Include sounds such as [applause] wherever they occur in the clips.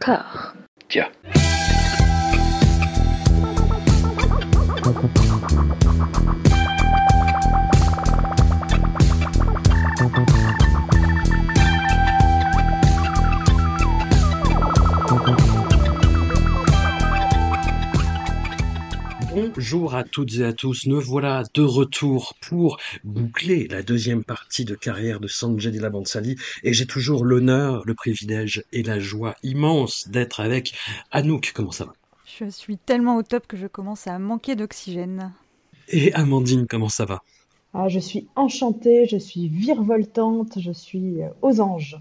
D'accord. Tiens. Bonjour à toutes et à tous, nous voilà de retour pour boucler la deuxième partie de carrière de Sanjay Leela Bansali et j'ai toujours l'honneur, le privilège et la joie immense d'être avec Anouk. Comment ça va? Je suis tellement au top que je commence à manquer d'oxygène. Et Amandine, comment ça va? Ah, je suis enchantée, je suis virevoltante, je suis euh, aux anges.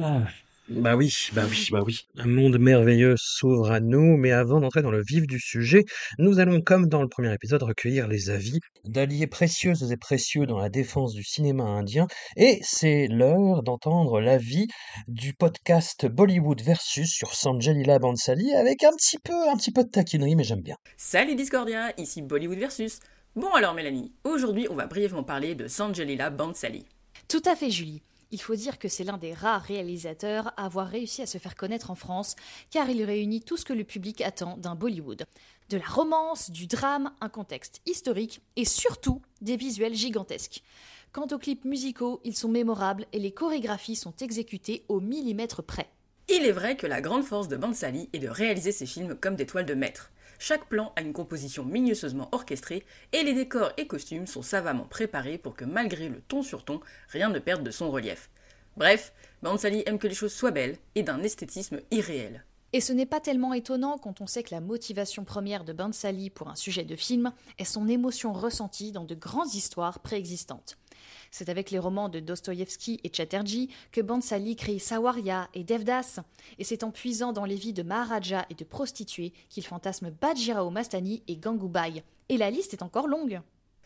Ah, bah oui, bah oui, bah oui. Un monde merveilleux s'ouvre à nous, mais avant d'entrer dans le vif du sujet, nous allons, comme dans le premier épisode, recueillir les avis d'alliés précieuses et précieux dans la défense du cinéma indien, et c'est l'heure d'entendre l'avis du podcast Bollywood versus sur Sanjay Leela Bansali avec un petit peu, un petit peu de taquinerie, mais j'aime bien. Salut Discordia, ici Bollywood versus. Bon alors Mélanie, aujourd'hui on va brièvement parler de Sanjalila Bansali. Tout à fait, Julie. Il faut dire que c'est l'un des rares réalisateurs à avoir réussi à se faire connaître en France, car il réunit tout ce que le public attend d'un Bollywood. De la romance, du drame, un contexte historique et surtout des visuels gigantesques. Quant aux clips musicaux, ils sont mémorables et les chorégraphies sont exécutées au millimètre près. Il est vrai que la grande force de Bansali est de réaliser ses films comme des toiles de maître. Chaque plan a une composition minutieusement orchestrée et les décors et costumes sont savamment préparés pour que malgré le ton sur ton, rien ne perde de son relief. Bref, Bansali aime que les choses soient belles et d'un esthétisme irréel. Et ce n'est pas tellement étonnant quand on sait que la motivation première de Bansali pour un sujet de film est son émotion ressentie dans de grandes histoires préexistantes. C'est avec les romans de Dostoïevski et Chatterjee que Bansali crée Sawarya et Devdas, et c'est en puisant dans les vies de Maharaja et de prostituées qu'il fantasme Bajirao Mastani et Gangubai. Et la liste est encore longue.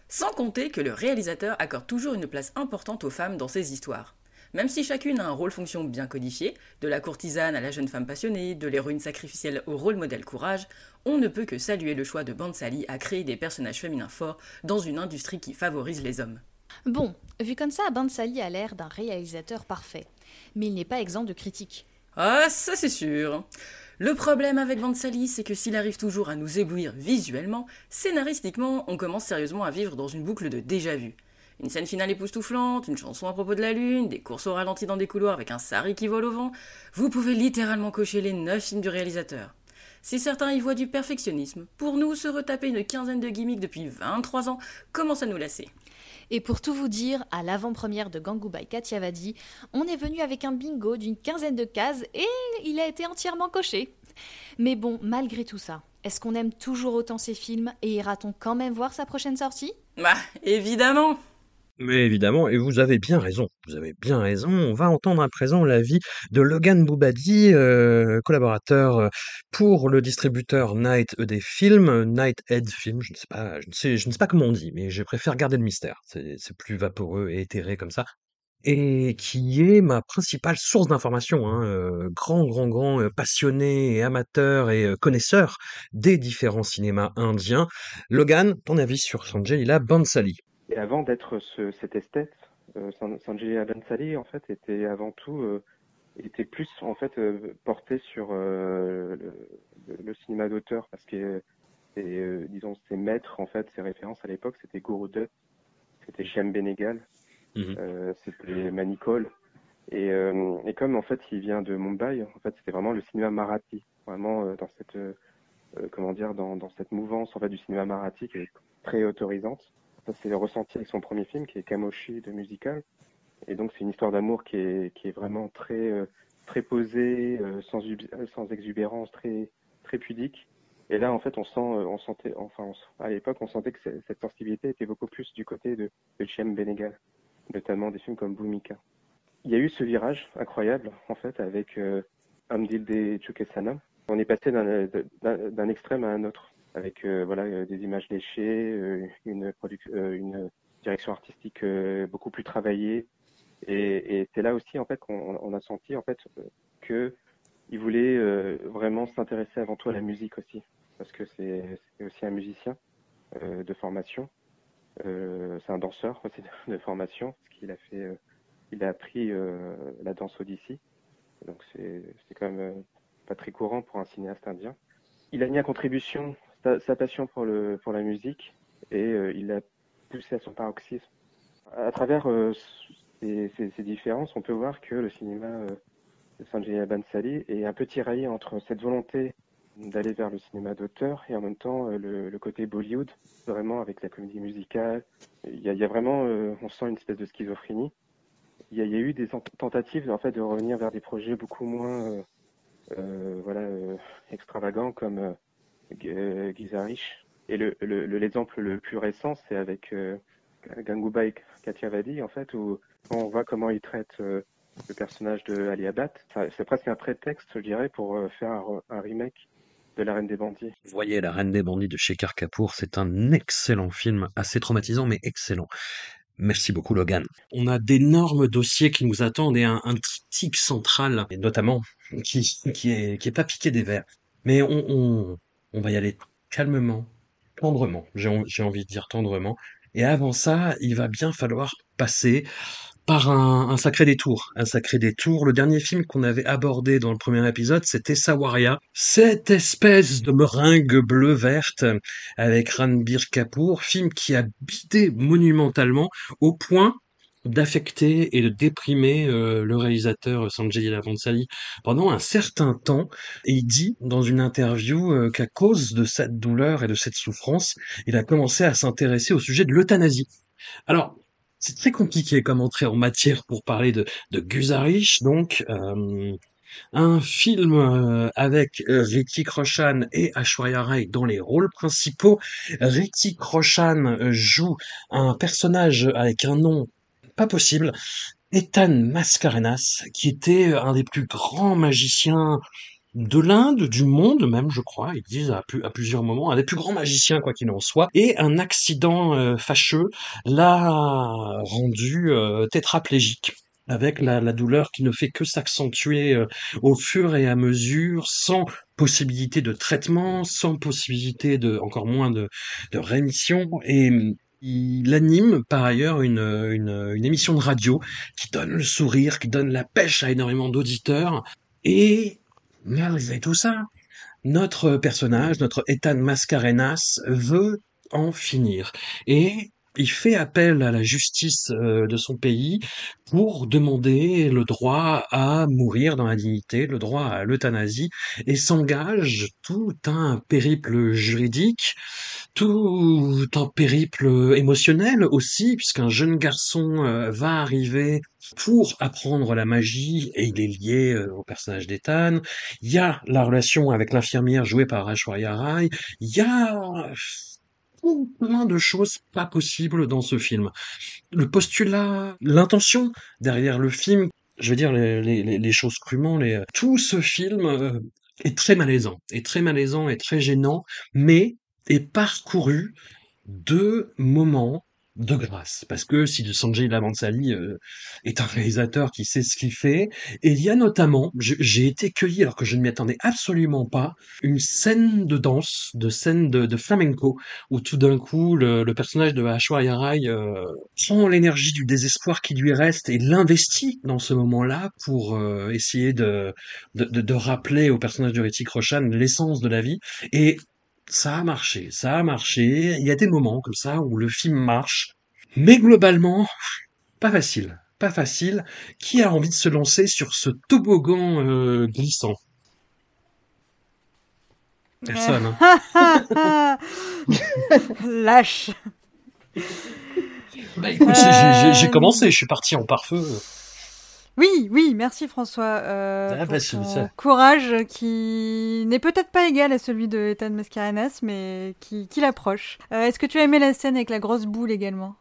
Sans compter que le réalisateur accorde toujours une place importante aux femmes dans ses histoires. Même si chacune a un rôle-fonction bien codifié, de la courtisane à la jeune femme passionnée, de l'héroïne sacrificielle au rôle modèle courage, on ne peut que saluer le choix de Bansali à créer des personnages féminins forts dans une industrie qui favorise les hommes. Bon, vu comme ça, Bansali a l'air d'un réalisateur parfait. Mais il n'est pas exempt de critiques. Ah, ça c'est sûr. Le problème avec Bansali, c'est que s'il arrive toujours à nous éblouir visuellement, scénaristiquement, on commence sérieusement à vivre dans une boucle de déjà-vu. Une scène finale époustouflante, une chanson à propos de la lune, des courses au ralenti dans des couloirs avec un sari qui vole au vent, vous pouvez littéralement cocher les neuf films du réalisateur. Si certains y voient du perfectionnisme, pour nous, se retaper une quinzaine de gimmicks depuis 23 ans commence à nous lasser? Et pour tout vous dire, à l'avant-première de Gangubai Kathiavadi, on est venu avec un bingo d'une quinzaine de cases et il a été entièrement coché. Mais bon, malgré tout ça, est-ce qu'on aime toujours autant ces films et ira-t-on quand même voir sa prochaine sortie? Bah, évidemment Mais évidemment, et vous avez bien raison, vous avez bien raison. On va entendre à présent l'avis de Logan Boubadi, euh, collaborateur euh, pour le distributeur Night ED Film, Night Head Film, je ne sais pas, je ne sais, je ne sais pas comment on dit, mais je préfère garder le mystère. C'est plus vaporeux et éthéré comme ça. Et qui est ma principale source d'information, hein, euh, grand, grand, grand passionné et amateur et connaisseur des différents cinémas indiens. Logan, ton avis sur Sanjay Bansali? Et avant d'être ce, cet esthète, euh, San- Sanjay Bansali en fait était avant tout euh, était plus en fait euh, porté sur euh, le, cinéma d'auteur parce que et, disons ses maîtres en fait ses références à l'époque c'était Guru Dutt, c'était Shyam Benegal, Mhm. c'était Manicol et, et comme en fait il vient de Mumbai en fait c'était vraiment le cinéma marathi vraiment dans cette comment dire dans, dans cette mouvance en fait du cinéma marathi qui est très autorisante c'est ressenti avec son premier film qui est Kamoshi de musical. Et donc, c'est une histoire d'amour qui est, vraiment très, euh, très posée, euh, euh, sans exubérance, très, très pudique. Et là, en fait, on sent, on sentait, enfin, à l'époque, on sentait que cette sensibilité était beaucoup plus du côté de, de Chem Benegal, notamment des films comme Bhumika. Il y a eu ce virage incroyable, en fait, avec euh, Amdil de Chukesana. On est passé d'un extrême à un autre avec euh, voilà euh, des images léchées, euh, une une direction artistique beaucoup plus travaillée. Et, et c'est là aussi en fait qu'on on a senti en fait que il voulait euh, vraiment s'intéresser avant tout à la musique aussi parce que c'est aussi un musicien euh, de formation, Euh, c'est un danseur aussi de, formation parce qu'il a fait il a appris la danse Odyssey. Donc c'est quand même pas très courant pour un cinéaste indien. Il a mis à contribution sa, passion pour, le, pour la musique et il l'a poussé à son paroxysme. À travers ces, ces, différences, on peut voir que le cinéma de Sanjay Bansali est un peu tiraillé entre cette volonté d'aller vers le cinéma d'auteur et en même temps le, côté Bollywood, vraiment avec la comédie musicale. Il y a, vraiment, on sent une espèce de schizophrénie il y, a, eu des tentatives en fait de revenir vers des projets beaucoup moins euh, euh, voilà euh, extravagants comme Gizarich. Et l'exemple le, le, plus récent, c'est avec Gangubai Kathiawadi en fait, où on voit comment il traite le personnage de Ali Abad. C'est presque un prétexte, je dirais, pour faire un, un remake de La Reine des Bandits. Vous voyez, La Reine des Bandits de Shekhar Kapoor, c'est un excellent film, assez traumatisant, mais excellent. Merci beaucoup Logan. On a d'énormes dossiers qui nous attendent et un, un critique central, et notamment qui, qui, est, qui est pas piqué des verres. Mais on, on, on va y aller calmement, tendrement, j'ai envie de dire tendrement. Et avant ça, il va bien falloir passer par un, sacré détour. Un sacré détour. Le dernier film qu'on avait abordé dans le premier épisode, c'était Sawaria. Cette espèce de meringue bleu-verte avec Ranbir Kapoor, film qui a bidé monumentalement au point d'affecter et de déprimer euh, le réalisateur Sanjay Leela pendant un certain temps. Et il dit dans une interview euh, qu'à cause de cette douleur et de cette souffrance, il a commencé à s'intéresser au sujet de l'euthanasie. Alors, c'est très compliqué comme entrée en matière pour parler de, de Guzarich, donc euh, un film euh, avec euh, Ritik Roshan et Ashwarya Rai dans les rôles principaux. Ritik Roshan joue un personnage avec un nom possible, Ethan Mascarenas, qui était un des plus grands magiciens de l'Inde, du monde même, je crois, ils disent à, plusieurs moments, un des plus grands magiciens, quoi qu'il en soit, et un accident euh, fâcheux l'a rendu euh, tétraplégique avec la, douleur qui ne fait que s'accentuer euh, au fur et à mesure, sans possibilité de traitement, sans possibilité de, encore moins de rémission, et il anime par ailleurs une, une, émission de radio qui donne le sourire, qui donne la pêche à énormément d'auditeurs. Et Malgré tout ça, notre personnage, notre Ethan Mascarenas, veut en finir. Et il fait appel à la justice euh, de son pays pour demander le droit à mourir dans la dignité, le droit à l'euthanasie, et s'engage tout un périple juridique, tout un périple émotionnel aussi, puisqu'un jeune garçon euh, va arriver pour apprendre la magie et il est lié euh, au personnage d'Ethan. Il y a la relation avec l'infirmière jouée par Ashwarya Rai. Il y a plein de choses pas possibles dans ce film. Le postulat, l'intention derrière le film, je veux dire les, choses crûment, tout ce film euh, est très malaisant, est très malaisant, est très gênant, mais est parcouru de moments de grâce, parce que si Sanjay Lavansali euh, est un réalisateur qui sait ce qu'il fait, et il y a notamment, j'ai été cueilli alors que je ne m'y attendais absolument pas, une scène de danse, de scène de, flamenco, où tout d'un coup le, personnage de Ashwarya Rai euh, prend l'énergie du désespoir qui lui reste et l'investit dans ce moment-là pour euh, essayer de, de, de, rappeler au personnage de Ritik Roshan l'essence de la vie, et ça a marché, ça a marché. Il y a des moments comme ça où le film marche, mais globalement, pas facile, pas facile. Qui a envie de se lancer sur ce toboggan euh, glissant? Personne. Hein. [laughs] Lâche. Bah écoute, j'ai euh, commencé, je suis parti en pare-feu. Oui, oui, merci François euh, ah, pour bah, courage qui n'est peut-être pas égal à celui de Ethan Mascarenas, mais qui, qui l'approche. Euh, est-ce que tu as aimé la scène avec la grosse boule également?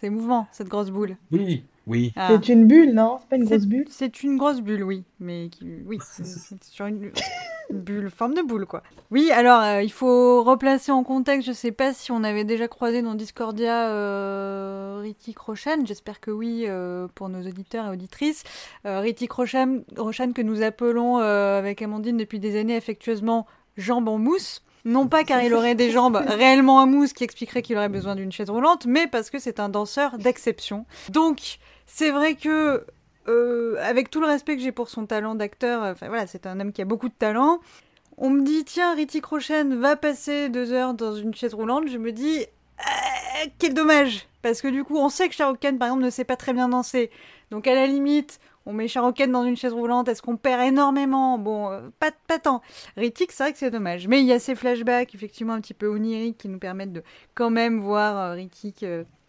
C'est émouvant, cette grosse boule. Oui, oui. Ah. C'est une bulle, non? C'est pas une grosse bulle? C'est une grosse bulle, oui. Mais qui... oui, [laughs] c'est sur une [laughs] bulle, forme de boule, quoi. Oui, alors, euh, il faut replacer en contexte, je sais pas si on avait déjà croisé dans Discordia euh, Roshan, j'espère que oui, euh, pour nos auditeurs et auditrices. Euh, Ritik Roshan, Roshan, que nous appelons avec Amandine depuis des années affectueusement Jambes en mousse. Non pas car il aurait des jambes [laughs] réellement en mousse qui expliquerait qu'il aurait besoin d'une chaise roulante, mais parce que c'est un danseur d'exception. Donc, c'est vrai que euh, avec tout le respect que j'ai pour son talent d'acteur, enfin voilà, c'est un homme qui a beaucoup de talent. On me dit, tiens, Ritty Rochen va passer deux heures dans une chaise roulante. Je me dis, euh, quel dommage Parce que du coup, on sait que Shah Khan, par exemple, ne sait pas très bien danser. Donc à la limite, on met Shah Khan dans une chaise roulante, est-ce qu'on perd énormément? Bon, euh, pas, tant. Rittik, c'est vrai que c'est dommage. Mais il y a ces flashbacks, effectivement, un petit peu oniriques, qui nous permettent de quand même voir euh, Rittik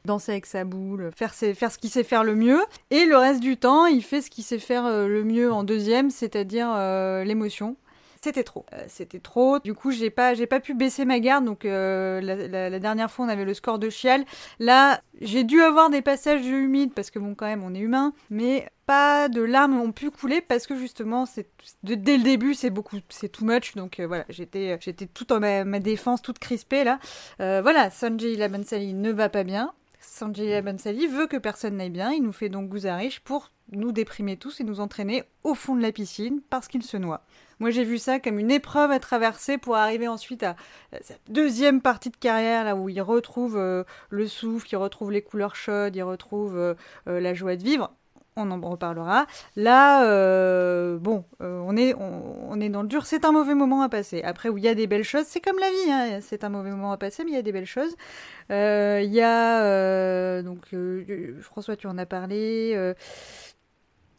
danser avec sa boule, faire, faire ce qu'il sait faire le mieux. Et le reste du temps, il fait ce qu'il sait faire le mieux en deuxième, c'est-à-dire l'émotion c'était trop. Euh, c'était trop. Du coup, j'ai pas, pas pu baisser ma garde. Donc, euh, la, dernière fois, on avait le score de Chial. Là, j'ai dû avoir des passages humides parce que bon, quand même, on est humain. Mais pas de larmes ont pu couler parce que justement, c'est dès le début, c'est beaucoup, c'est too much. Donc euh, voilà, j'étais, j'étais tout en ma, défense, toute crispée là. voilà, Sanjay Labansali ne va pas bien. Sanjay Labansali veut que personne n'aille bien. Il nous fait donc Gouzarish pour nous déprimer tous et nous entraîner au fond de la piscine parce qu'il se noie. Moi, j'ai vu ça comme une épreuve à traverser pour arriver ensuite à cette deuxième partie de carrière, là où il retrouve euh, le souffle, il retrouve les couleurs chaudes, il retrouve euh, euh, la joie de vivre. On en reparlera. Là, bon, on, est, on, est dans le dur. C'est un mauvais moment à passer. Après, où il y a des belles choses, c'est comme la vie. Hein. C'est un mauvais moment à passer, mais il y a des belles choses. Il y a, donc, François, tu en as parlé.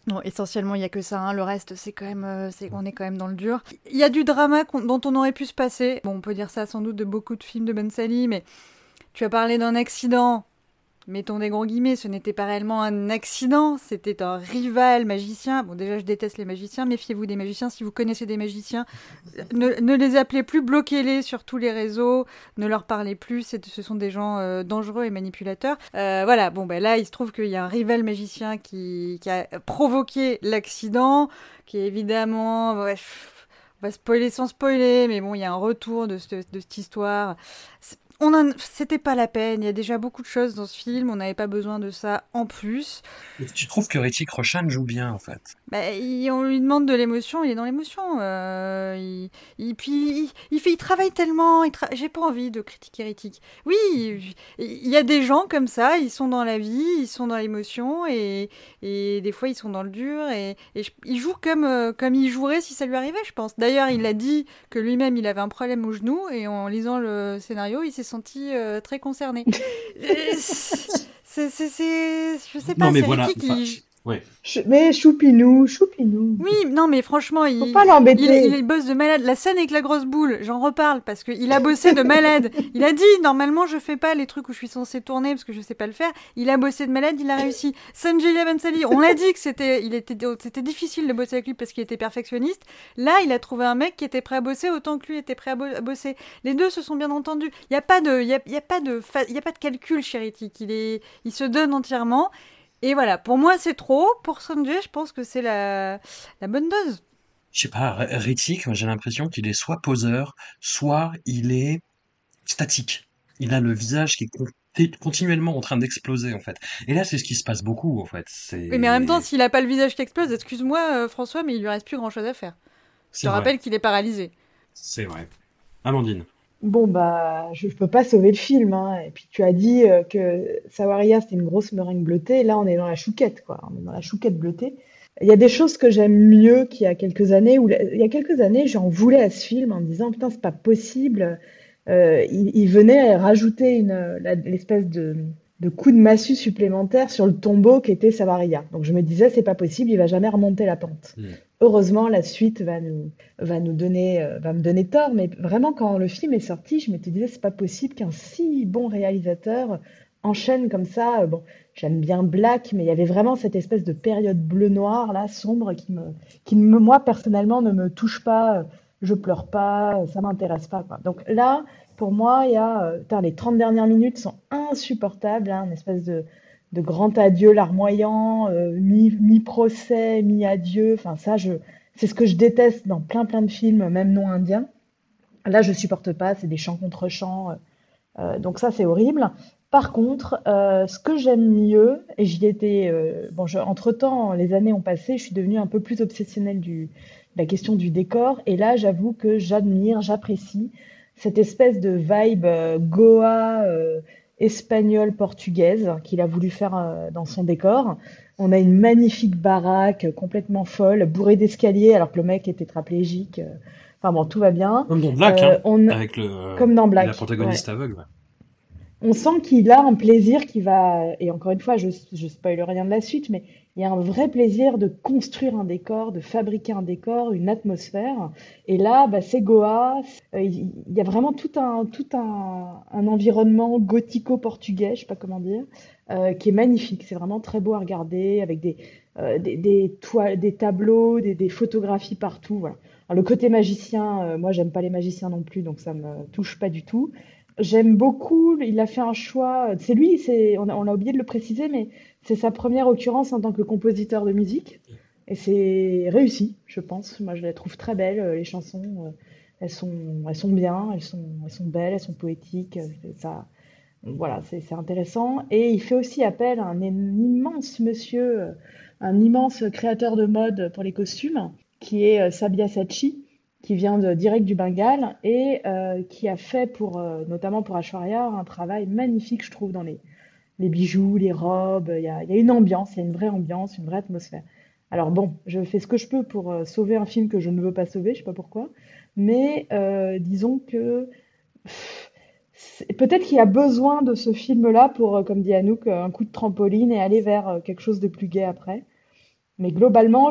Non, essentiellement, il y a que ça. Hein. Le reste, c'est quand même, euh, c'est, on est quand même dans le dur. Il y a du drama dont on aurait pu se passer. Bon, on peut dire ça sans doute de beaucoup de films de Ben Sally, mais tu as parlé d'un accident mettons des gros guillemets, ce n'était pas réellement un accident, c'était un rival magicien. Bon, déjà, je déteste les magiciens, méfiez-vous des magiciens. Si vous connaissez des magiciens, ne, les appelez plus, bloquez-les sur tous les réseaux, ne leur parlez plus, ce sont des gens euh, dangereux et manipulateurs. Euh, voilà, bon, ben là, il se trouve qu'il y a un rival magicien qui, a provoqué l'accident, qui est évidemment. on va spoiler sans spoiler, mais bon, il y a un retour de cette histoire on c'était pas la peine. Il y a déjà beaucoup de choses dans ce film. On n'avait pas besoin de ça en plus. tu trouves que Ritchie Roshan joue bien en fait? Bah, On lui demande de l'émotion. Il est dans l'émotion. Euh, il, puis il, fait, il travaille tellement. J'ai pas envie de critiquer Ritchie. Oui, il y a des gens comme ça. Ils sont dans la vie, ils sont dans l'émotion et, des fois ils sont dans le dur et, il joue comme euh, comme il jouerait si ça lui arrivait, je pense. D'ailleurs, il a dit que lui-même il avait un problème au genou et en lisant le scénario, il s'est senti euh, très concerné. [laughs] c'est, je sais pas, mais voilà, qui, mais choupinou, choupinou. Oui, non, mais franchement, il, pas l'embêter. Il, il, bosse de malade. La scène avec la grosse boule, j'en reparle parce qu'il a bossé de malade. [laughs] Il a dit, normalement, je fais pas les trucs où je suis censé tourner parce que je sais pas le faire. Il a bossé de malade, il a réussi. Sanjay Bensali, on l'a dit que c'était, il était, c'était difficile de bosser avec lui parce qu'il était perfectionniste. Là, il a trouvé un mec qui était prêt à bosser autant que lui était prêt à, bosser. Les deux se sont bien entendus. Il y a pas de, il y a, y a, pas de, il y a pas de calcul chez Il est, il se donne entièrement. Et voilà, pour moi c'est trop. Pour Sanjay, je pense que c'est la, la bonne dose. Je sais pas, Ritchik, j'ai l'impression qu'il est soit poseur, soit il est statique. Il a le visage qui est continuellement en train d'exploser en fait. Et là, c'est ce qui se passe beaucoup en fait. Oui, mais en même temps, s'il a pas le visage qui explose, excuse-moi euh, François, mais il lui reste plus grand chose à faire. Je te rappelle qu'il est paralysé. C'est vrai. Amandine. Bon, bah, je ne peux pas sauver le film. Hein. Et puis, tu as dit euh, que Sawaria, c'était une grosse meringue bleutée. Là, on est dans la chouquette, quoi. On est dans la chouquette bleutée. Il y a des choses que j'aime mieux qu'il y a quelques années. Où, il y a quelques années, j'en voulais à ce film en me disant, putain, c'est pas possible. Euh, il, il, venait rajouter l'espèce de, de coup de massue supplémentaire sur le tombeau qui était Savaria. Donc je me disais, c'est pas possible, il va jamais remonter la pente. Mm. Heureusement, la suite va nous, va nous donner, euh, va me donner tort, mais vraiment, quand le film est sorti, je me disais, c'est pas possible qu'un si bon réalisateur enchaîne comme ça. Euh, bon, j'aime bien Black, mais il y avait vraiment cette espèce de période bleu-noir, là, sombre, qui me, qui me, moi, personnellement, ne me touche pas. Je pleure pas, ça m'intéresse pas, quoi. Donc là, pour moi, il y a, euh, les 30 dernières minutes sont insupportables, hein, une espèce de, grand adieu larmoyant, euh, mi-procès, mi-adieu. Enfin, ça, c'est ce que je déteste dans plein plein de films, même non indiens. Là, je supporte pas, c'est des chants contre chants. Euh, euh, donc ça, c'est horrible. Par contre, ce que j'aime mieux, et j'y étais, bon, entre temps, les années ont passé, je suis devenue un peu plus obsessionnelle de la question du décor, et là, j'avoue que j'admire, j'apprécie cette espèce de vibe Goa espagnole portugaise qu'il a voulu faire euh, dans son décor. On a une magnifique baraque complètement folle, bourrée d'escaliers, alors que le mec est tétraplégique. euh. Enfin bon, tout va bien. Comme dans Black, Euh, hein, on- avec le, Comme dans Black, la protagoniste aveugle. ouais. on sent qu'il a un plaisir qui va, et encore une fois, je, je spoil rien de la suite, mais il y a un vrai plaisir de construire un décor, de fabriquer un décor, une atmosphère. Et là, bah, c'est Goa. Euh, Il y a vraiment tout un, tout un, environnement gothico-portugais, je sais pas comment dire, euh, qui est magnifique. C'est vraiment très beau à regarder, avec des, euh, des, des, des tableaux, des, photographies partout. Voilà. Alors, le côté magicien, euh, moi, j'aime pas les magiciens non plus, donc ça me touche pas du tout. J'aime beaucoup, il a fait un choix, c'est lui, on a, on a oublié de le préciser, mais c'est sa première occurrence en tant que compositeur de musique. Et c'est réussi, je pense. Moi, je les trouve très belles, euh, les chansons. euh, Elles sont, elles sont bien, elles sont, elles sont belles, elles sont poétiques. euh, Ça, voilà, c'est intéressant. Et il fait aussi appel à un immense monsieur, un immense créateur de mode pour les costumes, qui est Sabia Sachi, qui vient direct du Bengale et qui a fait pour, notamment pour Ashwarya, un travail magnifique, je trouve, dans les, les bijoux, les robes. Il y a, une ambiance, il y a une vraie ambiance, une vraie atmosphère. Alors bon, je fais ce que je peux pour euh, sauver un film que je ne veux pas sauver, je sais pas pourquoi, mais euh, disons que peut-être qu'il y a besoin de ce film-là pour, euh, comme dit Anouk, un coup de trampoline et aller vers quelque chose de plus gai après. Mais globalement,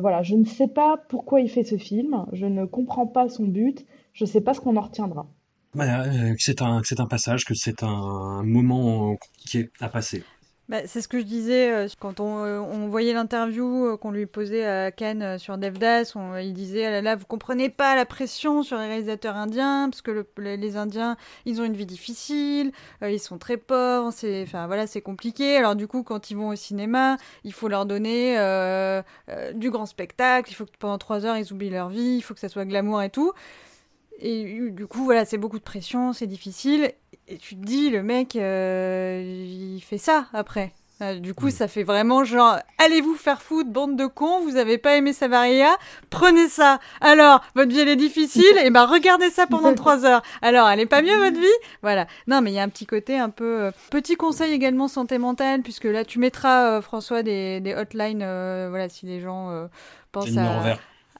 voilà, je ne sais pas pourquoi il fait ce film, je ne comprends pas son but, je ne sais pas ce qu'on en retiendra. Ouais, euh, que c'est un, un passage, que c'est un moment est à passer. Bah, c'est ce que je disais euh, quand on, euh, on voyait l'interview qu'on lui posait à Cannes sur Devdas. On, il disait ah là vous comprenez pas la pression sur les réalisateurs indiens parce que le- les, Indiens ils ont une vie difficile, ils sont très pauvres, c'est enfin voilà c'est compliqué. Alors du coup quand ils vont au cinéma, il faut leur donner du grand spectacle. Il faut que pendant trois heures ils oublient leur vie, il faut que ça soit glamour et tout. Et du coup, voilà, c'est beaucoup de pression, c'est difficile. Et tu te dis, le mec, euh, il fait ça après. Euh, Du coup, ça fait vraiment genre, allez vous faire foutre, bande de cons, vous avez pas aimé Savaria, prenez ça. Alors, votre vie elle est difficile, [laughs] et ben regardez ça pendant trois [laughs] heures. Alors, elle est pas mieux votre vie? Voilà. Non, mais il y a un petit côté un peu... euh, Petit conseil également santé mentale, puisque là, tu mettras, euh, François, des, des hotlines, euh, voilà, si les gens euh, pensent à.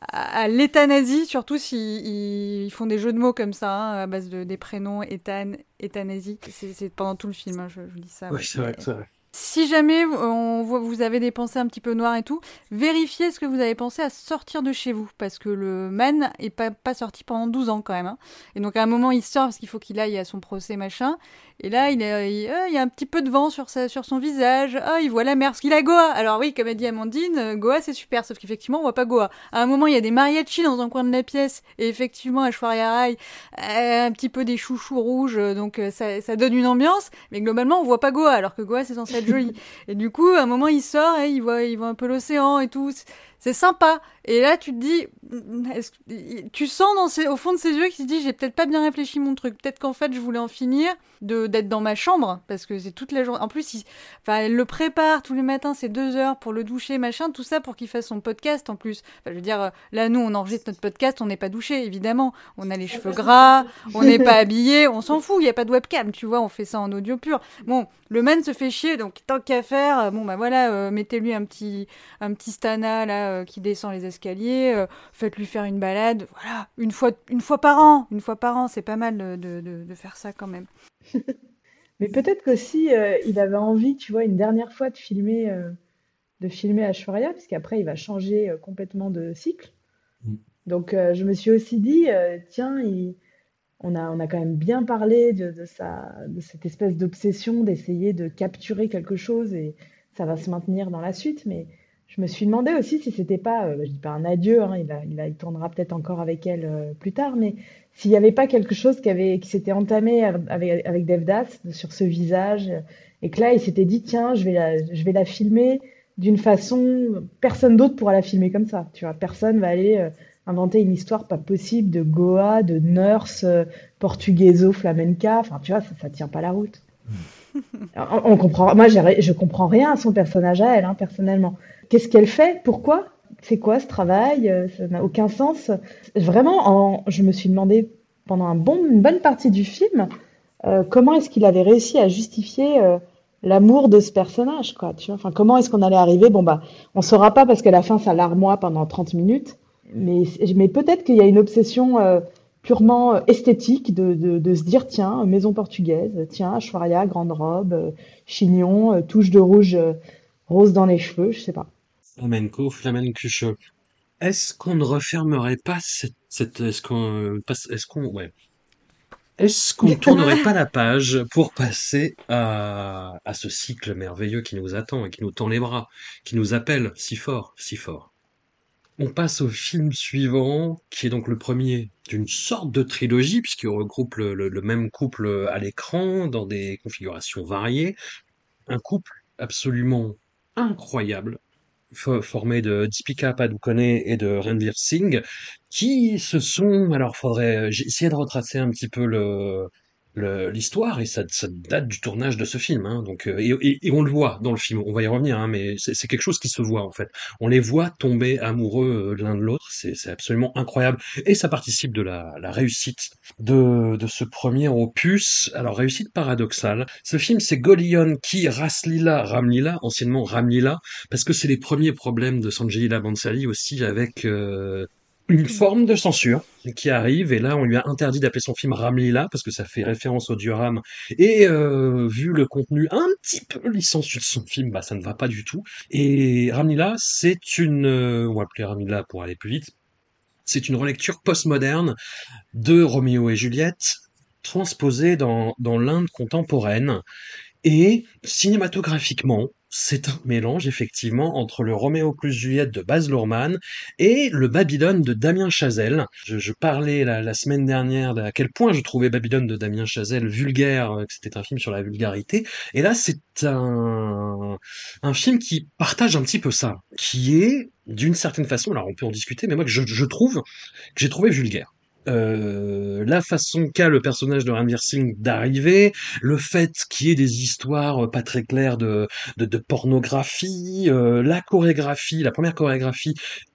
À, l'euthanasie, surtout s'ils ils font des jeux de mots comme ça, hein, à base de, des prénoms, Ethan, euthanasie. C'est pendant tout le film, hein, je, je vous dis ça. Oui, c'est vrai, c'est vrai. Si jamais on voit, vous avez des pensées un petit peu noires et tout, vérifiez ce que vous avez pensé à sortir de chez vous. Parce que le man est pas, pas sorti pendant 12 ans quand même. hein. Et donc à un moment, il sort parce qu'il faut qu'il aille à son procès, machin. Et là, il, euh, il y a un petit peu de vent sur, sa, sur son visage. Ah, il voit la mer, parce qu'il a Goa. Alors oui, comme a dit Amandine, euh, Goa c'est super, sauf qu'effectivement, on voit pas Goa. À un moment, il y a des mariachis dans un coin de la pièce. Et effectivement, Ashwarya Rai, euh, un petit peu des chouchous rouges, euh, donc euh, ça, ça donne une ambiance. Mais globalement, on voit pas Goa, alors que Goa c'est censé être joli. [laughs] et du coup, à un moment, il sort et il voit, il voit un peu l'océan et tout. C'est- sympa. Et là, tu te dis, que- tu sens dans ses- au fond de ses yeux qu'il se dit, j'ai peut-être pas bien réfléchi mon truc. Peut-être qu'en fait, je voulais en finir de d'être dans ma chambre parce que c'est toute la journée. En plus, il, enfin, elle le prépare tous les matins, c'est deux heures pour le doucher, machin, tout ça pour qu'il fasse son podcast en plus. Enfin, je veux dire, là, nous, on enregistre notre podcast, on n'est pas douché, évidemment. On a les cheveux gras, on n'est pas [laughs] habillé, on s'en fout. Il y a pas de webcam, tu vois. On fait ça en audio pur. Bon, le man se fait chier, donc tant qu'à faire, euh, bon bah voilà, euh, mettez-lui un petit un petit stana là euh, qui descend les escaliers, euh, faites-lui faire une balade, voilà, une fois une fois par an, une fois par an, c'est pas mal de, de, de- de faire ça quand même. [laughs] Mais peut-être qu'aussi euh, il avait envie, tu vois, une dernière fois de filmer, euh, de filmer Ashwarya, parce qu'après il va changer euh, complètement de cycle. Mm. Donc euh, je me suis aussi dit, euh, tiens, il- on a, on a quand même bien parlé de, de sa, de cette espèce d'obsession d'essayer de capturer quelque chose et ça va se maintenir dans la suite. Mais je me suis demandé aussi si c'était pas, euh, je dis pas un adieu, hein, il a, il a, il tournera peut-être encore avec elle euh, plus tard, mais s'il n'y avait pas quelque chose qui avait, qui s'était entamé avec, avec Devdas sur ce visage et que là il s'était dit, tiens, je vais la, je vais la filmer d'une façon, personne d'autre pourra la filmer comme ça, tu vois, personne va aller euh, inventer une histoire pas possible de Goa, de nurse euh, portugaiso flamenca, enfin tu vois, ça, ça tient pas la route. [laughs] On, on comprend, moi je comprends rien à son personnage à elle, hein, personnellement. Qu'est-ce qu'elle fait? Pourquoi? C'est quoi ce travail? Euh, Ça n'a aucun sens. Vraiment, en- je me suis demandé pendant une bonne partie du film, euh, comment est-ce qu'il avait réussi à justifier euh, l'amour de ce personnage, comment est-ce qu'on allait arriver? Bon, bah, on saura pas parce qu'à la fin, ça larmoie pendant 30 minutes. Mais, peut-être qu'il y a une obsession purement esthétique de, se dire, tiens, maison portugaise, tiens, Ashwarya, grande robe, chignon, touche de rouge, rose dans les cheveux, je sais pas. Flamenco, flamencuche. Est-ce qu'on ne refermerait pas cette, cette est-ce qu'on, est-ce qu'on, ouais. Est-ce qu'on ne tournerait pas la page pour passer à, à ce cycle merveilleux qui nous attend et qui nous tend les bras, qui nous appelle si fort, si fort? On passe au film suivant, qui est donc le premier d'une sorte de trilogie, puisqu'il regroupe le, le, le même couple à l'écran dans des configurations variées. Un couple absolument incroyable, formé de Deepika Padukone et de Ranveer Singh, qui se sont, alors faudrait, j'ai essayé de retracer un petit peu le, l'histoire et ça, ça, date du tournage de ce film hein, donc euh, et, et, on le voit dans le film. On va y revenir hein, mais c'est quelque chose qui se voit en fait. On les voit tomber amoureux euh, l'un de l'autre c'est absolument incroyable. Et ça participe de la, la réussite de, de ce premier opus. Alors réussite paradoxale. Ce film c'est Golion qui Raslila Ramlila anciennement Ramlila parce que c'est les premiers problèmes de Sanjay Bansali aussi avec euh, une forme de censure qui arrive et là on lui a interdit d'appeler son film Ramlila parce que ça fait référence au dieu Ram et euh, vu le contenu un petit peu licencieux de son film bah ça ne va pas du tout. Et Ramlila c'est une euh, on va appeler Ramlila pour aller plus vite c'est une relecture postmoderne de Roméo et Juliette transposée dans, dans l'Inde contemporaine. Et cinématographiquement c'est un mélange effectivement entre le Roméo plus Juliette de Baz Luhrmann et le Babylone de Damien Chazelle. Je, je parlais la, semaine dernière à quel point je trouvais Babylone de Damien Chazelle vulgaire, euh, que c'était un film sur la vulgarité. Et là, c'est un, un film qui partage un petit peu ça, qui est d'une certaine façon, alors on peut en discuter, mais moi je, je trouve que j'ai trouvé vulgaire. Euh, la façon qu'a le personnage de Ranveer Singh d'arriver, le fait qu'il y ait des histoires pas très claires de, de, de pornographie, euh, la chorégraphie, la première chorégraphie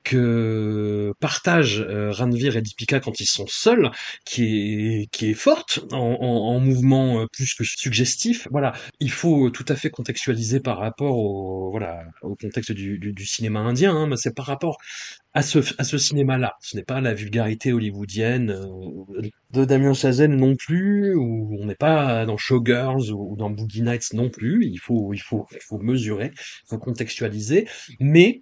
que partagent euh, Ranveer et Deepika quand ils sont seuls, qui est, qui est forte, en, en, en mouvement euh, plus que suggestif. Voilà, il faut tout à fait contextualiser par rapport au, voilà, au contexte du, du, du cinéma indien, hein, mais c'est par rapport à ce, à ce cinéma-là. Ce n'est pas la vulgarité hollywoodienne euh, de Damien Chazelle non plus, ou on n'est pas dans Showgirls ou, dans Boogie Nights non plus. Il faut, il faut, il faut mesurer, il faut contextualiser, mais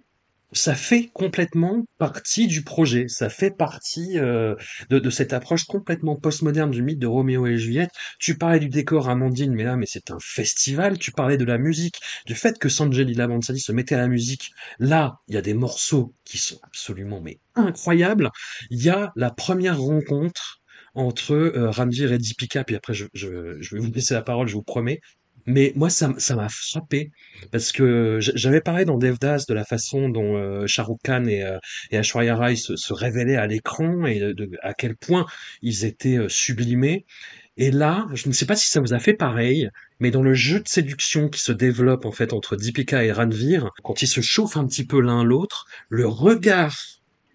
ça fait complètement partie du projet, ça fait partie euh, de, de, cette approche complètement postmoderne du mythe de Roméo et Juliette. Tu parlais du décor Amandine, mais là, mais c'est un festival. Tu parlais de la musique, du fait que Sanjay Lila Bansali se mettait à la musique. Là, il y a des morceaux qui sont absolument mais incroyables. Il y a la première rencontre entre euh, Ranveer et Deepika, puis après je, je, je vais vous laisser la parole, je vous promets. Mais moi, ça ça m'a frappé parce que j'avais parlé dans Devdas de la façon dont euh, Khan et, euh, et Aishwarya Rai se, se révélaient à l'écran et de, de, à quel point ils étaient euh, sublimés. Et là, je ne sais pas si ça vous a fait pareil, mais dans le jeu de séduction qui se développe en fait entre Deepika et Ranveer, quand ils se chauffent un petit peu l'un l'autre, le regard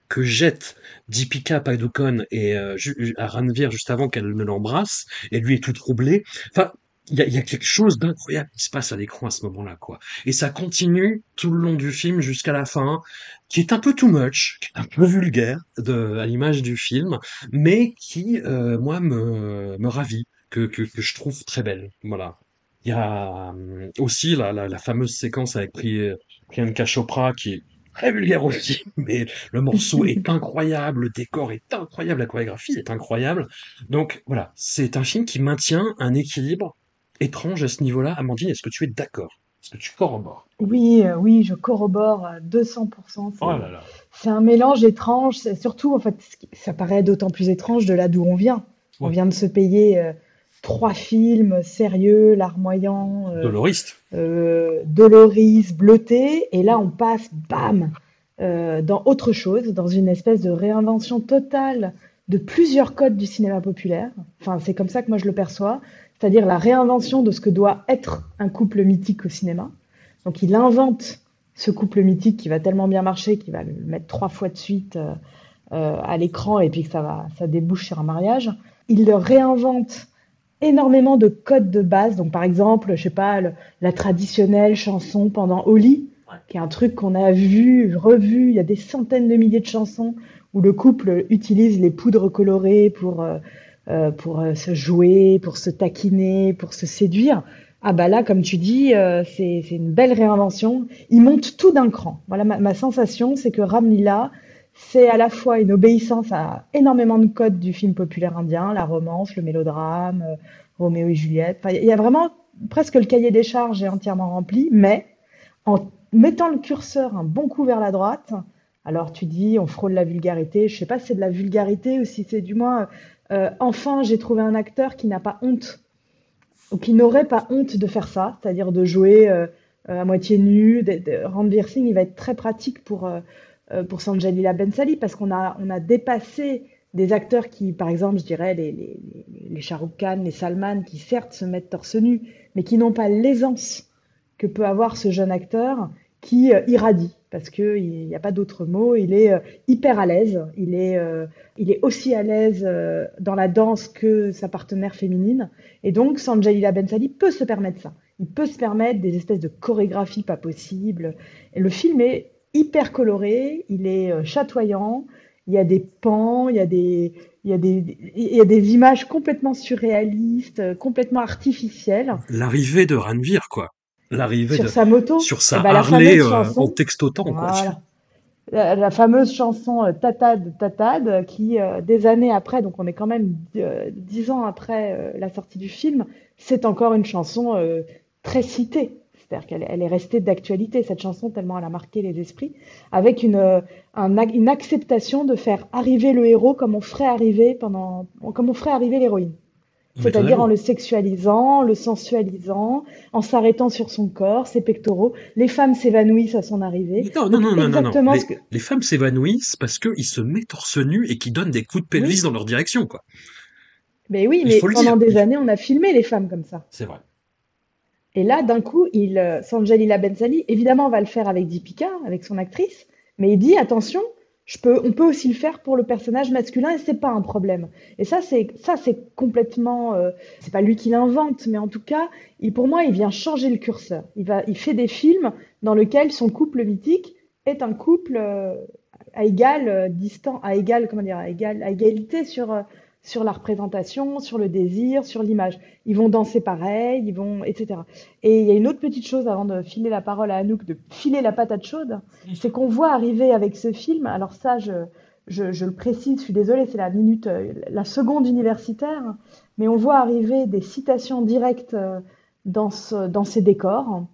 que jette Deepika Padukone et euh, à Ranveer juste avant qu'elle ne l'embrasse, et lui est tout troublé. Enfin, il y a, y a, quelque chose d'incroyable qui se passe à l'écran à ce moment-là, quoi. Et ça continue tout le long du film jusqu'à la fin, qui est un peu too much, qui est un peu vulgaire de, à l'image du film, mais qui, euh, moi, me, me ravit, que, que, que je trouve très belle. Voilà. Il y a euh, aussi la, la, la, fameuse séquence avec Priyanka Chopra qui est très vulgaire aussi, [laughs] mais le morceau est incroyable, le décor est incroyable, la chorégraphie est incroyable. Donc voilà, c'est un film qui maintient un équilibre étrange à ce niveau-là. Amandine, est-ce que tu es d'accord? Est-ce que tu corrobores? Oui, euh, oui, je corrobore à 200%. C'est oh là là. un mélange étrange. C'est surtout, en fait, ça paraît d'autant plus étrange de là d'où on vient. Ouais. On vient de se payer euh, trois films sérieux, larmoyants. Euh, Doloriste. Euh, Doloris, bleuté. Et là, on passe, bam, euh, dans autre chose, dans une espèce de réinvention totale de plusieurs codes du cinéma populaire. Enfin, c'est comme ça que moi je le perçois c'est-à-dire la réinvention de ce que doit être un couple mythique au cinéma. Donc il invente ce couple mythique qui va tellement bien marcher qu'il va le mettre trois fois de suite euh, euh, à l'écran et puis que ça va, ça débouche sur un mariage. Il le réinvente énormément de codes de base. Donc, par exemple, je sais pas, la traditionnelle chanson pendant Oli, qui est un truc qu'on a vu, revu. Il y a des centaines de milliers de chansons où le couple utilise les poudres colorées pour, euh, euh, pour euh, se jouer, pour se taquiner, pour se séduire. Ah bah là, comme tu dis, c'est une belle réinvention. Il monte tout d'un cran. Voilà, ma, sensation, c'est que Ramlila, c'est à la fois une obéissance à énormément de codes du film populaire indien, la romance, le mélodrame, Roméo et Juliette. Il y a vraiment presque le cahier des charges est entièrement rempli, mais en mettant le curseur un bon coup vers la droite, alors tu dis on frôle la vulgarité. Je sais pas si c'est de la vulgarité ou si c'est du moins euh, enfin j'ai trouvé un acteur qui n'a pas honte ou qui n'aurait pas honte de faire ça, c'est-à-dire de jouer euh, à moitié nu. De, de, il va être très pratique pour euh, pour Bensali parce qu'on a, on a dépassé des acteurs qui, par exemple, je dirais les, les, les Shah Rukh Khan, les Salman, qui certes se mettent torse nu, mais qui n'ont pas l'aisance que peut avoir ce jeune acteur qui euh, irradie, parce qu'il n'y a pas d'autre mot, il est euh, hyper à l'aise, il est, euh, il est aussi à l'aise dans la danse que sa partenaire féminine, et donc Sanjalila Bensali peut se permettre ça. Il peut se permettre des espèces de chorégraphies pas possibles. Et le film est hyper coloré, il est chatoyant, il y a des pans, il y a des, il y a des, il y a des images complètement surréalistes, complètement artificielles. L'arrivée de Ranveer, quoi. L'arrivée sur de... sa moto, sur sa la Harley fameuse chanson- en textotant, quoi. La, la fameuse chanson euh, Tatad Tatad euh, qui euh, des années après, donc on est quand même dix ans après la sortie du film, c'est encore une chanson très citée. C'est-à-dire qu'elle elle est restée d'actualité, cette chanson, tellement elle a marqué les esprits, avec une, un une acceptation de faire arriver le héros comme on ferait arriver pendant, comme on ferait arriver l'héroïne. C'est-à-dire en le sexualisant, le sensualisant, en s'arrêtant sur son corps, ses pectoraux. Les femmes s'évanouissent à son arrivée. Non, non, non, non, non, Les, ce que- les femmes s'évanouissent parce qu'ils se mettent torse nu et qu'ils donnent des coups de pelvis Oui. dans leur direction, quoi. Mais oui, Il mais pendant des années, on a filmé les femmes comme ça. C'est vrai. Et là, d'un coup, il, euh, Sanjalila Bensali, évidemment, on va le faire avec Deepika, avec son actrice, mais il dit attention, on peut aussi le faire pour le personnage masculin et c'est pas un problème. Et ça, c'est ça, c'est complètement, euh, c'est pas lui qui l'invente, mais en tout cas, il, pour moi, il vient changer le curseur. Il va, il fait des films dans lesquels son couple mythique est un couple euh, à égal euh, distant, à égal, comment dire, à égal, à égalité sur euh, sur la représentation, sur le désir, sur l'image. Ils vont danser pareil, ils vont, etc. Et il y a une autre petite chose avant de filer la parole à Anouk, de filer la patate chaude, c'est qu'on voit arriver avec ce film, alors ça, je, je, je le précise, je suis désolée, c'est la minute, euh, la seconde universitaire, mais on voit arriver des citations directes euh, dans, ce, dans ces décors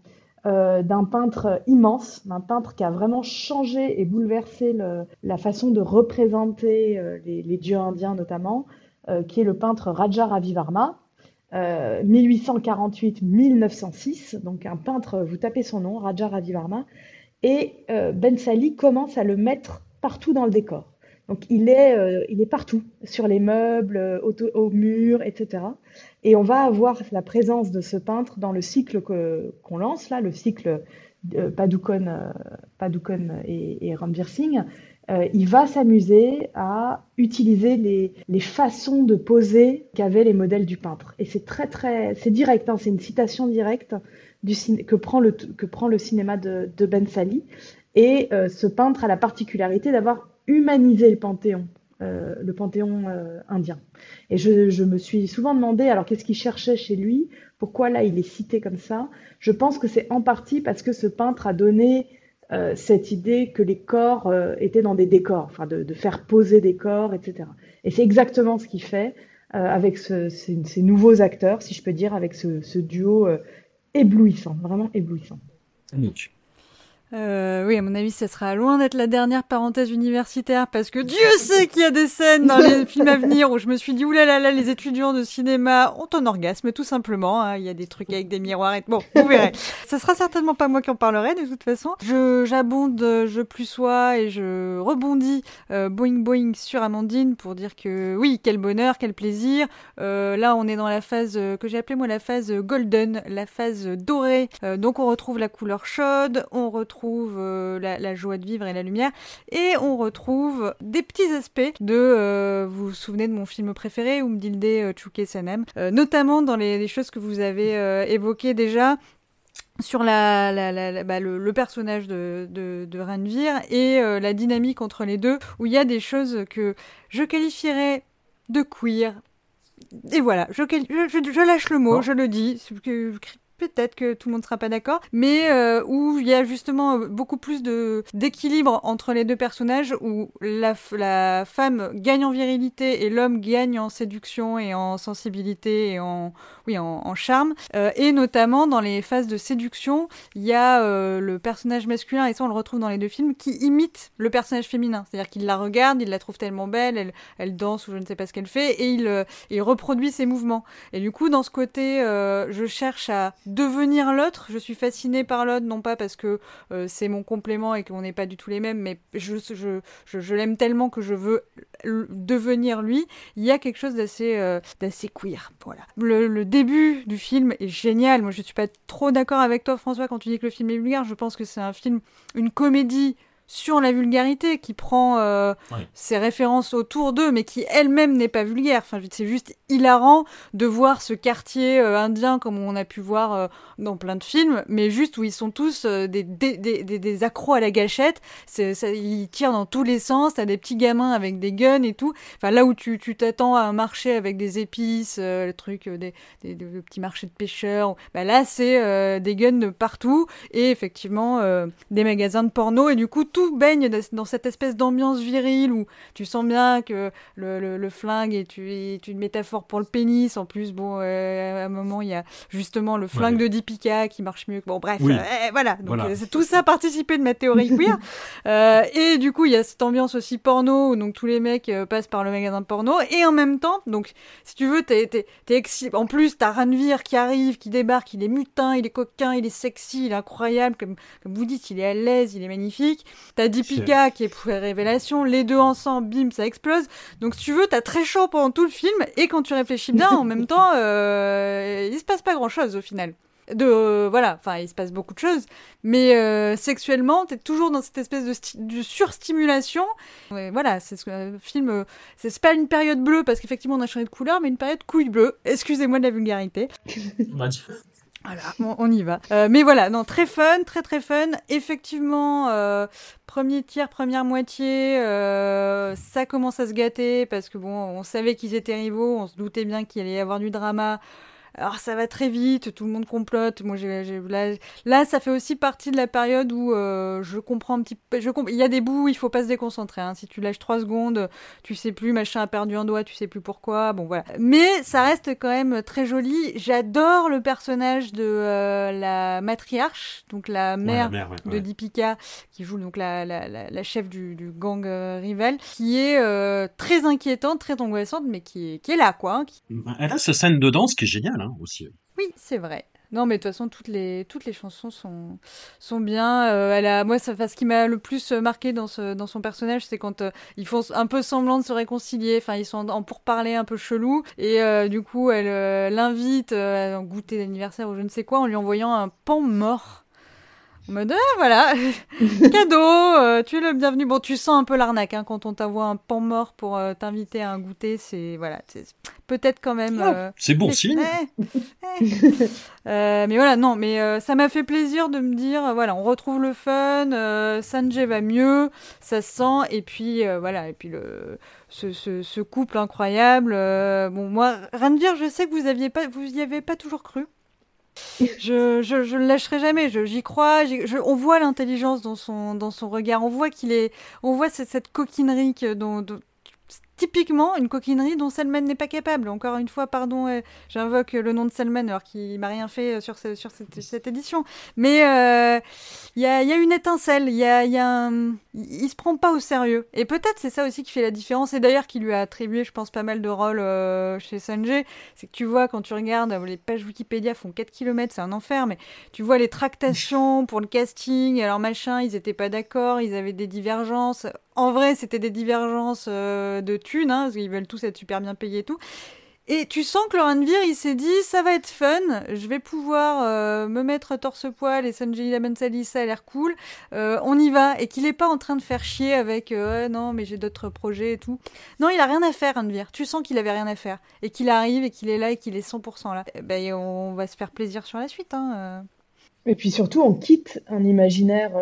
euh, d'un peintre immense, d'un peintre qui a vraiment changé et bouleversé le, la façon de représenter euh, les, dieux indiens notamment, euh, qui est le peintre Raja Ravi Varma, euh, 1848-1906, donc un peintre, vous tapez son nom, Raja Ravi Varma, et Ben Sali commence à le mettre partout dans le décor. Donc il est, il est partout, sur les meubles, au, au mur, etc. Et on va avoir la présence de ce peintre dans le cycle qu'on lance là, le cycle euh, euh, et, et Singh. Euh, il va s'amuser à utiliser les, façons de poser qu'avaient les modèles du peintre. Et c'est très très, c'est direct, hein, c'est une citation directe que prend le que prend le cinéma de, de Ben Sali. Et euh, ce peintre a la particularité d'avoir humanisé le panthéon, euh, le panthéon euh, indien. Et je, me suis souvent demandé, alors qu'est-ce qu'il cherchait chez lui? Pourquoi là il est cité comme ça? Je pense que c'est en partie parce que ce peintre a donné euh, cette idée que les corps étaient dans des décors, enfin de, faire poser des corps, etc. Et c'est exactement ce qu'il fait avec ce- ces, nouveaux acteurs, si je peux dire, avec ce, duo éblouissant, vraiment éblouissant. Euh, oui, à mon avis, ça sera loin d'être la dernière parenthèse universitaire parce que Dieu sait qu'il y a des scènes dans les [laughs] films à venir où je me suis dit oulala, là, là, les étudiants de cinéma ont un orgasme, tout simplement. hein. Il y a des trucs avec des miroirs et bon, vous verrez. [laughs] ça sera certainement pas moi qui en parlerai de toute façon. Je j'abonde, je plus sois et je rebondis euh, boing boing sur Amandine pour dire que oui, quel bonheur, quel plaisir. Euh, là, on est dans la phase que j'ai appelée moi la phase golden, la phase dorée. Donc on retrouve la couleur chaude, on retrouve retrouve la, la, joie de vivre et la lumière, et on retrouve des petits aspects de, vous vous souvenez de mon film préféré, Umdilde Chuke Sanem, notamment dans les, les, choses que vous avez évoquées déjà, sur la, la, la, bah, le, personnage de, de, de Ranvir et euh, la dynamique entre les deux, où il y a des choses que je qualifierais de queer. Et voilà, je, je, je lâche le mot, je le dis, peut-être que tout le monde sera pas d'accord, mais euh, où il y a justement beaucoup plus de d'équilibre entre les deux personnages, où la, la femme gagne en virilité et l'homme gagne en séduction et en sensibilité et en oui en, charme, euh, et notamment dans les phases de séduction, il y a euh, le personnage masculin et ça on le retrouve dans les deux films qui imite le personnage féminin, c'est-à-dire qu'il la regarde, il la trouve tellement belle, elle, elle danse ou je ne sais pas ce qu'elle fait et il, il reproduit ses mouvements. Et du coup dans ce côté, je cherche à devenir l'autre. Je suis fascinée par l'autre, non pas parce que euh, c'est mon complément et qu'on n'est pas du tout les mêmes, mais je, je, je, l'aime tellement que je veux devenir lui. Il y a quelque chose d'assez euh, d'assez queer. Voilà. Le, début du film est génial. Moi, je suis pas trop d'accord avec toi, François, quand tu dis que le film est vulgaire. Je pense que c'est un film, une comédie sur la vulgarité, qui prend euh, ses références autour d'eux, mais qui elle-même n'est pas vulgaire. Enfin, c'est juste hilarant de voir ce quartier euh, indien comme on a pu voir euh, dans plein de films, mais juste où ils sont tous des, des, des, des, accros à la gâchette. Ça, ils tirent dans tous les sens. T'as des petits gamins avec des guns et tout. Enfin, là où tu t'attends à un marché avec des épices, le truc des, des, petits marchés de pêcheurs, bah là c'est des guns de partout et effectivement des magasins de porno et du coup tout baigne dans cette espèce d'ambiance virile où tu sens bien que le, le, flingue est, est, une métaphore pour le pénis. En plus, bon, euh, à un moment, il y a justement le flingue de Dipika qui marche mieux. Bon, bref, euh, voilà. Donc, euh, tout ça participé de ma théorie queer. [laughs] et du coup, il y a cette ambiance aussi porno où donc tous les mecs passent par le magasin de porno. Et en même temps, donc, si tu veux, t'es, t'es, t'es en plus, t'as Ranvir qui arrive, qui débarque, il est mutin, il est coquin, il est sexy, il est incroyable. Comme, comme vous dites, il est à l'aise, il est magnifique. T'as Deepika qui est pour révélation, les deux ensemble, bim, ça explose. Donc si tu veux, t'as très chaud pendant tout le film, et quand tu réfléchis bien, en même [laughs] temps, euh, il se passe pas grand chose au final. De euh, voilà, enfin il se passe beaucoup de choses, mais euh, sexuellement t'es toujours dans cette espèce de, surstimulation. voilà, c'est ce que le film, c'est pas une période bleue parce qu'effectivement on a changé de couleur, mais une période couille bleue. Excusez-moi de la vulgarité. [laughs] Voilà, on, y va. Euh, mais voilà, non, très fun, très très fun. Effectivement, euh, premier tiers, première moitié, euh, ça commence à se gâter parce que bon, on savait qu'ils étaient rivaux, on se doutait bien qu'il allait y avoir du drama. Alors ça va très vite, tout le monde complote. Moi, j'ai, là, là, ça fait aussi partie de la période où euh, je comprends un petit peu. Je il y a des bouts où il faut pas se déconcentrer. Hein. Si tu lâches trois secondes, tu sais plus, machin a perdu un doigt, tu sais plus pourquoi. Bon voilà. Mais ça reste quand même très joli. J'adore le personnage de euh, la matriarche, donc la mère, de Deepika, qui joue donc la, la, la, chef du, du gang euh, rival, qui est très inquiétante, très angoissante, mais qui est, qui est là quoi. Hein, Elle a ce scène de danse qui est géniale. Hein, aussi. Oui, c'est vrai. Non, mais de toute façon, toutes les, toutes les chansons sont, sont bien. Euh, elle a, moi, ça, ce qui m'a le plus marqué dans, son personnage, c'est quand euh, ils font un peu semblant de se réconcilier. Enfin, ils sont en pourparler un peu chelou. Et euh, du coup, elle l'invite à goûter d'anniversaire ou je ne sais quoi en lui envoyant un pan mort. En mode, ah, voilà, [laughs] cadeau, euh, tu es le bienvenu. Bon, tu sens un peu l'arnaque hein, quand on t'envoie un pan mort pour euh, t'inviter à un goûter. C'est voilà, peut-être quand même. Ah, euh, c'est bon signe. mais voilà, non, mais ça m'a fait plaisir de me dire, voilà, on retrouve le fun, Sanjay va mieux, ça se sent, et puis voilà, et puis le ce, ce, ce couple incroyable. bon, moi, Ranvir, je sais que vous aviez pas, vous y avez pas toujours cru je, je, je, le lâcherai jamais. J'y crois. Je, on voit l'intelligence dans son, dans son regard. On voit qu'il est, on voit cette, cette coquinerie que, dont, typiquement une coquinerie dont Selman n'est pas capable. Encore une fois, pardon, euh, j'invoque le nom de Selman alors qu'il m'a rien fait euh, sur, sur cette, cette, édition. Mais euh, il y, a, y, a, une étincelle, il y a, y a un... il se prend pas au sérieux. Et peut-être c'est ça aussi qui fait la différence, et d'ailleurs qui lui a attribué, je pense, pas mal de rôles chez Sanjay. C'est que tu vois, quand tu regardes, les pages Wikipédia font 4 km, c'est un enfer, mais tu vois les tractations pour le casting, alors machin, ils étaient pas d'accord, ils avaient des divergences. En vrai, c'était des divergences de thunes, hein, parce qu'ils veulent tous être super bien payés et tout. Et tu sens que Laurent Vir, il s'est dit, ça va être fun, je vais pouvoir euh, me mettre torse-poil et Sanjay Bensali, ça a l'air cool, euh, on y va. Et qu'il n'est pas en train de faire chier avec, euh, non, mais j'ai d'autres projets et tout. Non, il a rien à faire, Anvir. Tu sens qu'il avait rien à faire. Et qu'il arrive et qu'il est là et qu'il est 100% là. Eh ben, on va se faire plaisir sur la suite. Hein. Et puis surtout, on quitte un imaginaire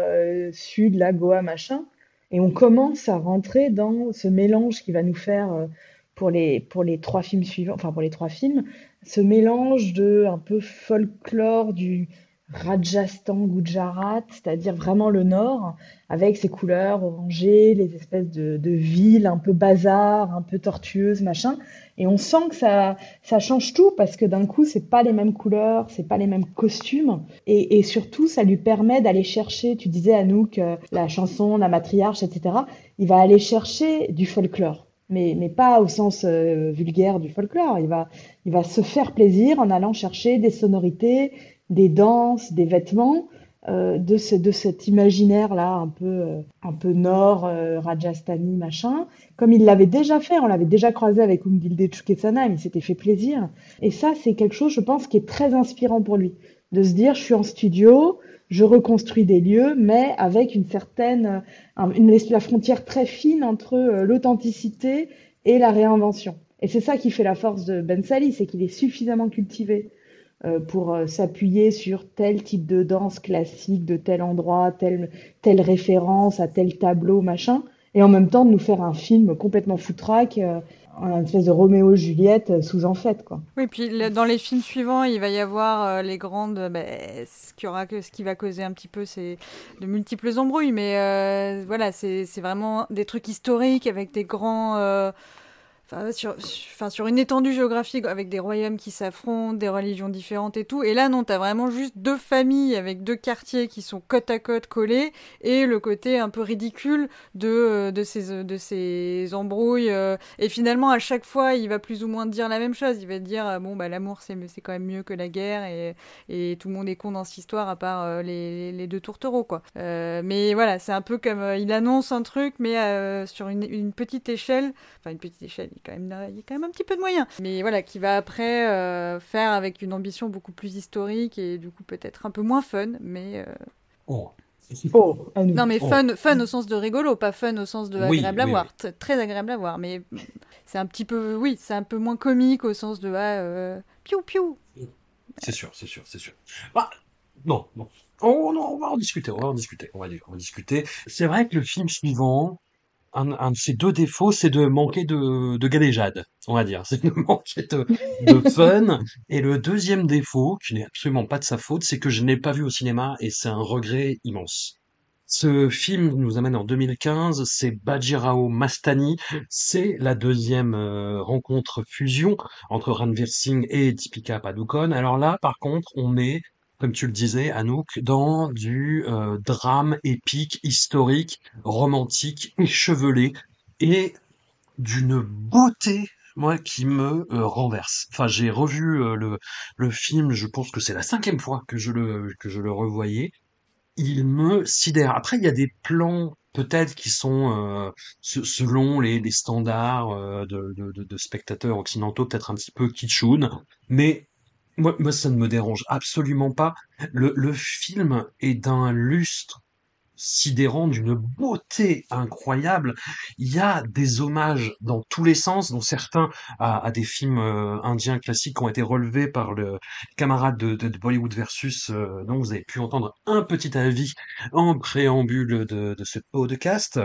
sud, la Goa, machin, et on commence à rentrer dans ce mélange qui va nous faire pour les, pour les trois films suivants, enfin pour les trois films, ce mélange de un peu folklore du Rajasthan, Gujarat, c'est-à-dire vraiment le nord, avec ses couleurs orangées, les espèces de, villes un peu bazar, un peu tortueuses, machin. Et on sent que ça, ça change tout parce que d'un coup, c'est pas les mêmes couleurs, c'est pas les mêmes costumes. Et, surtout, ça lui permet d'aller chercher, tu disais à nous que la chanson, la matriarche, etc., il va aller chercher du folklore mais, mais pas au sens euh, vulgaire du folklore. Il va, il va se faire plaisir en allant chercher des sonorités, des danses, des vêtements euh, de, ce, de cet imaginaire-là, un peu, euh, un peu nord, euh, Rajasthani, machin, comme il l'avait déjà fait. On l'avait déjà croisé avec Umgilde Chuketsana, il s'était fait plaisir. Et ça, c'est quelque chose, je pense, qui est très inspirant pour lui. De se dire, je suis en studio, je reconstruis des lieux, mais avec une certaine, une, la frontière très fine entre euh, l'authenticité et la réinvention. Et c'est ça qui fait la force de Ben Sali, c'est qu'il est suffisamment cultivé pour euh, s'appuyer sur tel type de danse classique de tel endroit, telle, telle référence à tel tableau, machin, et en même temps de nous faire un film complètement foutraque une espèce de Roméo Juliette euh, sous en fait quoi. Oui, puis dans les films suivants, il va y avoir euh, les grandes, bah, ce qui aura ce qui va causer un petit peu, c'est de multiples embrouilles, mais euh, voilà, c'est vraiment des trucs historiques avec des grands Enfin, sur, une étendue géographique avec des royaumes qui s'affrontent, des religions différentes et tout. Et là, non, t'as vraiment juste deux familles avec deux quartiers qui sont côte à côte collés et le côté un peu ridicule de, euh, de, ces, de ces embrouilles. Euh. Et finalement, à chaque fois, il va plus ou moins dire la même chose. Il va dire, euh, bon, bah, l'amour, c'est, c'est quand même mieux que la guerre et, et tout le monde est con dans cette histoire à part les, les deux tourtereaux, quoi. mais voilà, c'est un peu comme, il annonce un truc, mais sur une, une petite échelle, enfin, une petite échelle, quand même, y a quand même un petit peu de moyens. Mais voilà, qui va après euh, faire avec une ambition beaucoup plus historique et du coup peut-être un peu moins fun, mais... Euh, oh. Oh, non mais fun, fun au sens de rigolo, pas fun au sens de agréable à voir, très agréable à voir, mais c'est un petit peu, oui, c'est un peu moins comique au sens de ah, euh, piou piou. C'est sûr, c'est sûr, c'est sûr. Bah, non, non. Oh, non, on va en discuter, on va en discuter, on va, on va discuter. C'est vrai que le film suivant, un, de ces deux défauts, c'est de manquer de, de galéjade, on va dire. C'est de [laughs] manquer de, de fun. Et le deuxième défaut, qui n'est absolument pas de sa faute, c'est que je n'ai pas vu au cinéma et c'est un regret immense. Ce film nous amène en 2015, c'est Bajirao Mastani, c'est la deuxième euh, rencontre fusion entre Ranveer Singh et Deepika Padukone. Alors là, par contre, on est comme tu le disais, Anouk, dans du euh, drame épique, historique, romantique, échevelé, et d'une beauté, moi, qui me euh, renverse. Enfin, j'ai revu euh, le, film, je pense que c'est la cinquième fois que je le, que je le revoyais. Il me sidère. Après, il y a des plans peut-être qui sont selon les, standards de, spectateurs occidentaux peut-être un petit peu kitschoun, mais moi, moi, ça ne me dérange absolument pas. Le, le film est d'un lustre sidérant, d'une beauté incroyable. Il y a des hommages dans tous les sens, dont certains à, à des films euh, indiens classiques qui ont été relevés par le camarade de, de, Bollywood versus, euh, dont vous avez pu entendre un petit avis en préambule de, de ce podcast.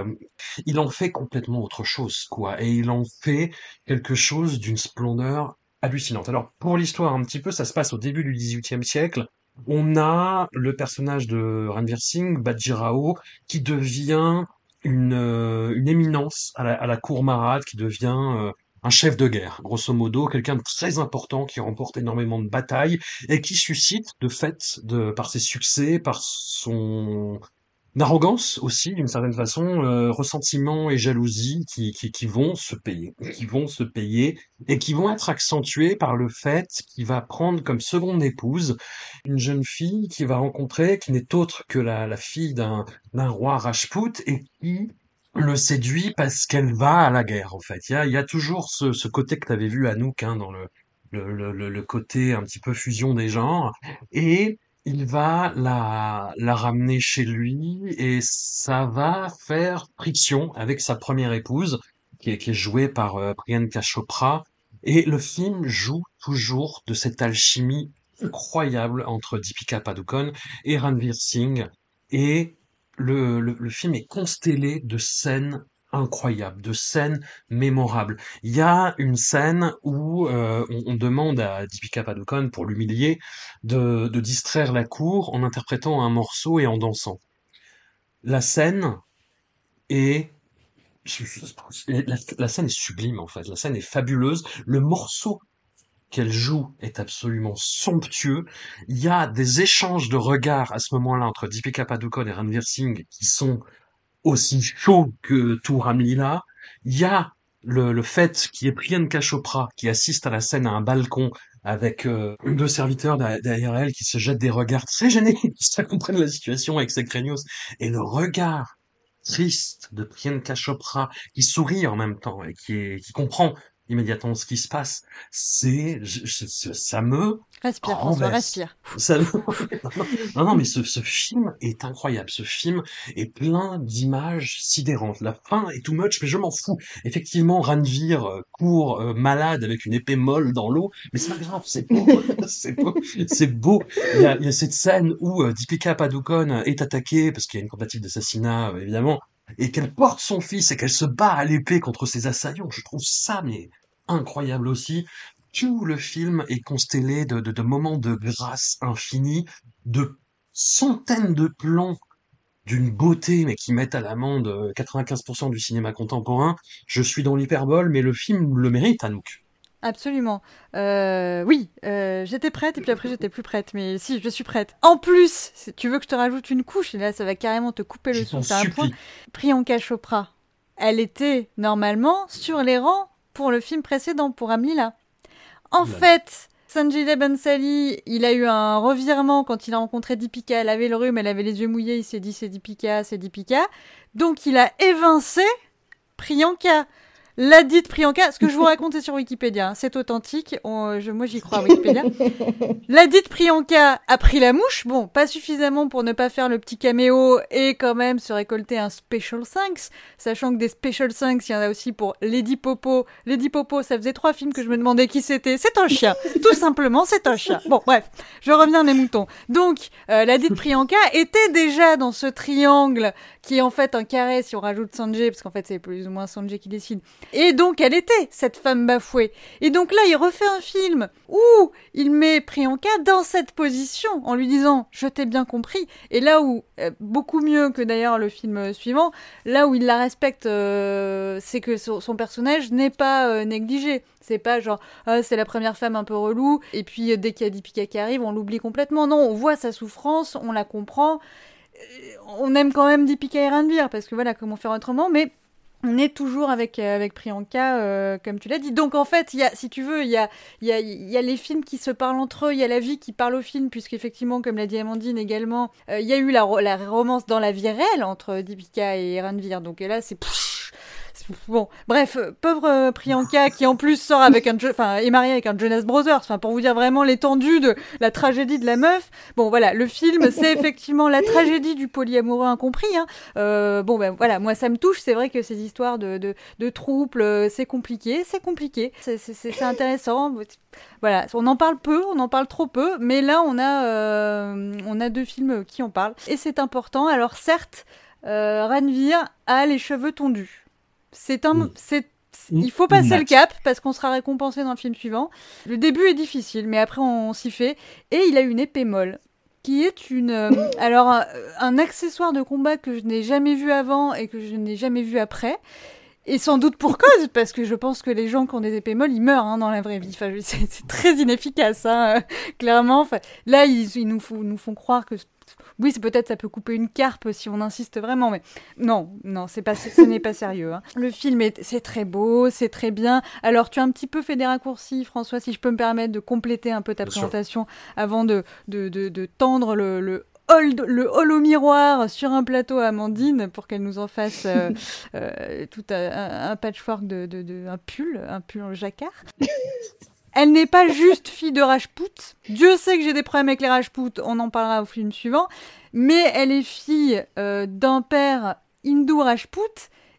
Il en fait complètement autre chose, quoi. Et il en fait quelque chose d'une splendeur Alors, pour l'histoire, un petit peu, ça se passe au début du XVIIIe siècle. On a le personnage de Ranveer Singh, Bajirao, qui devient une, euh, une éminence à la, à la cour marade, qui devient euh, un chef de guerre, grosso modo, quelqu'un de très important qui remporte énormément de batailles et qui suscite, de fait, de, par ses succès, par son d'arrogance aussi d'une certaine façon, euh, ressentiment et jalousie qui, qui, qui, vont se payer, qui vont se payer et qui vont être accentués par le fait qu'il va prendre comme seconde épouse une jeune fille qu'il va rencontrer qui n'est autre que la, la fille d'un roi Rajput et qui le séduit parce qu'elle va à la guerre, en fait. Il y a, il y a toujours ce, ce côté que tu avais vu à Nook, hein, dans le, le, le, le côté un petit peu fusion des genres. Et il va la, la ramener chez lui et ça va faire friction avec sa première épouse, qui est, qui est jouée par euh, Priyanka Chopra. Et le film joue toujours de cette alchimie incroyable entre Deepika Padukone et Ranveer Singh. Et le, le, le film est constellé de scènes incroyables, de scènes mémorables. Il y a une scène où euh, on, demande à Deepika Padukone, pour l'humilier, de, distraire la cour en interprétant un morceau et en dansant. La scène est la scène est sublime en fait, la scène est fabuleuse, le morceau qu'elle joue est absolument somptueux. Il y a des échanges de regards à ce moment-là entre Deepika Padukone et Ranveer Singh qui sont aussi chauds que tout Ramlila. Il y a le, le fait qu'il y ait Priyanka Chopra qui assiste à la scène à un balcon avec euh, deux serviteurs derrière elle qui se jettent des regards très gênés, qui ça comprennent la situation avec ses craignos. Et le regard triste de Priyanka Chopra qui sourit en même temps et qui, est, qui comprend immédiatement ce qui se passe. C'est, ça me respire, François, respire. Ça [laughs] non, non, mais ce, ce, film est incroyable. Ce film est plein d'images sidérantes. La fin est too much, mais je m'en fous. Effectivement, Ranvir euh, court euh, malade avec une épée molle dans l'eau, mais c'est pas grave, c'est beau, [laughs] c'est beau, c'est beau. Il y, a, il y a cette scène où euh, Deepika Padukone est attaquée parce qu'il y a une tentative d'assassinat, euh, évidemment, et qu'elle porte son fils et qu'elle se bat à l'épée contre ses assaillants. Je trouve ça mais incroyable aussi. Tout le film est constellé de, de, de moments de grâce infinie, de centaines de plans d'une beauté, mais qui mettent à l'amende 95% du cinéma contemporain. Je suis dans l'hyperbole, mais le film le mérite, Anouk. Absolument. Euh, oui, euh, j'étais prête et puis après j'étais plus prête. Mais si, je suis prête. En plus, si tu veux que je te rajoute une couche, et là ça va carrément te couper le souffle à un point. Priyanka Chopra, elle était normalement sur les rangs pour le film précédent, pour Amlila. En fait, Sanjay Bansali, il a eu un revirement quand il a rencontré Deepika. Elle avait le rhume, elle avait les yeux mouillés, il s'est dit c'est Deepika, c'est Deepika. Donc il a évincé Priyanka. La dite Priyanka, ce que je vous raconte est sur Wikipédia, hein, c'est authentique, on, je, moi j'y crois à Wikipédia. [laughs] La dite Priyanka a pris la mouche, bon, pas suffisamment pour ne pas faire le petit caméo et quand même se récolter un Special Thanks, sachant que des Special Thanks, il y en a aussi pour Lady Popo. Lady Popo, ça faisait trois films que je me demandais qui c'était, c'est un chien, tout simplement, c'est un chien. Bon, bref, je reviens à mes moutons. Donc, euh, la dite Priyanka était déjà dans ce triangle qui est en fait un carré si on rajoute Sanjay, parce qu'en fait c'est plus ou moins Sanjay qui décide. Et donc elle était cette femme bafouée. Et donc là il refait un film où il met Priyanka dans cette position en lui disant je t'ai bien compris. Et là où euh, beaucoup mieux que d'ailleurs le film suivant, là où il la respecte, euh, c'est que son, son personnage n'est pas euh, négligé. C'est pas genre ah, c'est la première femme un peu relou et puis dès qu'il y a Deepika qui arrive on l'oublie complètement. Non, on voit sa souffrance, on la comprend on aime quand même Deepika et Ranveer parce que voilà comment faire autrement mais on est toujours avec euh, avec Priyanka euh, comme tu l'as dit. Donc en fait y a si tu veux il y a y a y a les films qui se parlent entre eux il y a la vie qui parle au film puisqu'effectivement comme l'a dit Amandine également euh, il y a eu la, la romance dans la vie réelle entre Deepika et Ranveer. Donc là c'est Bon, bref, pauvre euh, Priyanka qui en plus sort avec un, enfin, est mariée avec un Jonas Brothers. Enfin, pour vous dire vraiment l'étendue de la tragédie de la meuf. Bon, voilà, le film, c'est effectivement la tragédie du polyamoureux incompris. Hein. Euh, bon, ben voilà, moi ça me touche. C'est vrai que ces histoires de de, troubles, euh, c'est compliqué, c'est compliqué. C'est intéressant. Voilà, on en parle peu, on en parle trop peu, mais là on a euh, on a deux films qui en parlent et c'est important. Alors certes, euh, a les cheveux tondus. C'est un, c'est, il faut passer le cap parce qu'on sera récompensé dans le film suivant. Le début est difficile, mais après on, s'y fait. Et il a une épée molle, qui est une, euh, [coughs] alors un, un accessoire de combat que je n'ai jamais vu avant et que je n'ai jamais vu après. Et sans doute pour cause, parce que je pense que les gens qui ont des épées molles, ils meurent hein, dans la vraie vie. Enfin, c'est c'est très inefficace, hein, euh, clairement. Enfin, là, ils, ils nous, font, nous font croire que oui, c'est peut-être ça peut couper une carpe si on insiste vraiment, mais non, non, c'est pas, ce n'est pas sérieux. hein. Le film est, c'est très beau, c'est très bien. Alors, tu as un petit peu fait des raccourcis, François, si je peux me permettre de compléter un peu ta Bien sûr. présentation avant de, de, de, de tendre le, le hall, le hall au miroir sur un plateau à Amandine pour qu'elle nous en fasse euh, [laughs] euh, tout un, un patchwork de, de, de, un pull, un pull en jacquard. [laughs] Elle n'est pas juste fille de Rajput. Dieu sait que j'ai des problèmes avec les Rajput, on en parlera au film suivant. Mais elle est fille euh, d'un père hindou Rajput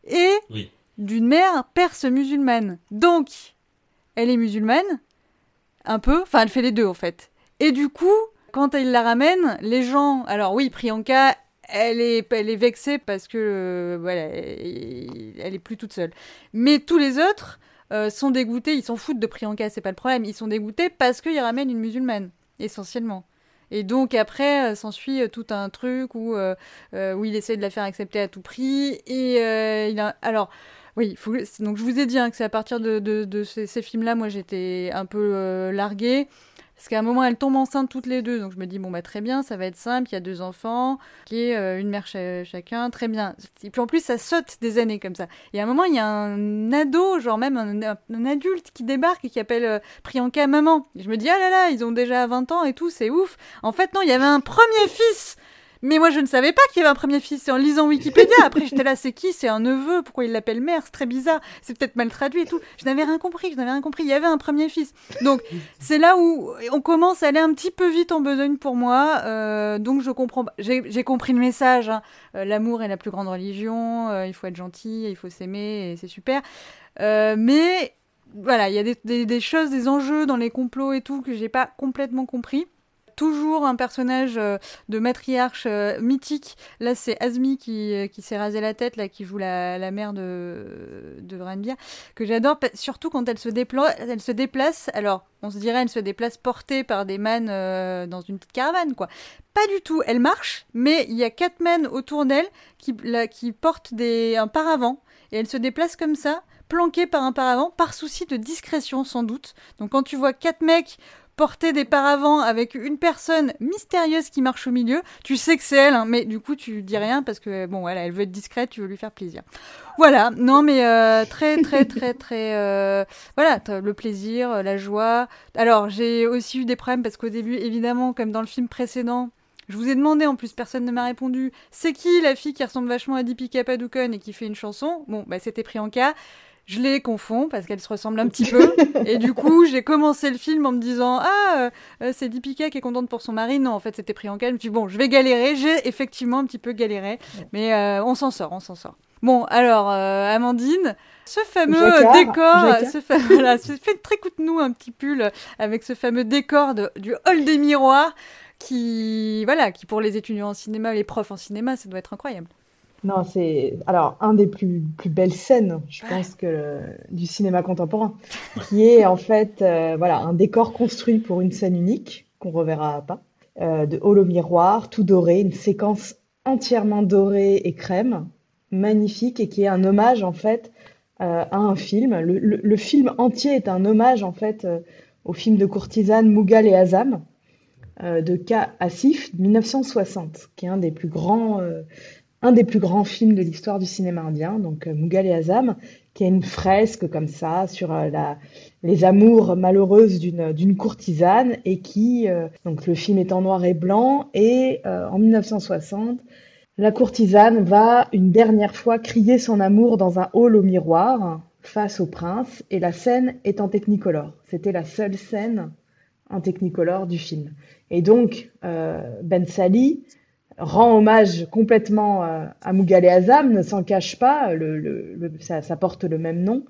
et Oui. d'une mère perse musulmane. Donc, elle est musulmane, un peu, enfin elle fait les deux en fait. Et du coup, quand elle la ramène, les gens, alors oui, Priyanka, elle est, elle est vexée parce que euh, voilà, elle, elle est plus toute seule. Mais tous les autres euh, sont dégoûtés, ils s'en foutent de Priyanka, c'est pas le problème. Ils sont dégoûtés parce qu'ils ramènent une musulmane, essentiellement. Et donc après, euh, s'ensuit euh, tout un truc où, il essaie de la faire accepter à tout prix. Et il. Alors, oui, donc je vous ai dit hein, que c'est à partir de, de, ces, ces films-là, moi j'étais un peu larguée. Parce qu'à un moment, elles tombent enceintes toutes les deux. Donc je me dis, bon, bah très bien, ça va être simple. Il y a deux enfants, qui est euh, une mère cha- chacun, très bien. Et puis en plus, ça saute des années comme ça. Et à un moment, il y a un ado, genre même un adulte qui débarque et qui appelle euh, Priyanka maman. Et je me dis, ah là là, ils ont déjà 20 ans et tout, c'est ouf. En fait, non, il y avait un premier fils. Mais moi, je ne savais pas qu'il y avait un premier fils. C'est en lisant Wikipédia. Après, j'étais là, c'est qui? C'est un neveu. Pourquoi il l'appelle mère? C'est très bizarre. C'est peut-être mal traduit et tout. Je n'avais rien compris. Je n'avais rien compris. Il y avait un premier fils. Donc, c'est là où on commence à aller un petit peu vite en besogne pour moi. Euh, donc, je comprends. J'ai compris le message. hein. Euh, L'amour est la plus grande religion. euh, il faut être gentil. Il faut s'aimer. Et c'est super. Mais voilà, il y a des, des- des choses, des enjeux dans les complots et tout que j'ai pas complètement compris. Toujours un personnage euh, de matriarche euh, mythique. Là, c'est Azmi qui, euh, qui s'est rasé la tête, là, qui joue la, la mère de, de Ranbir, que j'adore, surtout quand elle se, elle se déplace. Alors, on se dirait, elle se déplace portée par des man euh, dans une petite caravane, quoi. Pas du tout, elle marche, mais il y a quatre man autour d'elle qui, qui portent des, un paravent, et elle se déplace comme ça, planquée par un paravent, par souci de discrétion, sans doute. Donc, quand tu vois quatre mecs porter des paravents avec une personne mystérieuse qui marche au milieu, tu sais que c'est elle, hein, mais du coup tu dis rien parce que bon voilà, elle veut être discrète, tu veux lui faire plaisir. Voilà, non mais euh, très très très très euh, voilà, le plaisir, euh, la joie. Alors j'ai aussi eu des problèmes parce qu'au début évidemment comme dans le film précédent. Je vous ai demandé, en plus personne ne m'a répondu, c'est qui la fille qui ressemble vachement à Deepika Padukone et qui fait une chanson? Bon, bah c'était Priyanka. Je les confonds parce qu'elles se ressemblent un petit peu. Et du coup, j'ai commencé le film en me disant Ah, euh, c'est Deepika qui est contente pour son mari. Non, en fait, c'était Priyanka. Je me suis dit Bon, je vais galérer. J'ai effectivement un petit peu galéré. Mais euh, on s'en sort, on s'en sort. Bon, alors, euh, Amandine, ce fameux Jacquard, décor, Jacquard. ce fa- [laughs] voilà, ce- fait très nous un petit pull avec ce fameux décor de- du hall des miroirs qui, voilà, qui pour les étudiants en cinéma, les profs en cinéma, ça doit être incroyable. Non, c'est alors un des plus, plus belles scènes, je pense que du cinéma contemporain, qui est en fait euh, voilà un décor construit pour une scène unique qu'on reverra pas, euh, de holo miroir, tout doré, une séquence entièrement dorée et crème, magnifique et qui est un hommage en fait euh, à un film. Le, le- le film entier est un hommage en fait au film de courtisane Mughal et Azam de K. Asif, 1960, qui est un des plus grands un des plus grands films de l'histoire du cinéma indien, donc euh, Mughal et Azam, qui est une fresque comme ça sur euh, les amours malheureuses d'une courtisane et qui euh, donc le film est en noir et blanc et en 1960 la courtisane va une dernière fois crier son amour dans un hall au miroir face au prince et la scène est en technicolor. C'était la seule scène en technicolor du film. Et donc euh, Ben Sali rend hommage complètement euh, à Mughal et Azam, ne s'en cache pas, le, le- le- ça, ça porte le même nom.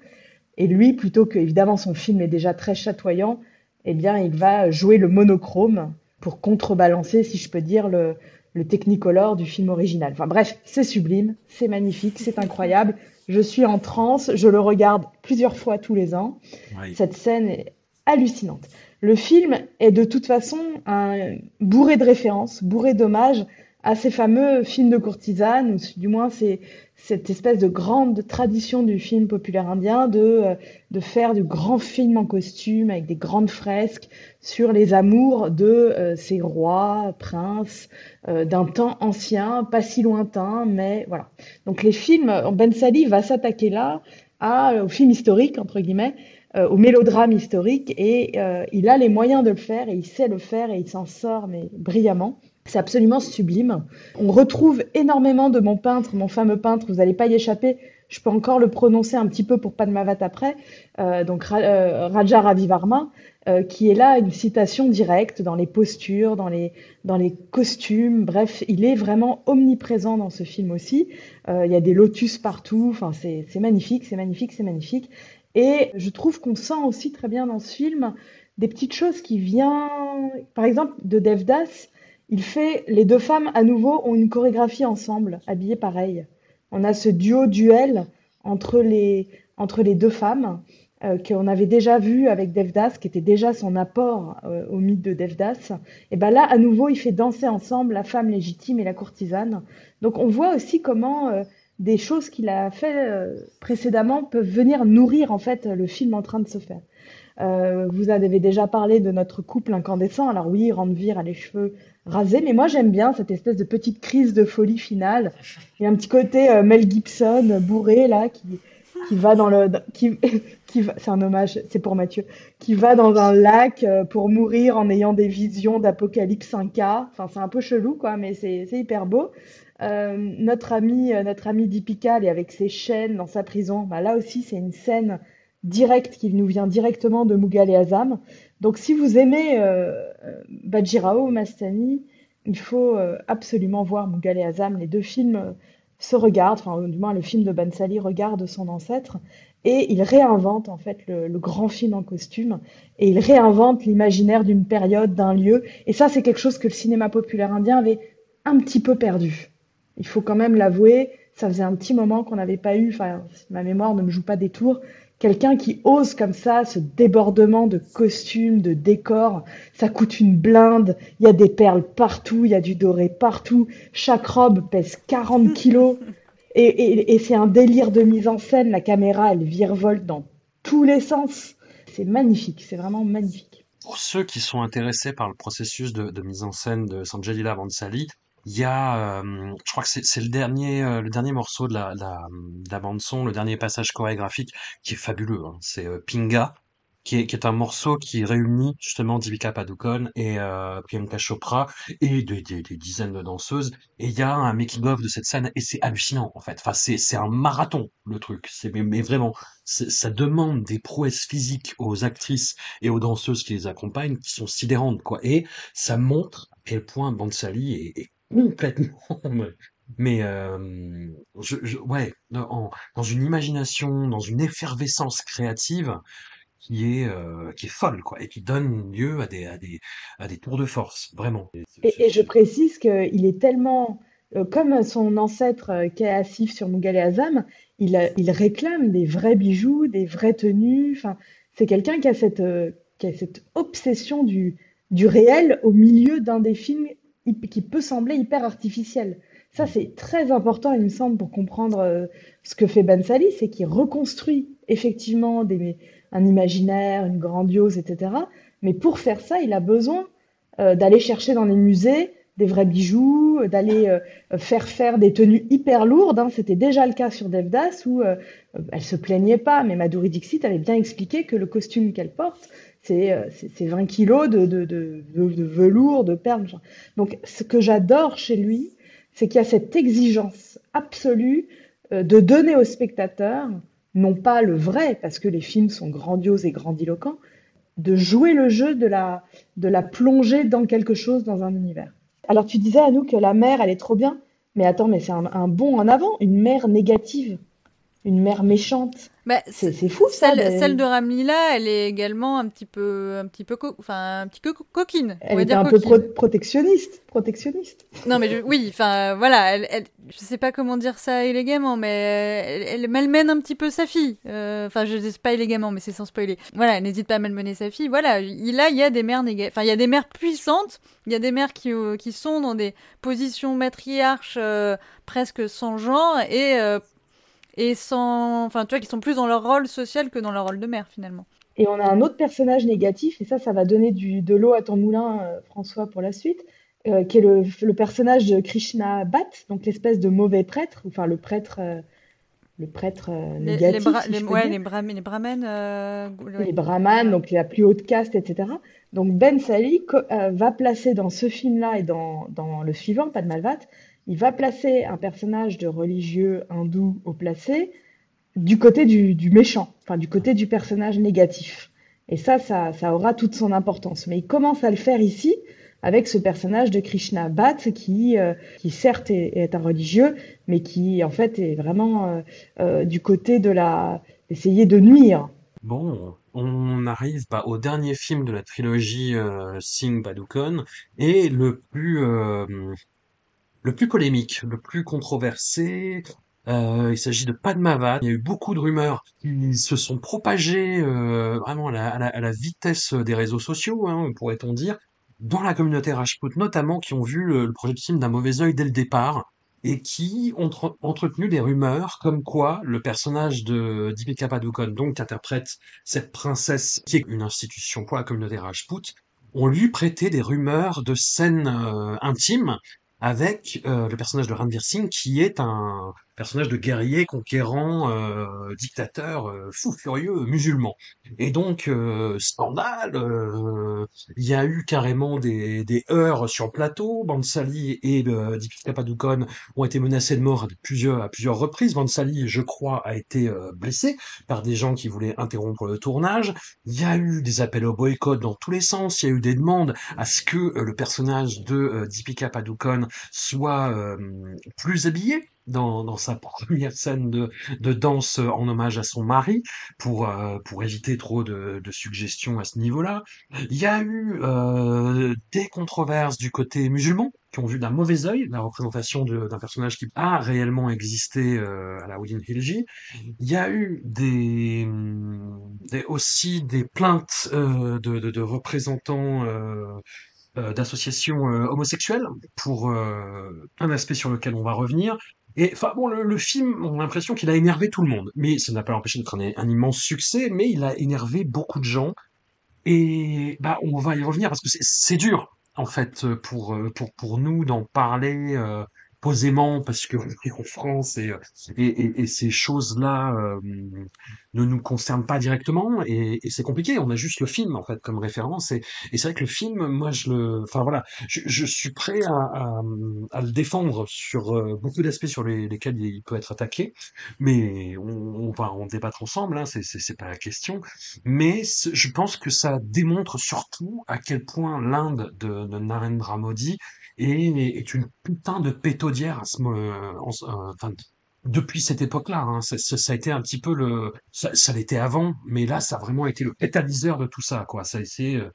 Et lui, plutôt que, évidemment, son film est déjà très chatoyant, eh bien, il va jouer le monochrome pour contrebalancer, si je peux dire, le, le technicolor du film original. Enfin bref, c'est sublime, c'est magnifique, c'est incroyable. Je suis en transe, je le regarde plusieurs fois tous les ans. Oui. Cette scène est hallucinante. Le film est de toute façon un, bourré de références, bourré d'hommages à ces fameux films de courtisanes, ou du moins c'est cette espèce de grande tradition du film populaire indien de, euh, de faire du grand film en costume avec des grandes fresques sur les amours de euh, ces rois, princes, euh, d'un temps ancien, pas si lointain, mais voilà. Donc les films, Ben Sali va s'attaquer là à, au film historique, entre guillemets, euh, au mélodrame historique, et il a les moyens de le faire, et il sait le faire, et il s'en sort, mais brillamment. C'est absolument sublime. On retrouve énormément de mon peintre, mon fameux peintre, vous n'allez pas y échapper, je peux encore le prononcer un petit peu pour pas de Padmavat après, euh, donc euh, Raja Ravivarma, euh, qui est là une citation directe dans les postures, dans les, dans les costumes, bref, il est vraiment omniprésent dans ce film aussi. Euh, il y a des lotus partout, enfin c'est magnifique, c'est magnifique, c'est magnifique. Et je trouve qu'on sent aussi très bien dans ce film des petites choses qui viennent, par exemple, de Devdas, il fait les deux femmes à nouveau ont une chorégraphie ensemble, habillées pareil. On a ce duo duel entre les entre les deux femmes euh, qu'on avait déjà vu avec Devdas, qui était déjà son apport euh, au mythe de Devdas. Et ben là, à nouveau, il fait danser ensemble la femme légitime et la courtisane. Donc on voit aussi comment euh, des choses qu'il a fait précédemment peuvent venir nourrir en fait le film en train de se faire. Euh, vous avez déjà parlé de notre couple incandescent. Alors oui, Randvir a les cheveux rasés, mais moi j'aime bien cette espèce de petite crise de folie finale. Il y a un petit côté euh, Mel Gibson bourré là qui qui va dans le qui [laughs] qui c'est un hommage, c'est pour Mathieu, qui va dans un lac euh, pour mourir en ayant des visions d'apocalypse 5K. Enfin, c'est un peu chelou quoi, mais c'est hyper beau. notre ami notre ami est avec ses chaînes dans sa prison. Bah, là aussi, c'est une scène direct qui nous vient directement de Mughal et Azam. Donc si vous aimez euh, euh Bajirao Mastani, il faut euh, absolument voir Mughal et Azam. Les deux films euh, se regardent, enfin du moins le film de Bansali regarde son ancêtre et il réinvente en fait le, le grand film en costume et il réinvente l'imaginaire d'une période, d'un lieu. Et ça c'est quelque chose que le cinéma populaire indien avait un petit peu perdu. Il faut quand même l'avouer, ça faisait un petit moment qu'on n'avait pas eu, enfin ma mémoire ne me joue pas des tours, Quelqu'un qui ose comme ça ce débordement de costumes, de décors, ça coûte une blinde, il y a des perles partout, il y a du doré partout, chaque robe pèse 40 [laughs] kilos et, c'est un délire de mise en scène, la caméra elle virevolte dans tous les sens. C'est magnifique, c'est vraiment magnifique. Pour ceux qui sont intéressés par le processus de, mise en scène de Sanjay Leela Bansali, il y a, euh, je crois que c'est le dernier, euh, le dernier morceau de la, la, la bande son, le dernier passage chorégraphique qui est fabuleux. Hein. C'est euh, Pinga, qui est, qui est un morceau qui réunit justement Divika Padukone et euh, Priyanka Chopra et des, des, des, dizaines de danseuses. Et il y a un making-of de cette scène et c'est hallucinant en fait. Enfin, c'est c'est un marathon le truc. C'est mais, mais vraiment, ça demande des prouesses physiques aux actrices et aux danseuses qui les accompagnent qui sont sidérantes quoi. Et ça montre à quel point Bansali est, est Complètement. [laughs] Mais euh, je, je, ouais, dans, dans une imagination, dans une effervescence créative qui est euh, qui est folle quoi et qui donne lieu à des à des à des tours de force vraiment. Et, et je précise qu'il est tellement euh, comme son ancêtre euh, qui est Asif sur Mughal et Azam, il, il réclame des vrais bijoux, des vraies tenues. Enfin, c'est quelqu'un qui a cette qui a cette obsession du du réel au milieu d'un des films qui peut sembler hyper artificiel. Ça, c'est très important, il me semble, pour comprendre euh, ce que fait Ben Sali, c'est qu'il reconstruit effectivement un imaginaire, une grandiose, etc. Mais pour faire ça, il a besoin euh, d'aller chercher dans les musées des vrais bijoux, d'aller euh, faire faire des tenues hyper lourdes. Hein. C'était déjà le cas sur Devdas où elle se plaignait pas, mais Madhuri Dixit avait bien expliqué que le costume qu'elle porte, c'est 20 euh, kilos de, velours, de perles. Donc, ce que j'adore chez lui, c'est qu'il y a cette exigence absolue euh, de donner au spectateur, non pas le vrai, parce que les films sont grandioses et grandiloquents, de jouer le jeu de la, de la plonger dans quelque chose, dans un univers. Alors, tu disais à nous que la mère, elle est trop bien. Mais attends, mais c'est un, un bond en avant, une mère négative une mère méchante. Bah, c'est fou ça. Celle, celle, de Ramlila, elle est également un petit peu, un petit peu, enfin un petit peu coquine. Elle est un peu protectionniste, protectionniste. Non mais oui, enfin voilà, elle, elle, je sais pas comment dire ça élégamment, mais elle, elle malmène un petit peu sa fille. Euh, enfin, je dis pas élégamment, mais c'est sans spoiler. Voilà, n'hésite pas à malmener sa fille. Voilà, là il y a des mères négatives, enfin il y a des mères puissantes, il y a des mères qui, euh, qui sont dans des positions matriarches euh, presque sans genre et et sans, enfin, tu vois, qui sont plus dans leur rôle social que dans leur rôle de mère finalement. Et on a un autre personnage négatif, et ça, ça va donner du, de l'eau à ton moulin, euh, François, pour la suite, euh, qui est le, le, personnage de Krishna Bhatt, donc l'espèce de mauvais prêtre, enfin le prêtre, euh, le prêtre Les, négatif, les, bra- si les, peux ouais, les, brahmins, les les brahmanes, donc la plus haute caste, etc. Donc Ben Sali va placer dans ce film-là et dans, dans le suivant, Pas de Malvat, il va placer un personnage de religieux hindou au placé du côté du, méchant, enfin du côté du personnage négatif. Et ça, ça, ça aura toute son importance. Mais il commence à le faire ici avec ce personnage de Krishna Bhatt qui, euh, qui certes est, un religieux, mais qui en fait est vraiment euh, euh, du côté de la d'essayer de nuire. Bon, on arrive bah, au dernier film de la trilogie Singh Padukone et le plus le plus polémique, le plus controversé. Euh, il s'agit de Padmavat. Il y a eu beaucoup de rumeurs qui se sont propagées euh, vraiment à la, à la- à la vitesse des réseaux sociaux, hein, pourrait-on dire, dans la communauté Rajput notamment, qui ont vu le, projet de film d'un mauvais œil dès le départ et qui ont entre- entretenu des rumeurs comme quoi le personnage de Deepika Padukone, donc qui interprète cette princesse qui est une institution pour la communauté Rajput, on lui prêtait des rumeurs de scènes euh, intimes avec euh, le personnage de Ranveer Singh qui est un personnage de guerrier conquérant euh, dictateur euh, fou furieux musulman. Et donc euh, scandale euh, il y a eu carrément des, des heurts sur le plateau. Bansali et euh, Deepika Padukone ont été menacés de mort à plusieurs à plusieurs reprises. Bansali je crois a été euh, blessé par des gens qui voulaient interrompre le tournage. Il y a eu des appels au boycott dans tous les sens. Il y a eu des demandes à ce que le personnage de Deepika Padukone soit plus habillé dans, dans sa première scène de, de danse en hommage à son mari pour, euh, pour éviter trop de, de suggestions à ce niveau-là. Il y a eu euh, des controverses du côté musulman qui ont vu d'un mauvais œil la représentation d'un personnage qui a réellement existé euh, à la Woodin Hilji. Il y a eu des, des aussi des plaintes euh, de, de, de représentants euh, euh, d'associations euh, homosexuelles pour euh, un aspect sur lequel on va revenir. Et enfin bon, le, film, on a l'impression qu'il a énervé tout le monde, mais ça n'a pas empêché d'être un, un immense succès, mais il a énervé beaucoup de gens. Et bah on va y revenir parce que c'est c'est dur en fait pour euh, pour pour nous d'en parler euh, posément parce que en France et et, et, ces choses-là euh, ne nous concernent pas directement et, c'est compliqué. On a juste le film en fait comme référence et, c'est vrai que le film, moi je le, enfin voilà, je, je suis prêt à, à, à le défendre sur euh, beaucoup d'aspects sur les, lesquels il peut être attaqué, mais on, on va en débattre ensemble. Hein, c'est pas la question. Mais je pense que ça démontre surtout à quel point l'Inde de, de Narendra Modi est, est une putain de pétaudière à ce, euh, euh, depuis cette époque-là. Hein. Ça, ça- ça a été un petit peu le, ça, ça l'était avant, mais là, ça a vraiment été le catalyseur de tout ça, quoi. Ça a été euh,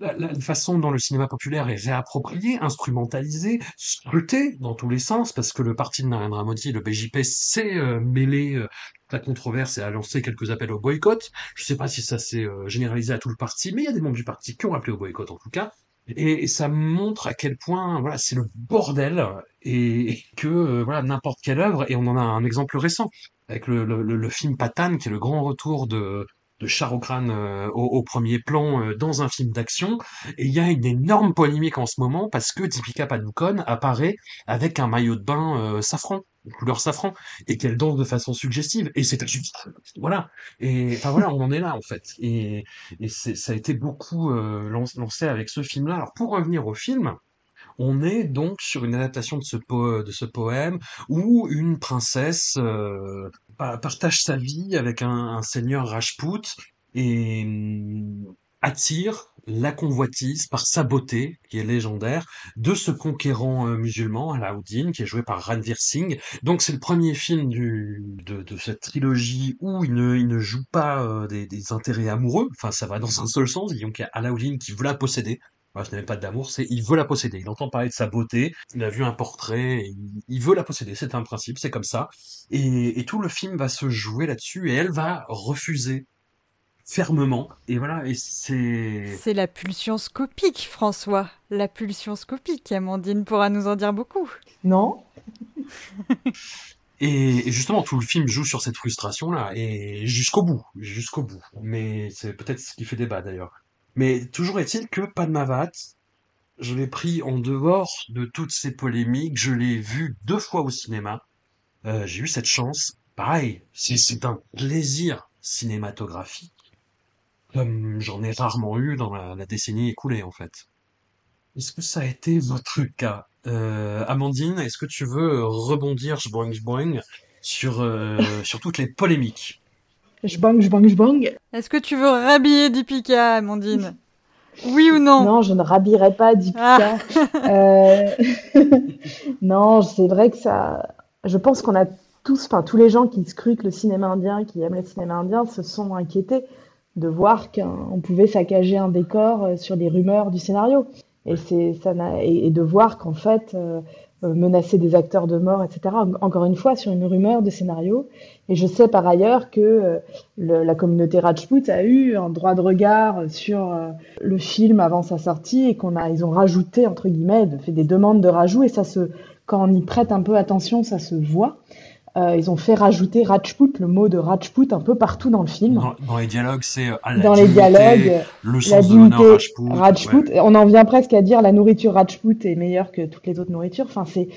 la, la façon dont le cinéma populaire est réapproprié, instrumentalisé, scruté dans tous les sens, parce que le parti de Narendra Modi, le BJP, s'est euh, mêlé euh, la controverse et a lancé quelques appels au boycott. Je sais pas si ça s'est euh, généralisé à tout le parti, mais il y a des membres du parti qui ont appelé au boycott en tout cas. Et, ça montre à quel point voilà c'est le bordel et, que euh, voilà n'importe quelle œuvre et on en a un exemple récent avec le, le, film Patan qui est le grand retour de de Khan euh, au, au premier plan euh, dans un film d'action. Et il y a une énorme polémique en ce moment parce que Deepika Padukone apparaît avec un maillot de bain euh, safran couleur safran et qu'elle danse de façon suggestive. Et c'est voilà. Et enfin voilà on en est là en fait. Et et ça a été beaucoup euh, lan- lancé avec ce film-là. Alors pour revenir au film, on est donc sur une adaptation de ce, poème où une princesse euh, pa- partage sa vie avec un, seigneur Rajput et hum, attire la convoitise par sa beauté, qui est légendaire, de ce conquérant euh, musulman, Alaoudine, qui est joué par Ranveer Singh. Donc c'est le premier film de, cette trilogie où il ne, il joue pas euh, des, intérêts amoureux, enfin ça va dans un seul sens, qu'il y a Alaoudine qui veut la posséder, Enfin, ce n'est même pas d'amour, c'est il veut la posséder. Il entend parler de sa beauté, il a vu un portrait, et il, il veut la posséder. C'est un principe, c'est comme ça. Et, et tout le film va se jouer là-dessus, et elle va refuser fermement. Et voilà, et c'est C'est la pulsion scopique, François. La pulsion scopique. Amandine pourra nous en dire beaucoup. Non? [laughs] et, et justement tout le film joue sur cette frustration-là, et jusqu'au bout, jusqu'au bout. Mais c'est peut-être ce qui fait débat d'ailleurs. Mais toujours est-il que Padmavat, je l'ai pris en dehors de toutes ces polémiques, je l'ai vu deux fois au cinéma. Euh, j'ai eu cette chance pareil, c'est un plaisir cinématographique comme j'en ai rarement eu dans la, décennie écoulée en fait. Est-ce que ça a été votre cas? Euh, Amandine, est-ce que tu veux rebondir, jboing, jboing, sur, euh, sur toutes les polémiques? Jboing, jboing, jboing. Est-ce que tu veux rhabiller Deepika, Amandine? Oui ou non? Non, je ne rhabillerai pas Deepika. Ah. Euh, [laughs] non, c'est vrai que ça... Je pense qu'on a tous, enfin tous les gens qui scrutent le cinéma indien, qui aiment le cinéma indien, se sont inquiétés de voir qu'on pouvait saccager un décor euh, sur des rumeurs du scénario. Et, c'est, ça et, de voir qu'en fait, euh, menacer des acteurs de mort, etc., encore une fois, sur une rumeur de scénario. Et je sais par ailleurs que la communauté Rajput a eu un droit de regard sur le film avant sa sortie et qu'on a, ils ont rajouté, entre guillemets, fait des demandes de rajout et ça se, quand on y prête un peu attention, ça se voit. Euh, ils ont fait rajouter Rajput, le mot de Rajput, un peu partout dans le film. Dans, les dialogues, c'est euh, dans les dialogues, le sens de Rajput. On en vient presque à dire la nourriture Rajput est meilleure que toutes les autres nourritures. Enfin, c'est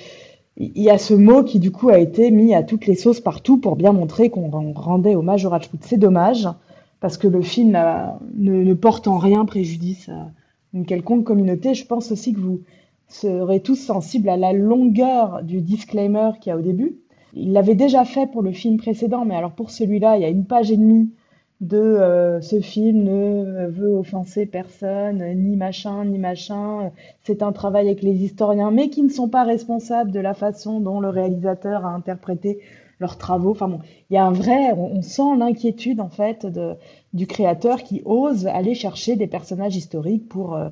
il y a ce mot qui du coup a été mis à toutes les sauces partout pour bien montrer qu'on rendait hommage au Rajput. C'est dommage parce que le film ne, ne, porte en rien préjudice à une quelconque communauté. Je pense aussi que vous serez tous sensibles à la longueur du disclaimer qu'il y a au début il l'avait déjà fait pour le film précédent, mais alors pour celui-là, il y a une page et demie de euh, ce film ne veut offenser personne, ni machin, ni machin. C'est un travail avec les historiens, mais qui ne sont pas responsables de la façon dont le réalisateur a interprété leurs travaux. Enfin bon, il y a un vrai, on, sent l'inquiétude en fait du créateur qui ose aller chercher des personnages historiques pour euh,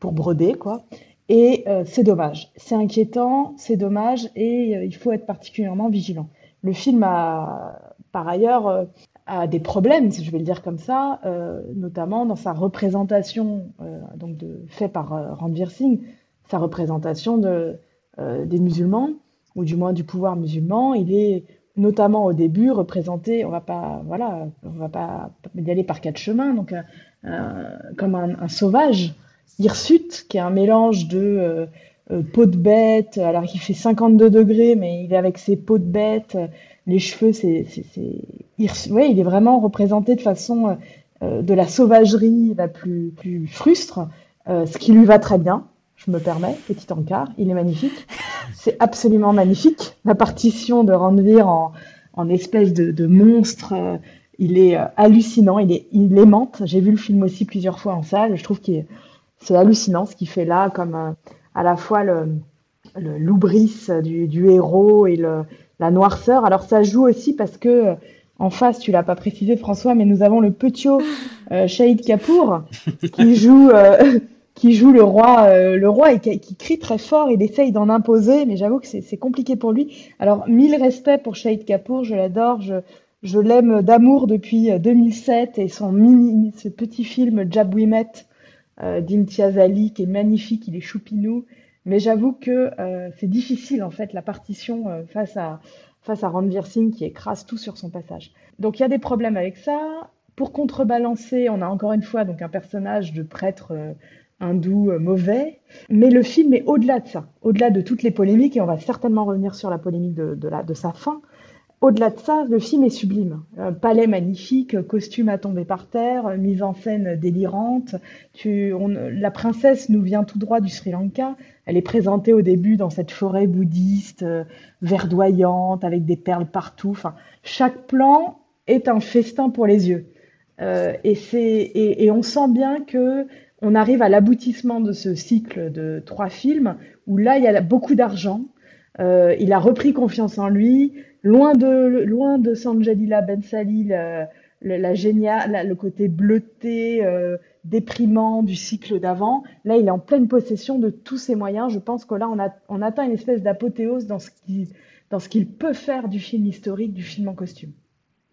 pour broder quoi. Et euh, c'est dommage. C'est inquiétant, c'est dommage, et euh, il faut être particulièrement vigilant. Le film a, par ailleurs, euh, a des problèmes, si je vais le dire comme ça, notamment dans sa représentation, donc de, fait par Ranveer Singh, sa représentation de, des musulmans, ou du moins du pouvoir musulman. Il est notamment au début représenté, on va pas, voilà, on va pas y aller par quatre chemins, donc comme un, un sauvage hirsute, qui est un mélange de euh, euh, peau de bête, alors qu'il fait 52 degrés, mais il est avec ses peaux de bête, les cheveux, c'est, c'est, ouais, il est vraiment représenté de façon euh, de la sauvagerie la plus, plus frustre, ce qui lui va très bien. Je me permets, petit encart, il est magnifique. C'est absolument magnifique. La partition de Ranveer en, en espèce de, de monstre, il est hallucinant, il est, il aimante. J'ai vu le film aussi plusieurs fois en salle. Je trouve qu'il est c'est hallucinant ce qu'il fait là, comme euh, à la fois le, l'oubris du, du, héros et le, la noirceur. Alors ça joue aussi parce que euh, en face, tu l'as pas précisé François, mais nous avons le petit euh, Shahid Kapoor qui [laughs] joue euh, qui joue le roi le roi et qui, qui, crie très fort. Il essaye d'en imposer, mais j'avoue que c'est compliqué pour lui. Alors mille respects pour Shahid Kapoor, je l'adore, je je l'aime d'amour depuis 2007 et son mini, ce petit film Jab We Met euh, qui est magnifique, il est choupinou. Mais j'avoue que euh, c'est difficile en fait la partition euh, face à face à Singh qui écrase tout sur son passage. Donc il y a des problèmes avec ça. Pour contrebalancer, on a encore une fois donc un personnage de prêtre hindou mauvais. Mais le film est au-delà de ça, au-delà de toutes les polémiques, et on va certainement revenir sur la polémique de sa fin. Au-delà de ça, le film est sublime. palais magnifique, costume à tomber par terre, mise en scène délirante. La princesse nous vient tout droit du Sri Lanka. Elle est présentée au début dans cette forêt bouddhiste euh, verdoyante avec des perles partout. Enfin, chaque plan est un festin pour les yeux. Euh, et, et, on sent bien que on arrive à l'aboutissement de ce cycle de trois films où là il y a beaucoup d'argent. Euh, il a repris confiance en lui loin de loin de Sanjalila Ben Sali, la, la, le côté bleuté, euh, déprimant du cycle d'avant. Là, il est en pleine possession de tous ses moyens. Je pense que là, on, a, on atteint une espèce d'apothéose dans ce qui dans ce qu'il peut faire du film historique, du film en costume.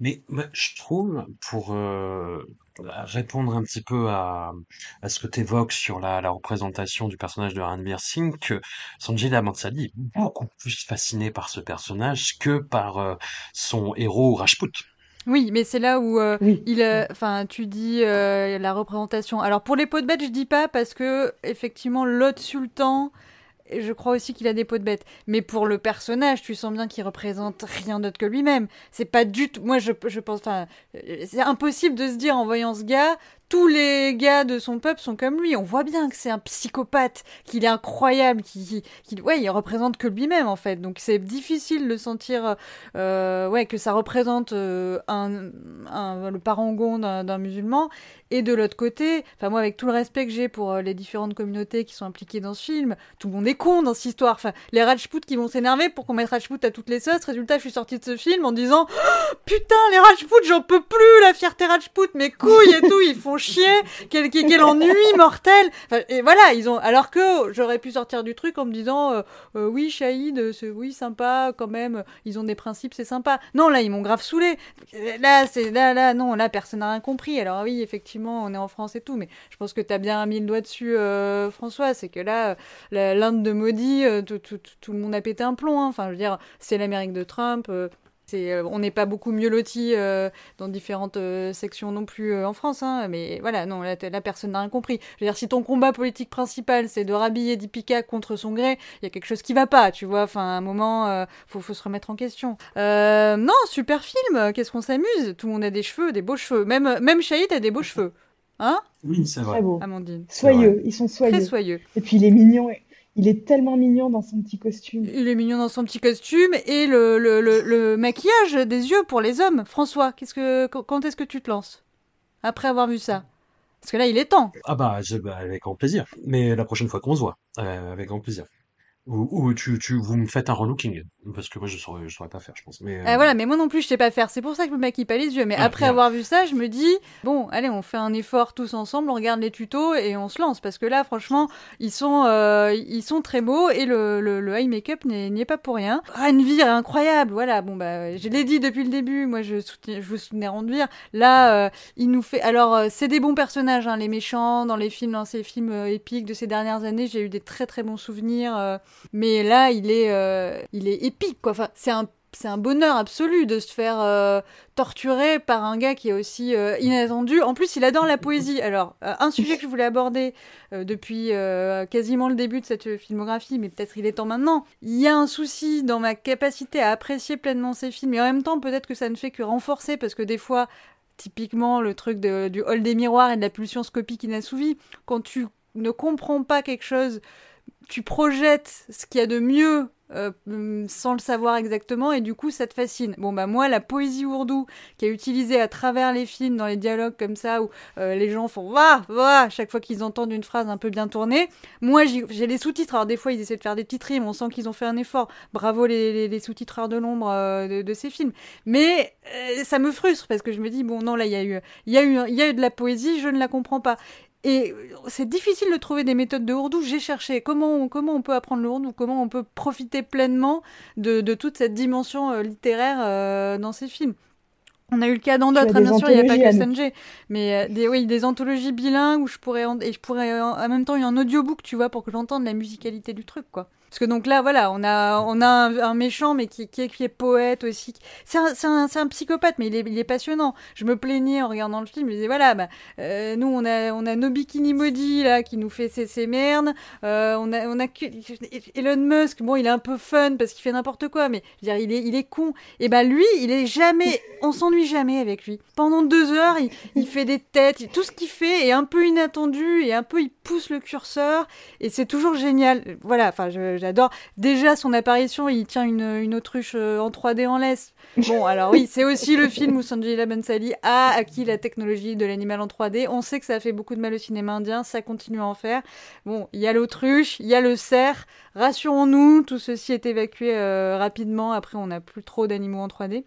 Mais je trouve, pour euh, répondre un petit peu à, à ce que tu évoques sur la, la, représentation du personnage de Ranveer Singh, que Sanjay Mansali est beaucoup plus fasciné par ce personnage que par euh, son héros Rajput. Oui, mais c'est là où euh, il, enfin, tu dis la représentation. Alors pour les pots de bête, je dis pas parce que effectivement l'autre sultan je crois aussi qu'il a des peaux de bête. Mais pour le personnage, tu sens bien qu'il représente rien d'autre que lui-même. C'est pas du tout. Moi, je, pense. Enfin, c'est impossible de se dire en voyant ce gars, tous les gars de son peuple sont comme lui. On voit bien que c'est un psychopathe, qu'il est incroyable, qu'il, qu'il, ouais, il représente que lui-même en fait. Donc c'est difficile de sentir, euh, ouais, que ça représente euh, un, le parangon d'un, musulman. Et de l'autre côté, enfin moi avec tout le respect que j'ai pour euh, les différentes communautés qui sont impliquées dans ce film, tout le monde est con dans cette histoire. Enfin, les Rajputs qui vont s'énerver pour qu'on mette Rajput à toutes les sauces. Résultat, je suis sortie de ce film en disant [gasps] putain les Rajputs, j'en peux plus la fierté Rajput, mes couilles et tout, ils font chier, quel, ennui mortel. Et voilà, ils ont. Alors que j'aurais pu sortir du truc en me disant euh, euh, oui Shahid, c'est oui sympa quand même, ils ont des principes, c'est sympa. Non là ils m'ont grave saoulé. Là c'est là là non là personne n'a rien compris. Alors oui effectivement on est en France et tout, mais je pense que tu as bien mis le doigt dessus, euh, François. C'est que là, l'Inde de maudit, tout, tout, tout, le monde a pété un plomb. Hein. Enfin, je veux dire, c'est l'Amérique de Trump. Euh, on n'est pas beaucoup mieux lotis dans différentes sections non plus en France, hein, mais voilà, non, là, personne n'a rien compris. Je veux dire, si ton combat politique principal c'est de rhabiller Dipika contre son gré, il y a quelque chose qui va pas, tu vois. Enfin, à un moment, faut, faut se remettre en question. non, super film. Qu'est-ce qu'on s'amuse? Tout le monde a des cheveux, des beaux cheveux. Même même Shahid a des beaux cheveux. Hein? Oui, c'est vrai. Très beau. Amandine. Soyeux, ils sont soyeux. Très soyeux. Et puis il est mignon. Il est tellement mignon dans son petit costume. Il est mignon dans son petit costume et le, le, le, le maquillage des yeux pour les hommes. François, qu'est-ce que, quand est-ce que tu te lances Après avoir vu ça? Parce que là, il est temps. Ah bah, je, bah avec grand plaisir. Mais la prochaine fois qu'on se voit, euh, avec grand plaisir. Ou, ou tu, tu, vous me faites un relooking. Parce que moi, je saurais, je saurais pas faire, je pense. Mais, euh... voilà, mais moi non plus, je sais pas faire. C'est pour ça que je me maquille pas les yeux. Mais ah, après bien. avoir vu ça, je me dis, bon, allez, on fait un effort tous ensemble, on regarde les tutos et on se lance. Parce que là, franchement, ils sont, euh, ils sont très beaux et le, le, le eye make-up n'y est pas pour rien. Ranvir est incroyable. Voilà, bon, bah, je l'ai dit depuis le début. Moi, je, soutiens, je soutenais Ranvir. Là, euh, il nous fait. Alors, euh, c'est des bons personnages, hein, les méchants, dans les films, dans ces films épiques de ces dernières années. J'ai eu des très très bons souvenirs. Mais là, il est, euh, il est épique, quoi. Enfin, c'est un c'est un bonheur absolu de se faire euh, torturer par un gars qui est aussi euh, inattendu. En plus, il adore la poésie. Alors, un sujet que je voulais aborder depuis quasiment le début de cette filmographie, mais peut-être il est temps maintenant. Il y a un souci dans ma capacité à apprécier pleinement ces films, et en même temps, peut-être que ça ne fait que renforcer, parce que des fois, typiquement, le truc du hall des miroirs et de la pulsion scopique inassouvie, quand tu ne comprends pas quelque chose tu projettes ce qu'il y a de mieux euh, sans le savoir exactement et du coup ça te fascine. Bon bah moi la poésie ourdou qui est utilisée à travers les films dans les dialogues comme ça où euh, les gens font va va chaque fois qu'ils entendent une phrase un peu bien tournée. Moi j'ai les sous-titres alors des fois ils essaient de faire des petites rimes, on sent qu'ils ont fait un effort. Bravo les, les, les sous-titreurs de l'ombre euh, de, ces films. Mais ça me frustre parce que je me dis bon non là il y a eu y a eu il y a eu de la poésie, je ne la comprends pas. Et c'est difficile de trouver des méthodes de ourdou. J'ai cherché comment on, comment on peut apprendre le ourdou, comment on peut profiter pleinement de, de toute cette dimension euh, littéraire euh, dans ces films. On a eu le cas dans d'autres, hein, bien sûr, il n'y a pas que Sanjay, mais euh, des, oui, des anthologies bilingues où je pourrais, en, et je pourrais en, en même temps, il y a un audiobook, tu vois, pour que j'entende la musicalité du truc, quoi. Parce que donc là, voilà, on a, un, méchant, mais qui, est, qui poète aussi. C'est un, psychopathe, mais il est, passionnant. Je me plaignais en regardant le film, je disais, voilà, bah, euh, nous, on a, on a nos là, qui nous fait ces, ces merdes. Euh, on a, on a Elon Musk, bon, il est un peu fun parce qu'il fait n'importe quoi, mais je veux dire, il est, con. Et ben, lui, il est jamais, on s'ennuie jamais avec lui. Pendant deux heures, il fait des têtes, tout ce qu'il fait est un peu inattendu et un peu, il pousse le curseur et c'est toujours génial. Voilà, enfin, je, j'adore. Déjà, son apparition, il tient une, une autruche euh, en 3D en laisse. Bon, alors oui, c'est aussi le film où Sanjay Bansali a acquis la technologie de l'animal en 3D. On sait que ça a fait beaucoup de mal au cinéma indien, ça continue à en faire. Bon, il y a l'autruche, il y a le cerf. Rassurons-nous, tout ceci est évacué euh, rapidement. Après, on n'a plus trop d'animaux en 3D.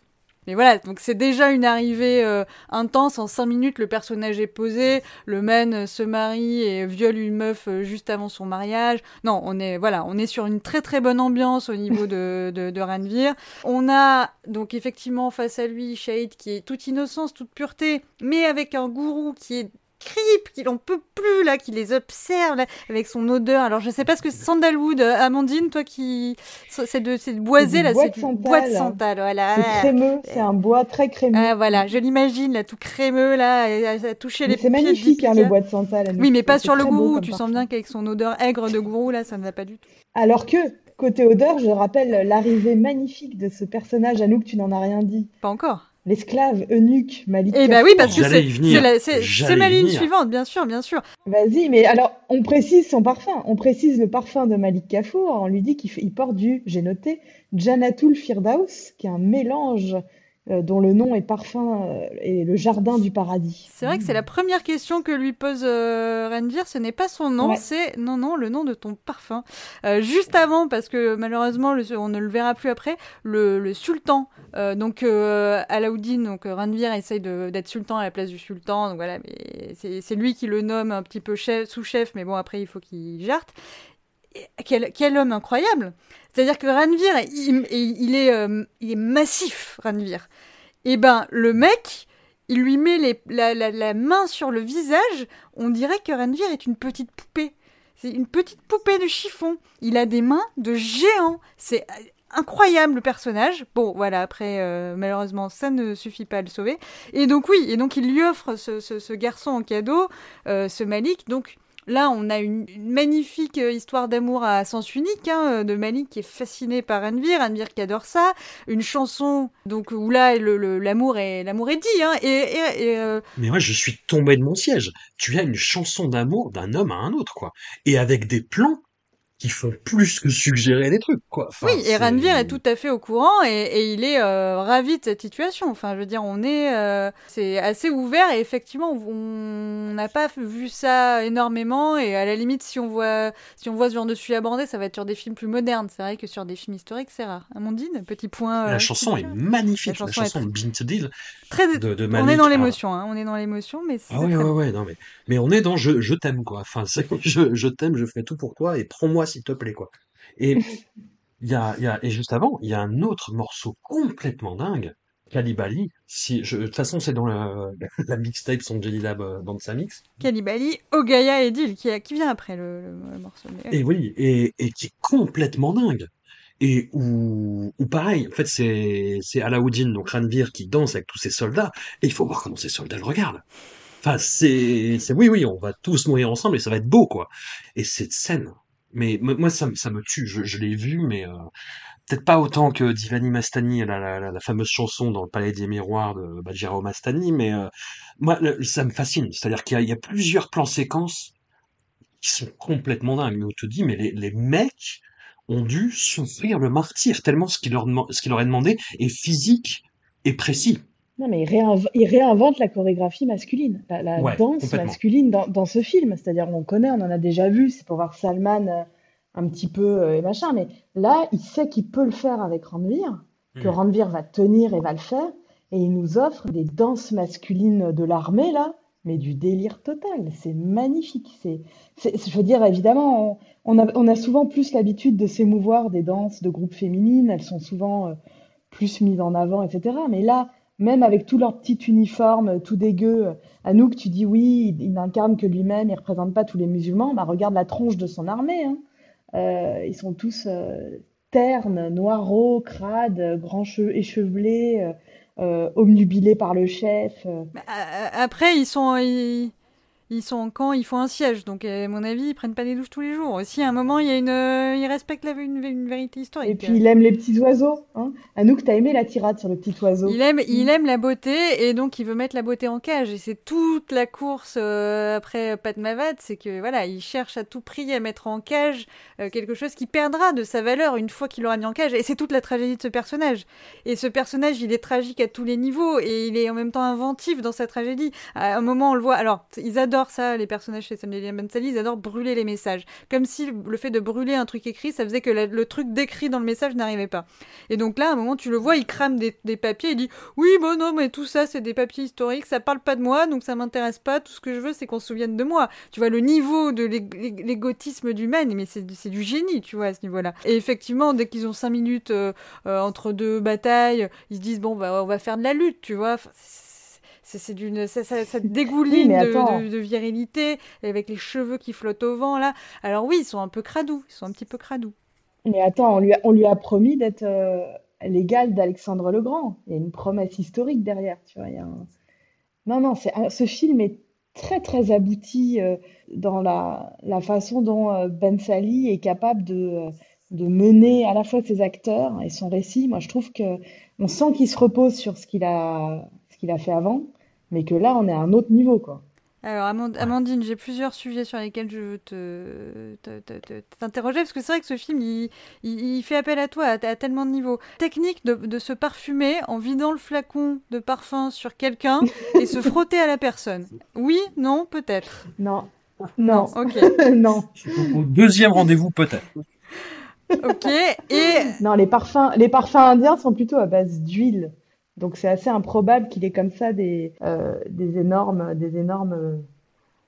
Mais voilà, donc c'est déjà une arrivée euh, intense. En cinq minutes, le personnage est posé, le man se marie et viole une meuf euh, juste avant son mariage. Non, on est voilà, on est sur une très très bonne ambiance au niveau [laughs] de, de, de Ranvir. On a donc effectivement face à lui Shahid qui est toute innocence, toute pureté, mais avec un gourou qui est creep, qu'il en peut plus là, qu'il les observe là, avec son odeur. Alors je sais pas ce que c'est sandalwood, euh, Amandine, toi qui c'est de c'est boisé là, c'est du bois de santal, voilà. C'est crémeux, c'est un bois très crémeux. Ah, voilà, je l'imagine là, tout crémeux là, à, toucher les. C'est magnifique hein, le bois de santal. Oui, mais pas sur le gourou. Tu sens bien qu'avec son odeur aigre de gourou là, ça ne va pas du tout. Alors que côté odeur, je rappelle l'arrivée magnifique de ce personnage. À nous que tu n'en as rien dit. Pas encore l'esclave eunuque Malik. Eh ben oui, parce que c'est ma ligne suivante, bien sûr, bien sûr. Vas-y, mais alors on précise son parfum, on précise le parfum de Malik Kafour, on lui dit qu'il porte du, j'ai noté, Janatul Firdaus, qui est un mélange euh, dont le nom est parfum euh, et le jardin du paradis. C'est vrai que c'est la première question que lui pose euh. Ce n'est pas son nom, c'est non non le nom de ton parfum. Euh, juste avant, parce que malheureusement on ne le verra plus après, le, le sultan. donc Alaoudine, donc Renvir essaye d'être sultan à la place du sultan. Donc voilà, mais c'est lui qui le nomme un petit peu chef, sous-chef, mais bon après il faut qu'il jarte. Quel, homme incroyable c'est-à-dire que Ranvir, il, est, euh, il est massif, Ranvir. Et eh ben, le mec, il lui met les, la, main sur le visage, on dirait que Ranvir est une petite poupée. C'est une petite poupée de chiffon. Il a des mains de géant. C'est incroyable le personnage. Bon, voilà, après, euh, malheureusement, ça ne suffit pas à le sauver. Et donc, oui, et donc il lui offre ce, garçon en cadeau, euh, ce Malik. Donc, Là, on a une, magnifique euh, histoire d'amour à sens unique hein, de Malik qui est fasciné par Anvir, Anvir qui adore ça. Une chanson donc où là l'amour est est dit. Hein, et, euh, Mais moi, je suis tombé de mon siège. Tu as une chanson d'amour d'un homme à un autre, quoi, et avec des plans qui font plus que suggérer des trucs, quoi. oui, et Ranvir est tout à fait au courant et, et il est euh, ravi de cette situation. Enfin, je veux dire, on est, euh, c'est assez ouvert et effectivement, on n'a pas vu ça énormément et à la limite, si on voit, si on voit ce genre de sujet abordé, ça va être sur des films plus modernes. C'est vrai que sur des films historiques, c'est rare. Amandine, petit point. la euh, chanson est magnifique. La chanson, de Bint Deal. Très. De, de on est dans l'émotion, hein. on est dans l'émotion, mais. Ah ouais, ouais, ouais, non mais, mais on est dans je, je t'aime quoi. Enfin, [laughs] je, je t'aime, je fais tout pour toi et prends-moi s'il te plaît, quoi. Et il y a, y a, et juste avant, il y a un autre morceau complètement dingue, Calibali. Si, je, de toute façon, c'est dans la, [laughs] la mixtape son Jelly Lab euh, dans sa mix. Calibali, Ogaya et Dil, qui, qui vient après le, morceau. Et oui, et, et qui est complètement dingue et où, où pareil, en fait, c'est, c'est Alaoudine, donc Ranvir, qui danse avec tous ses soldats, et il faut voir comment ces soldats le regardent. Enfin, c'est, c'est, oui, oui, on va tous mourir ensemble et ça va être beau, quoi. Et cette scène, mais moi, ça, ça me tue. Je, l'ai vu, mais euh, peut-être pas autant que Divani Mastani, la, la, fameuse chanson dans le Palais des Miroirs de Bajiro Mastani, mais euh, moi, ça me fascine. C'est-à-dire qu'il y, a plusieurs plans séquences qui sont complètement dingues. Mais on te dit, mais les, mecs ont dû souffrir le martyr tellement ce qu'il leur, leur est demandé est physique et précis. Non, mais il, réinvente la chorégraphie masculine, la, danse masculine dans, dans ce film. C'est-à-dire, on connaît, on en a déjà vu, c'est pour voir Salman euh, un petit peu euh, et machin. Mais là, il sait qu'il peut le faire avec Ranvir, que mmh. Ranvir va tenir et va le faire. Et il nous offre des danses masculines de l'armée, là, mais du délire total. C'est magnifique. C'est, je veux dire, évidemment, on, a, on a souvent plus l'habitude de s'émouvoir des danses de groupes féminines. Elles sont souvent euh, plus mises en avant, etc. Mais là, même avec tout leur petit uniforme tout dégueu, à nous que tu dis oui, il, n'incarne que lui-même, il représente pas tous les musulmans, bah regarde la tronche de son armée. Hein. Euh, ils sont tous euh, ternes, noireaux, crades, grands cheveux échevelés, euh, euh, omnubilés par le chef. Bah, après, ils sont, sont en camp, ils font un siège. Donc, à mon avis, ils prennent pas des douches tous les jours. Aussi, à un moment, il y a une, euh, ils respectent la, une, vérité historique. Et puis, il aime les petits oiseaux. Hein Anouk, t'as aimé la tirade sur le petit oiseau. Il aime, il aime la beauté et donc il veut mettre la beauté en cage. Et c'est toute la course euh, après Padmavat, c'est que voilà, il cherche à tout prix à mettre en cage euh, quelque chose qui perdra de sa valeur une fois qu'il l'aura mis en cage. Et c'est toute la tragédie de ce personnage. Et ce personnage, il est tragique à tous les niveaux et il est en même temps inventif dans sa tragédie. À un moment, on le voit. Alors, ils adorent ça, les personnages chez Samuel Bensali, ils adorent brûler les messages. Comme si le fait de brûler un truc écrit, ça faisait que le truc décrit dans le message n'arrivait pas. Et donc là, à un moment, tu le vois, il crame des, papiers, il dit Oui, bon, non, mais tout ça, c'est des papiers historiques, ça parle pas de moi, donc ça m'intéresse pas, tout ce que je veux, c'est qu'on se souvienne de moi. Tu vois, le niveau de l'égotisme du man, mais c'est du génie, tu vois, à ce niveau-là. Et effectivement, dès qu'ils ont cinq minutes euh, euh, entre deux batailles, ils se disent Bon, bah, on va faire de la lutte, tu vois c'est d'une, ça, ça, ça dégouline de, de, virilité, avec les cheveux qui flottent au vent, là. Alors oui, ils sont un peu cradous, ils sont un petit peu cradous. Mais attends, on lui a, on lui a promis d'être euh, l'égal d'Alexandre le Grand. Il y a une promesse historique derrière, tu vois. Non, non, ce film est très, très abouti euh, dans la, la, façon dont euh, Ben Sali est capable de, de mener à la fois ses acteurs et son récit. Moi, je trouve que on sent qu'il se repose sur ce qu'il a, ce qu'il a fait avant, mais que là, on est à un autre niveau, quoi. Alors, Amandine, j'ai plusieurs sujets sur lesquels je veux t'interroger, parce que c'est vrai que ce film, il, fait appel à toi à, tellement de niveaux. Technique de, se parfumer en vidant le flacon de parfum sur quelqu'un [laughs] et se frotter à la personne. Oui, non, peut-être. Non. Non. Ok. [laughs] non. deuxième rendez-vous, peut-être. Ok. Et. Non, les parfums, les parfums indiens sont plutôt à base d'huile. Donc c'est assez improbable qu'il ait comme ça des, euh, des énormes, des énormes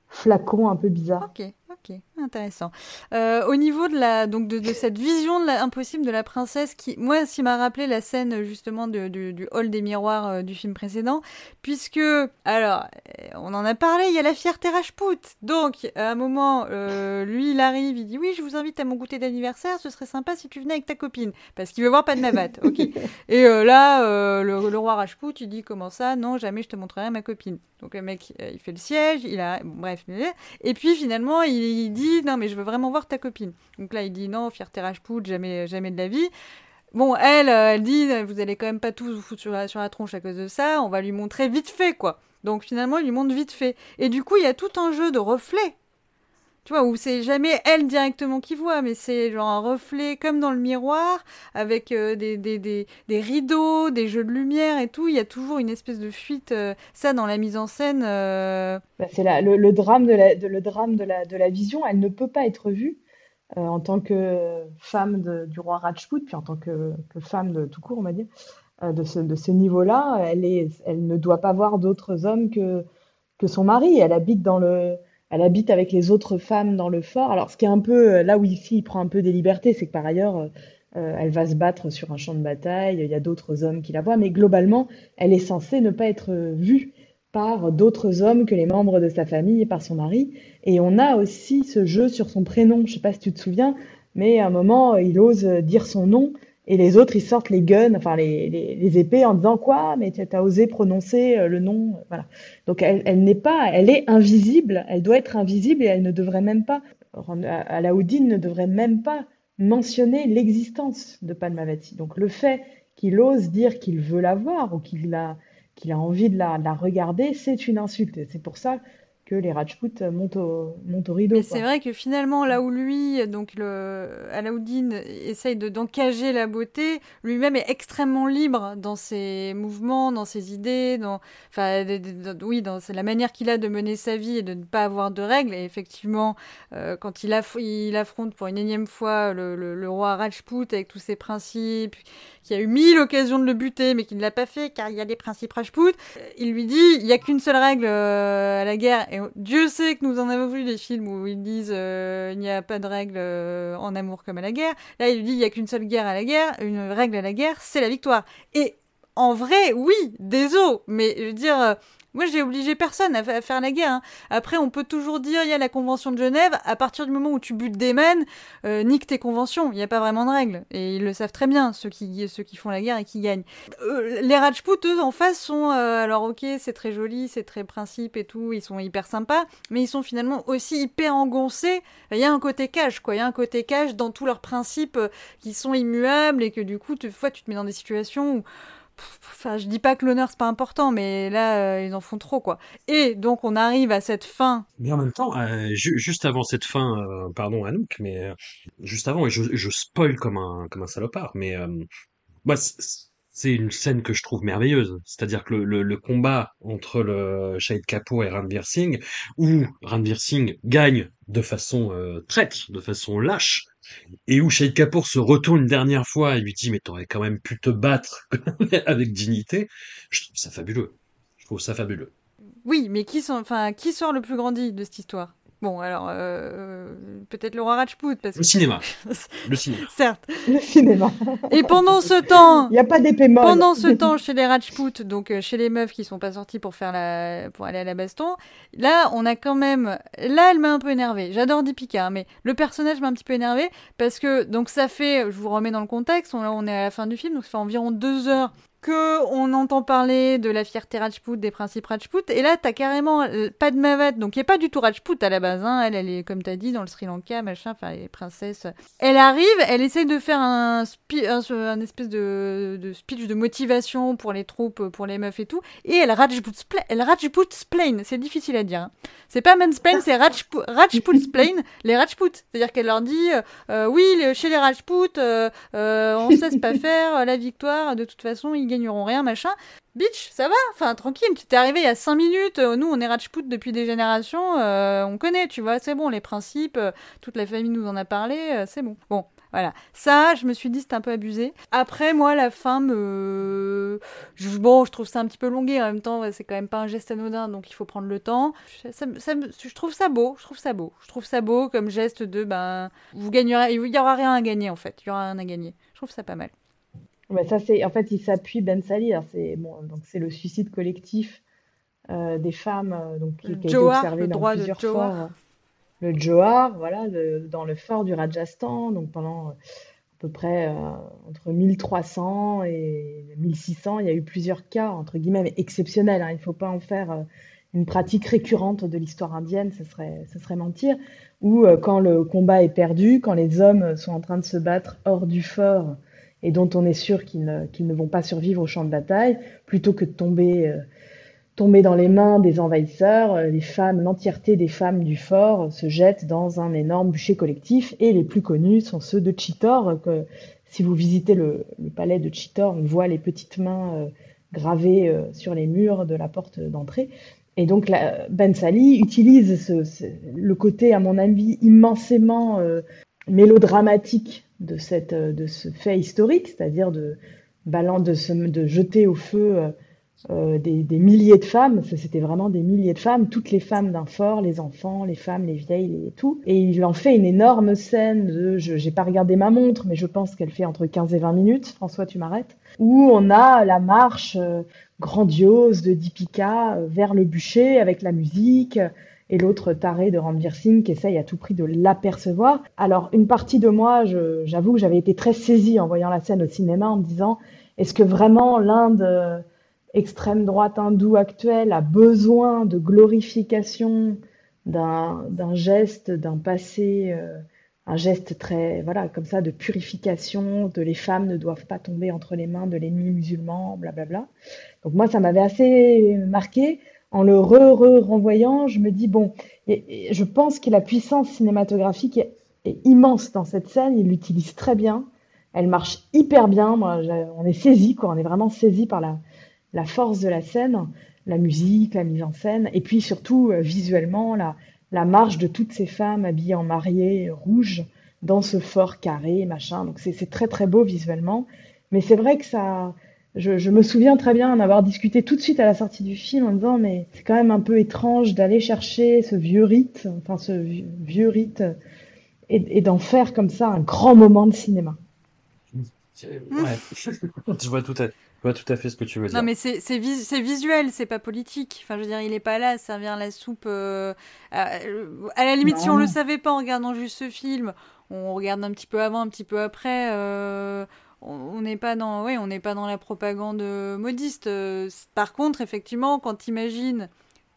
flacons un peu bizarres. Ok, intéressant. Euh, au niveau de la donc de, cette vision de impossible de la princesse, qui moi, s'il m'a rappelé la scène justement du hall des miroirs euh, du film précédent, puisque alors euh, on en a parlé, il y a la fierté Rajput. Donc à un moment, lui il arrive, il dit oui, je vous invite à mon goûter d'anniversaire, ce serait sympa si tu venais avec ta copine, parce qu'il veut voir Padmavat. [laughs] Ok. Et là, le, roi Rajput, il dit comment ça? Non, jamais je te montrerai ma copine. Donc le mec, il fait le siège, il a bref, et puis finalement il il dit non mais je veux vraiment voir ta copine. Donc là il dit non, fierté Rajput, jamais jamais de la vie. Bon, elle, euh, elle dit, vous allez quand même pas tous vous foutre sur la, sur la tronche à cause de ça, on va lui montrer vite fait, quoi. Donc finalement, il lui montre vite fait. Et du coup, il y a tout un jeu de reflets tu vois, où c'est jamais elle directement qui voit, mais c'est genre un reflet comme dans le miroir, avec euh, des, des, des, des, rideaux, des jeux de lumière et tout. Il y a toujours une espèce de fuite. Euh, ça, dans la mise en scène. Euh, bah, c'est le, le, drame, de la, de, le drame de, la, de la vision. Elle ne peut pas être vue en tant que femme du roi Rajput, puis en tant que, femme de tout court, on va dire. de ce, de ce niveau-là, elle, elle ne doit pas voir d'autres hommes que, que son mari. Elle habite dans le elle habite avec les autres femmes dans le fort. Alors, ce qui est un peu euh, là où ici il prend un peu des libertés, c'est que par ailleurs, euh, euh, elle va se battre sur un champ de bataille. Il y a d'autres hommes qui la voient, mais globalement, elle est censée ne pas être vue par d'autres hommes que les membres de sa famille et par son mari. Et on a aussi ce jeu sur son prénom. Je sais pas si tu te souviens, mais à un moment, il ose dire son nom et les autres, ils sortent les guns, enfin les, les, épées en disant quoi Mais tu as osé prononcer euh, le nom, euh, voilà. Donc elle, n'est pas, elle est invisible. Elle doit être invisible et elle ne devrait même pas. Alaoudine ne devrait même pas mentionner l'existence de Padmavati. Donc le fait qu'il ose dire qu'il veut la voir ou qu'il a, qu'il a envie de la, de la regarder, c'est une insulte. C'est pour ça que les Rajput montent au, montent au rideau. Mais c'est vrai que finalement, là où lui, donc le Alaoudine, essaye de d'encager la beauté, lui-même est extrêmement libre dans ses mouvements, dans ses idées, dans, enfin, oui, dans la manière qu'il a de mener sa vie et de ne pas avoir de règles. Et effectivement, euh, quand il, il, affronte pour une énième fois le, le, roi Rajput avec tous ses principes, qui a eu mille occasions de le buter, mais qui ne l'a pas fait car il y a des principes Rajput, euh, il lui dit il n'y a qu'une seule règle euh, à la guerre Dieu sait que nous en avons vu des films où ils disent euh, il n'y a pas de règle euh, en amour comme à la guerre. Là, il dit il n'y a qu'une seule guerre à la guerre, une règle à la guerre, c'est la victoire. Et en vrai, oui, désolé, mais je veux dire, euh, moi, j'ai obligé personne à, faire la guerre. Hein. Après, on peut toujours dire, il y a la Convention de Genève. À partir du moment où tu butes des men, euh, nique tes conventions. Il n'y a pas vraiment de règles. Et ils le savent très bien, ceux qui, ceux qui font la guerre et qui gagnent. Euh, les Rajput, eux, en face, sont... Alors, ok, c'est très joli, c'est très principe et tout. Ils sont hyper sympas. Mais ils sont finalement aussi hyper engoncés. Il y a un côté cash, quoi. Il y a un côté cash dans tous leurs principes qui sont immuables et que du coup, tu, fois, tu te mets dans des situations où Je dis pas que l'honneur c'est pas important, mais là euh, ils en font trop quoi. Et donc on arrive à cette fin. Mais en même temps, euh, juste avant cette fin, euh, pardon Anouk, mais juste avant, et je, je spoil comme un comme un salopard, mais c'est une scène que je trouve merveilleuse. C'est-à-dire que le, combat entre le Shahid Kapoor et Ranveer Singh, où Ranveer Singh gagne de façon traite, de façon lâche, et où Shahid Kapoor se retourne une dernière fois et lui dit mais t'aurais quand même pu te battre [laughs] avec dignité. Je trouve ça fabuleux. Je trouve ça fabuleux. Oui, mais qui, enfin, qui sort le plus grandi de cette histoire? Bon, alors, euh, peut-être le roi Rajput, parce Le cinéma. [laughs] Le cinéma. Certes. Le cinéma. Et pendant ce temps, Il n'y a pas d'épée molle. pendant ce temps, chez les Rajput, donc euh, chez les meufs qui sont pas sorties pour faire la, pour aller à la baston, là, on a quand même, là, elle m'a un peu énervée. J'adore Deepika, hein, mais le personnage m'a un petit peu énervée parce que, donc, ça fait, je vous remets dans le contexte, on, là, on est à la fin du film, donc ça fait environ deux heures que on entend parler de la fierté Rajput, des principes Rajput, et là t'as carrément euh, pas de Mavat, donc il est pas du tout Rajput à la base, hein. elle, elle est comme t'as dit dans le Sri Lanka, machin, enfin les princesses. Elle arrive, elle essaye de faire un, un, un espèce de, speech de motivation pour les troupes, pour les meufs et tout, et elle Rajput, elle Rajput splain, c'est difficile à dire. hein. C'est pas mansplain, c'est Rajput, splain, les Rajput, c'est-à-dire qu'elle leur dit, euh, oui, chez les Rajput, euh, euh, on sait pas faire, la victoire, de toute façon, ils gagneront rien, machin. Bitch, ça va Enfin, tranquille, tu t'es arrivé il y a 5 minutes, euh, nous on est Rajput depuis des générations, euh, on connaît, tu vois, c'est bon, les principes, euh, toute la famille nous en a parlé, c'est bon. Bon, voilà. Ça, je me suis dit, c'était un peu abusé. Après, moi, la fin me... Bon, je trouve ça un petit peu longué, en même temps, c'est quand même pas un geste anodin, donc il faut prendre le temps. Ça- je trouve ça beau, je trouve ça beau. Je trouve ça beau comme geste de, ben, vous gagnerez, il y aura rien à gagner, en fait, il y aura rien à gagner. Je trouve ça pas mal. Ouais, ça c'est en fait il s'appuie Ben Sali alors c'est bon donc c'est le suicide collectif euh, des femmes euh, donc qui, qui a été Johar, observé le dans droit plusieurs Johar. forts le Johar voilà le- dans le fort du Rajasthan donc pendant euh, à peu près euh, entre 1300 et 1600 il y a eu plusieurs cas entre guillemets mais exceptionnels hein, il faut pas en faire euh, une pratique récurrente de l'histoire indienne ce serait ce serait mentir où euh, quand le combat est perdu quand les hommes sont en train de se battre hors du fort et dont on est sûr qu'ils ne, vont pas survivre au champ de bataille, plutôt que de tomber, euh, dans les mains des envahisseurs, euh, les femmes, l'entièreté des femmes du fort se jettent dans un énorme bûcher collectif, et les plus connus sont ceux de Chitor, que si vous visitez le, palais de Chitor, on voit les petites mains euh, gravées sur les murs de la porte d'entrée. Et donc la, Ben Sali utilise le côté, à mon avis, immensément mélodramatique de, cette, euh, ce fait historique, c'est-à-dire de, de, de jeter au feu euh, euh, des, milliers de femmes, c'était vraiment des milliers de femmes, toutes les femmes d'un fort, les enfants, les femmes, les vieilles, les, tout. Et il en fait une énorme scène de, je j'ai pas regardé ma montre, mais je pense qu'elle fait entre 15 et 20 minutes, François, tu m'arrêtes, où on a la marche grandiose de Deepika euh, vers le bûcher avec la musique, et l'autre taré de Ranveer Singh qui essaye à tout prix de l'apercevoir. Alors, une partie de moi, j'avoue que j'avais été très saisie en voyant la scène au cinéma en me disant, est-ce que vraiment l'Inde euh, extrême droite hindoue actuelle a besoin de glorification d'un d'un geste, d'un passé, euh, un geste très, voilà, comme ça, de purification, de les femmes ne doivent pas tomber entre les mains de l'ennemi musulman, blablabla. Donc moi, ça m'avait assez marqué en le re-re-renvoyant, je me dis, bon, et, je pense que la puissance cinématographique est, immense dans cette scène, il l'utilise très bien, elle marche hyper bien, moi, on est saisi, quoi, on est vraiment saisi par la, force de la scène, la musique, la mise en scène, et puis surtout, euh, visuellement, la, la marche de toutes ces femmes habillées en mariée rouge dans ce fort carré, machin, donc c'est très très beau visuellement, mais c'est vrai que ça... Je, je me souviens très bien en avoir discuté tout de suite à la sortie du film en disant mais c'est quand même un peu étrange d'aller chercher ce vieux rite, enfin ce vieux, rite et, et d'en faire comme ça un grand moment de cinéma. Ouais. [laughs] Je vois tout à, je vois tout à fait ce que tu veux dire. Non, mais c'est c'est vis- c'est visuel, c'est pas politique. Enfin, je veux dire, il est pas là à servir la soupe. euh, à, à la limite, si on le savait pas en regardant juste ce film, on regarde un petit peu avant, un petit peu après. euh, on n'est pas dans, ouais, on n'est pas dans la propagande euh, modiste. Euh, Par contre, effectivement, quand t'imagines,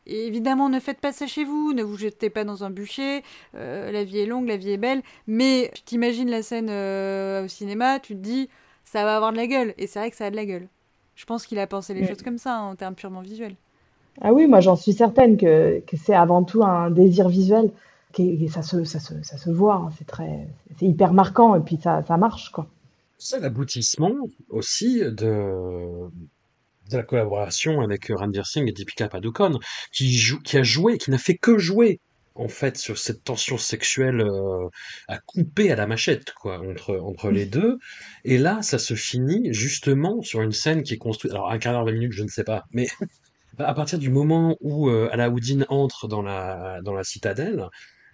et évidemment, ne faites pas ça chez vous, ne vous jetez pas dans un bûcher. euh, la vie est longue, la vie est belle. Mais tu t'imagines la scène euh, au cinéma, tu te dis, ça va avoir de la gueule. Et c'est vrai que ça a de la gueule. Je pense qu'il a pensé les choses comme ça, hein, en termes purement visuels. Ah oui, moi j'en suis certaine que, que c'est avant tout un désir visuel, et ça se, ça se, ça se voit, hein, c'est très, c'est hyper marquant et puis ça, ça marche quoi. C'est l'aboutissement aussi de, de la collaboration avec Ranveer Singh et Deepika Padukone, qui joue, qui a joué, qui n'a fait que jouer, en fait, sur cette tension sexuelle euh, à couper à la machette, quoi, entre, entre les deux. Et là, ça se finit justement sur une scène qui est construite, alors un quart d'heure, vingt minutes, je ne sais pas, mais [laughs] À partir du moment où euh, Alaoudine entre dans la, dans la citadelle,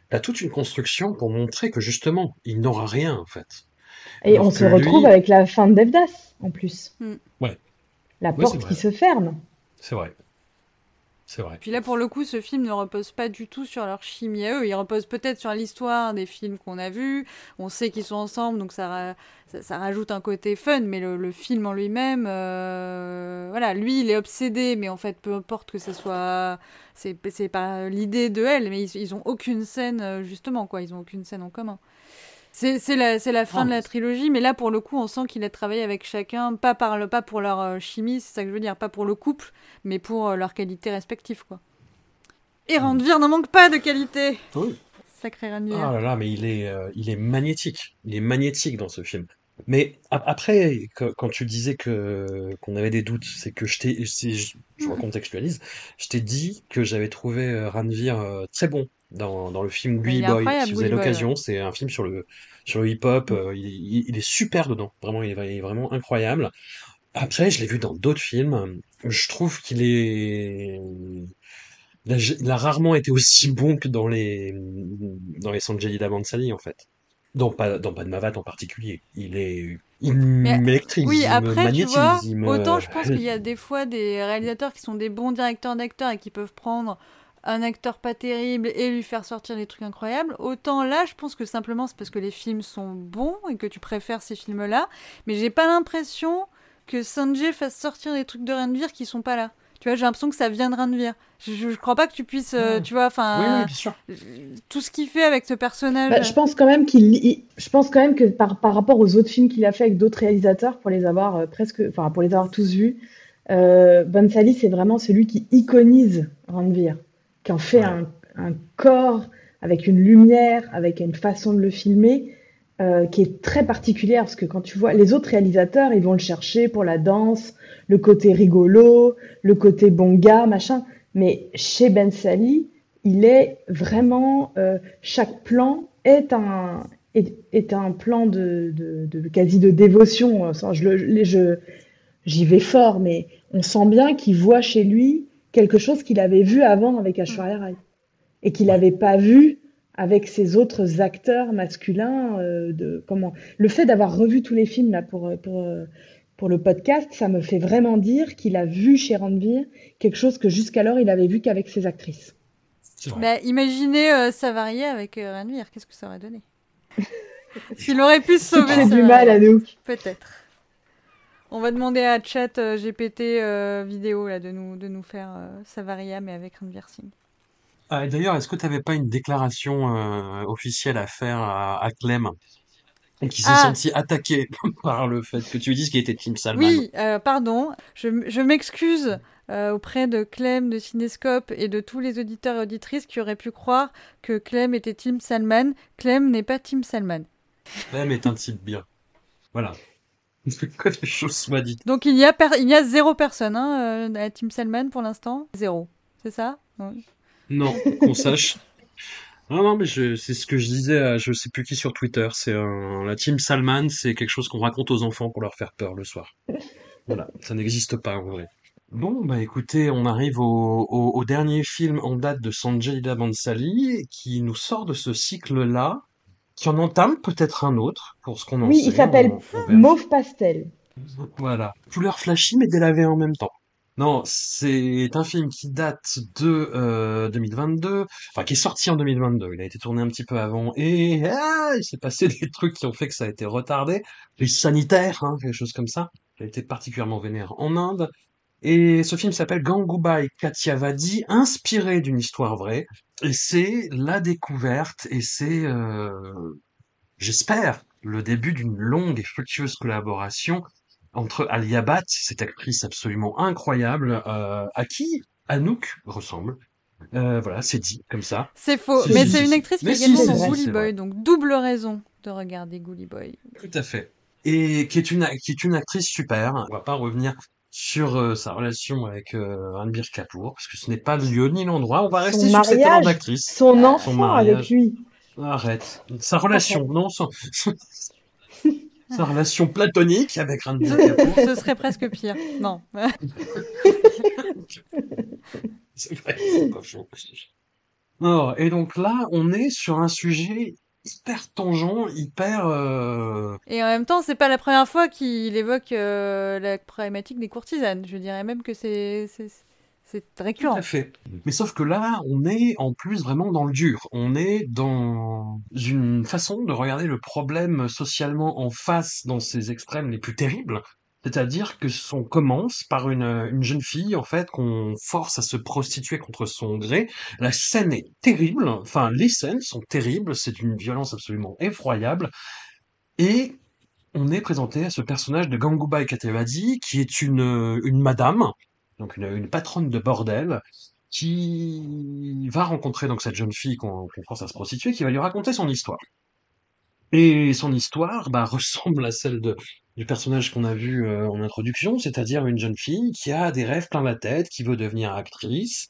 t'as toute une construction pour montrer que justement, il n'aura rien en fait. Et Alors on se retrouve lui- avec la fin de Devdas, en plus. Mm. Ouais. La Ouais, porte qui se ferme. C'est vrai. C'est vrai. Puis là, pour le coup, ce film ne repose pas du tout sur leur chimie à eux. Il repose peut-être sur l'histoire des films qu'on a vus. On sait qu'ils sont ensemble, donc ça, ra- ça, ça rajoute un côté fun. Mais le, le film en lui-même, euh, voilà, lui, il est obsédé. Mais en fait, peu importe que ce soit, c'est c'est pas l'idée de elle. Mais ils, ils ont aucune scène, euh, justement, quoi. Ils ont aucune scène en commun. C'est la, la fin Ah, de la trilogie, mais là pour le coup on sent qu'il a travaillé avec chacun, pas, par le, pas pour leur euh, chimie, c'est ça que je veux dire, pas pour le couple, mais pour euh, leurs qualités respectives quoi. Et Randvir n'en manque pas de qualité Oui. Sacré Randvir. Ah là là, mais il est, euh, il est magnétique. Il est magnétique dans ce film. Mais après, quand tu disais que qu'on avait des doutes, c'est que je t'ai, si je, je recontextualise, je t'ai dit que j'avais trouvé euh, très bon dans, dans le film Gully Boy. Si vous avez l'occasion, c'est un film sur le sur le hip-hop. euh, il, il- il est super dedans. Vraiment, il est, il est vraiment incroyable. Après, je l'ai vu dans d'autres films. Je trouve qu'il est il a, il a rarement été aussi bon que dans les dans les Sanjay en fait. Dans pas dans Padmavat en particulier. Il est il m'électrise, Oui, il me après, tu magnétise, vois, me- autant je pense qu'il y a des fois des réalisateurs qui sont des bons directeurs d'acteurs et qui peuvent prendre un acteur pas terrible et lui faire sortir des trucs incroyables, autant là, je pense que simplement c'est parce que les films sont bons et que tu préfères ces films-là, mais j'ai pas l'impression que Sanjay fasse sortir des trucs de Ranveer qui sont pas là. Tu vois, j'ai l'impression que ça vient de Ranveer. Je, je, je crois pas que tu puisses, euh, Ouais. tu vois, enfin, oui, bien sûr. tout ce qu'il fait avec ce personnage. Bah, je pense quand même qu'il, il- je pense quand même que par, par rapport aux autres films qu'il a fait avec d'autres réalisateurs, pour les avoir euh, presque, enfin pour les avoir tous vus, euh, Bansali c'est vraiment celui qui iconise Ranveer, qui en fait Ouais. un, un corps avec une lumière, avec une façon de le filmer euh, qui est très particulière, parce que quand tu vois les autres réalisateurs, ils vont le chercher pour la danse, le côté rigolo, le côté bon gars, machin. Mais chez Ben Sali, il est vraiment euh, chaque plan est un est, est un plan de, de, de quasi de dévotion. je- j'y vais fort, mais on sent bien qu'il voit chez lui quelque chose qu'il avait vu avant avec Aishwarya Rai et qu'il n'avait pas vu avec ses autres acteurs masculins. euh, de comment le fait d'avoir revu tous les films là pour pour euh, pour le podcast, ça me fait vraiment dire qu'il a vu chez Ranveer quelque chose que jusqu'alors il avait vu qu'avec ses actrices. Bah, imaginez euh, avec euh, Ranveer, qu'est-ce que ça aurait donné? [laughs] S'il aurait pu sauver fais du mal à nous. Peut-être. On va demander à Chat euh, GPT euh, vidéo là, de, nous, de nous faire euh, Savaria, mais avec Ranveer Singh. Ah, d'ailleurs, est-ce que tu n'avais pas une déclaration officielle à faire à, à Clem? Et qui s'est Ah. senti attaqué [laughs] par le fait que tu lui dises qu'il était Tim Salman Oui, pardon, je, m'excuse euh, auprès de Clem de Cinescope et de tous les auditeurs et auditrices qui auraient pu croire que Clem était Tim Salman. Clem n'est pas Tim Salman. Clem est un type bien. Voilà. [laughs] Que les choses soient dites. Donc il y a, per- il y a zéro personne hein, euh, à Tim Salman pour l'instant. Zéro. C'est ça? Oui. Non, qu'on [laughs] sache. Non, non, mais c'est ce que je disais à je sais plus qui sur Twitter. C'est un, la team Salman, c'est quelque chose qu'on raconte aux enfants pour leur faire peur le soir. Voilà, ça n'existe pas en vrai. Bon, bah écoutez, on arrive au, au, au dernier film en date de Sanjay Leela Bhansali qui nous sort de ce cycle-là, qui en entame peut-être un autre, pour ce qu'on en Oui, sait. il s'appelle. Mauve Pastel. Voilà. Couleur flashy mais délavée en même temps. Non, c'est un film qui date de euh, 2022, enfin qui est sorti en 2022. Il a été tourné un petit peu avant et ah, il s'est passé [laughs] des trucs qui ont fait que ça a été retardé. Les sanitaires, hein, quelque chose comme ça. Il a été particulièrement vénère en Inde. Et ce film s'appelle Gangubai Kathiavadi, inspiré d'une histoire vraie. Et c'est la découverte et c'est, euh, j'espère, le début d'une longue et fructueuse collaboration entre Alia Bhatt, cette actrice absolument incroyable, euh, à qui Anouk ressemble. Euh, voilà, c'est dit comme ça. C'est faux, mais c'est une actrice qui est également dans Gully Boy, donc double raison de regarder Gully Boy. Tout à fait. Et qui est une, qui est une actrice super. On va pas revenir sur euh, sa relation avec euh, Ranbir Kapoor, parce que ce n'est pas le lieu ni l'endroit. On va rester Son sur ses talents mariage, d'actrice. son enfant mariage. avec lui. Arrête. Sa relation, non, son- [laughs] sa relation platonique avec Ranbir Kapoor. ce serait presque pire. Non. [laughs] C'est vrai, c'est pas faux. Non, et donc là, on est sur un sujet hyper tangent, hyper... euh, Et en même temps, c'est pas la première fois qu'il évoque euh, la problématique des courtisanes. Je dirais même que c'est c'est c'est Tout récurrent. à fait. Mais sauf que là, on est en plus vraiment dans le dur. On est dans une façon de regarder le problème socialement en face dans ses extrêmes les plus terribles. C'est-à-dire que on commence par une, une jeune fille, en fait, qu'on force à se prostituer contre son gré. La scène est terrible. Enfin, les scènes sont terribles. C'est une violence absolument effroyable. Et on est présenté à ce personnage de Gangubai Katewadi, qui est une, madame, donc une, patronne de bordel, qui va rencontrer donc cette jeune fille qu'on qu'on force à se prostituer, qui va lui raconter son histoire. Et son histoire bah, [laughs] ressemble à celle de, du personnage qu'on a vu euh, en introduction, c'est-à-dire une jeune fille qui a des rêves plein la tête, qui veut devenir actrice,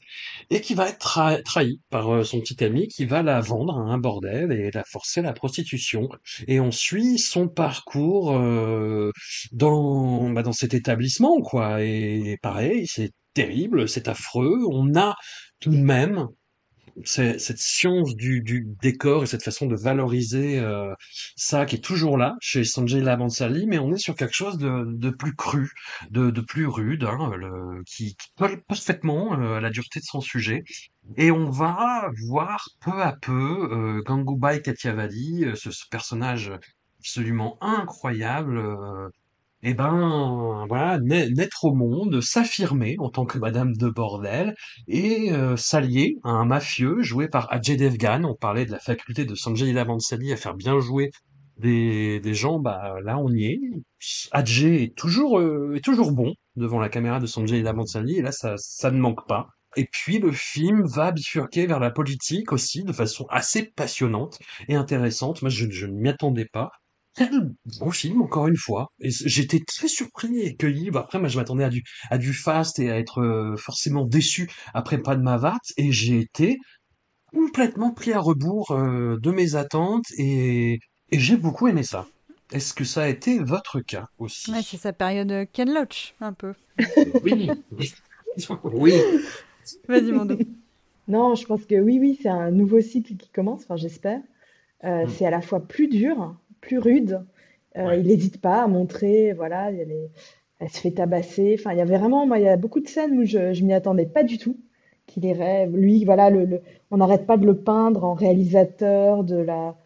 et qui va être tra- trahie par euh, son petit ami qui va la vendre à un bordel et la forcer à la prostitution. Et on suit son parcours euh, dans, bah, dans cet établissement, quoi. Et pareil, c'est terrible, c'est affreux. On a tout de même cette science du, du décor et cette façon de valoriser euh, ça qui est toujours là chez Sanjay Lavansali, mais on est sur quelque chose de, de plus cru, de, de plus rude, hein, le- qui, qui parfaitement euh, à la dureté de son sujet. Et on va voir peu à peu euh, Gangubai Kathiawadi, euh, ce, ce personnage absolument incroyable, euh, eh ben, voilà, naître au monde, s'affirmer en tant que Madame de Bordel et euh, s'allier à un mafieux joué par Ajay Devgan. On parlait de la faculté de Sanjay Leela Bhansali à faire bien jouer des, gens, bah là on y est. Ajay est toujours euh, est toujours bon devant la caméra de Sanjay Leela Bhansali et là ça ça ne manque pas. Et puis le film va bifurquer vers la politique aussi de façon assez passionnante et intéressante. Moi je ne m'y attendais pas. Quel bon film, encore une fois. Et j'étais très surpris et cueilli. Bah, après, moi, je m'attendais à du, à du fast et à être euh, forcément déçu après Pas de Mavat. Et j'ai été complètement pris à rebours euh, de mes attentes et, et j'ai beaucoup aimé ça. Est-ce que ça a été votre cas aussi? Ouais, c'est sa période euh, Ken Loach, un peu. [laughs] Oui. [laughs] Oui. Vas-y, Mondo. Non, je pense que oui, oui, c'est un nouveau cycle qui commence, enfin j'espère. Euh, Mm. c'est à la fois plus dur, plus rude. Euh, Ouais. il n'hésite pas à montrer, voilà, il y a les- elle se fait tabasser. Enfin, il y avait vraiment, moi, il y a beaucoup de scènes où je, je m'y attendais pas du tout. Qu'il est rêve, lui, voilà, le, le- on n'arrête pas de le peindre en réalisateur de la,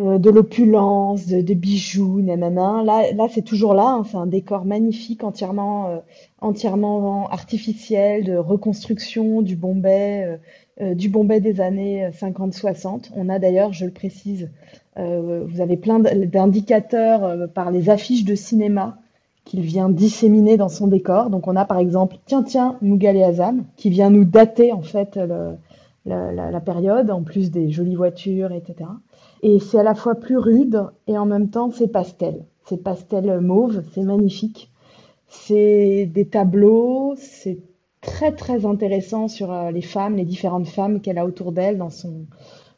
euh, de l'opulence, de, des bijoux, nanana. Là, là, c'est toujours là. hein, c'est un décor magnifique, entièrement, euh, entièrement artificiel, de reconstruction du Bombay, euh, du Bombay des années 50-60. On a d'ailleurs, je le précise, vous avez plein d'indicateurs par les affiches de cinéma qu'il vient disséminer dans son décor. Donc on a par exemple Tiens Tiens Mughal et Azam qui vient nous dater en fait la période, en plus des jolies voitures, etc. Et c'est à la fois plus rude et en même temps c'est pastel. C'est pastel mauve, c'est magnifique. C'est des tableaux, c'est très très intéressant sur euh, les femmes, les différentes femmes qu'elle a autour d'elle dans son,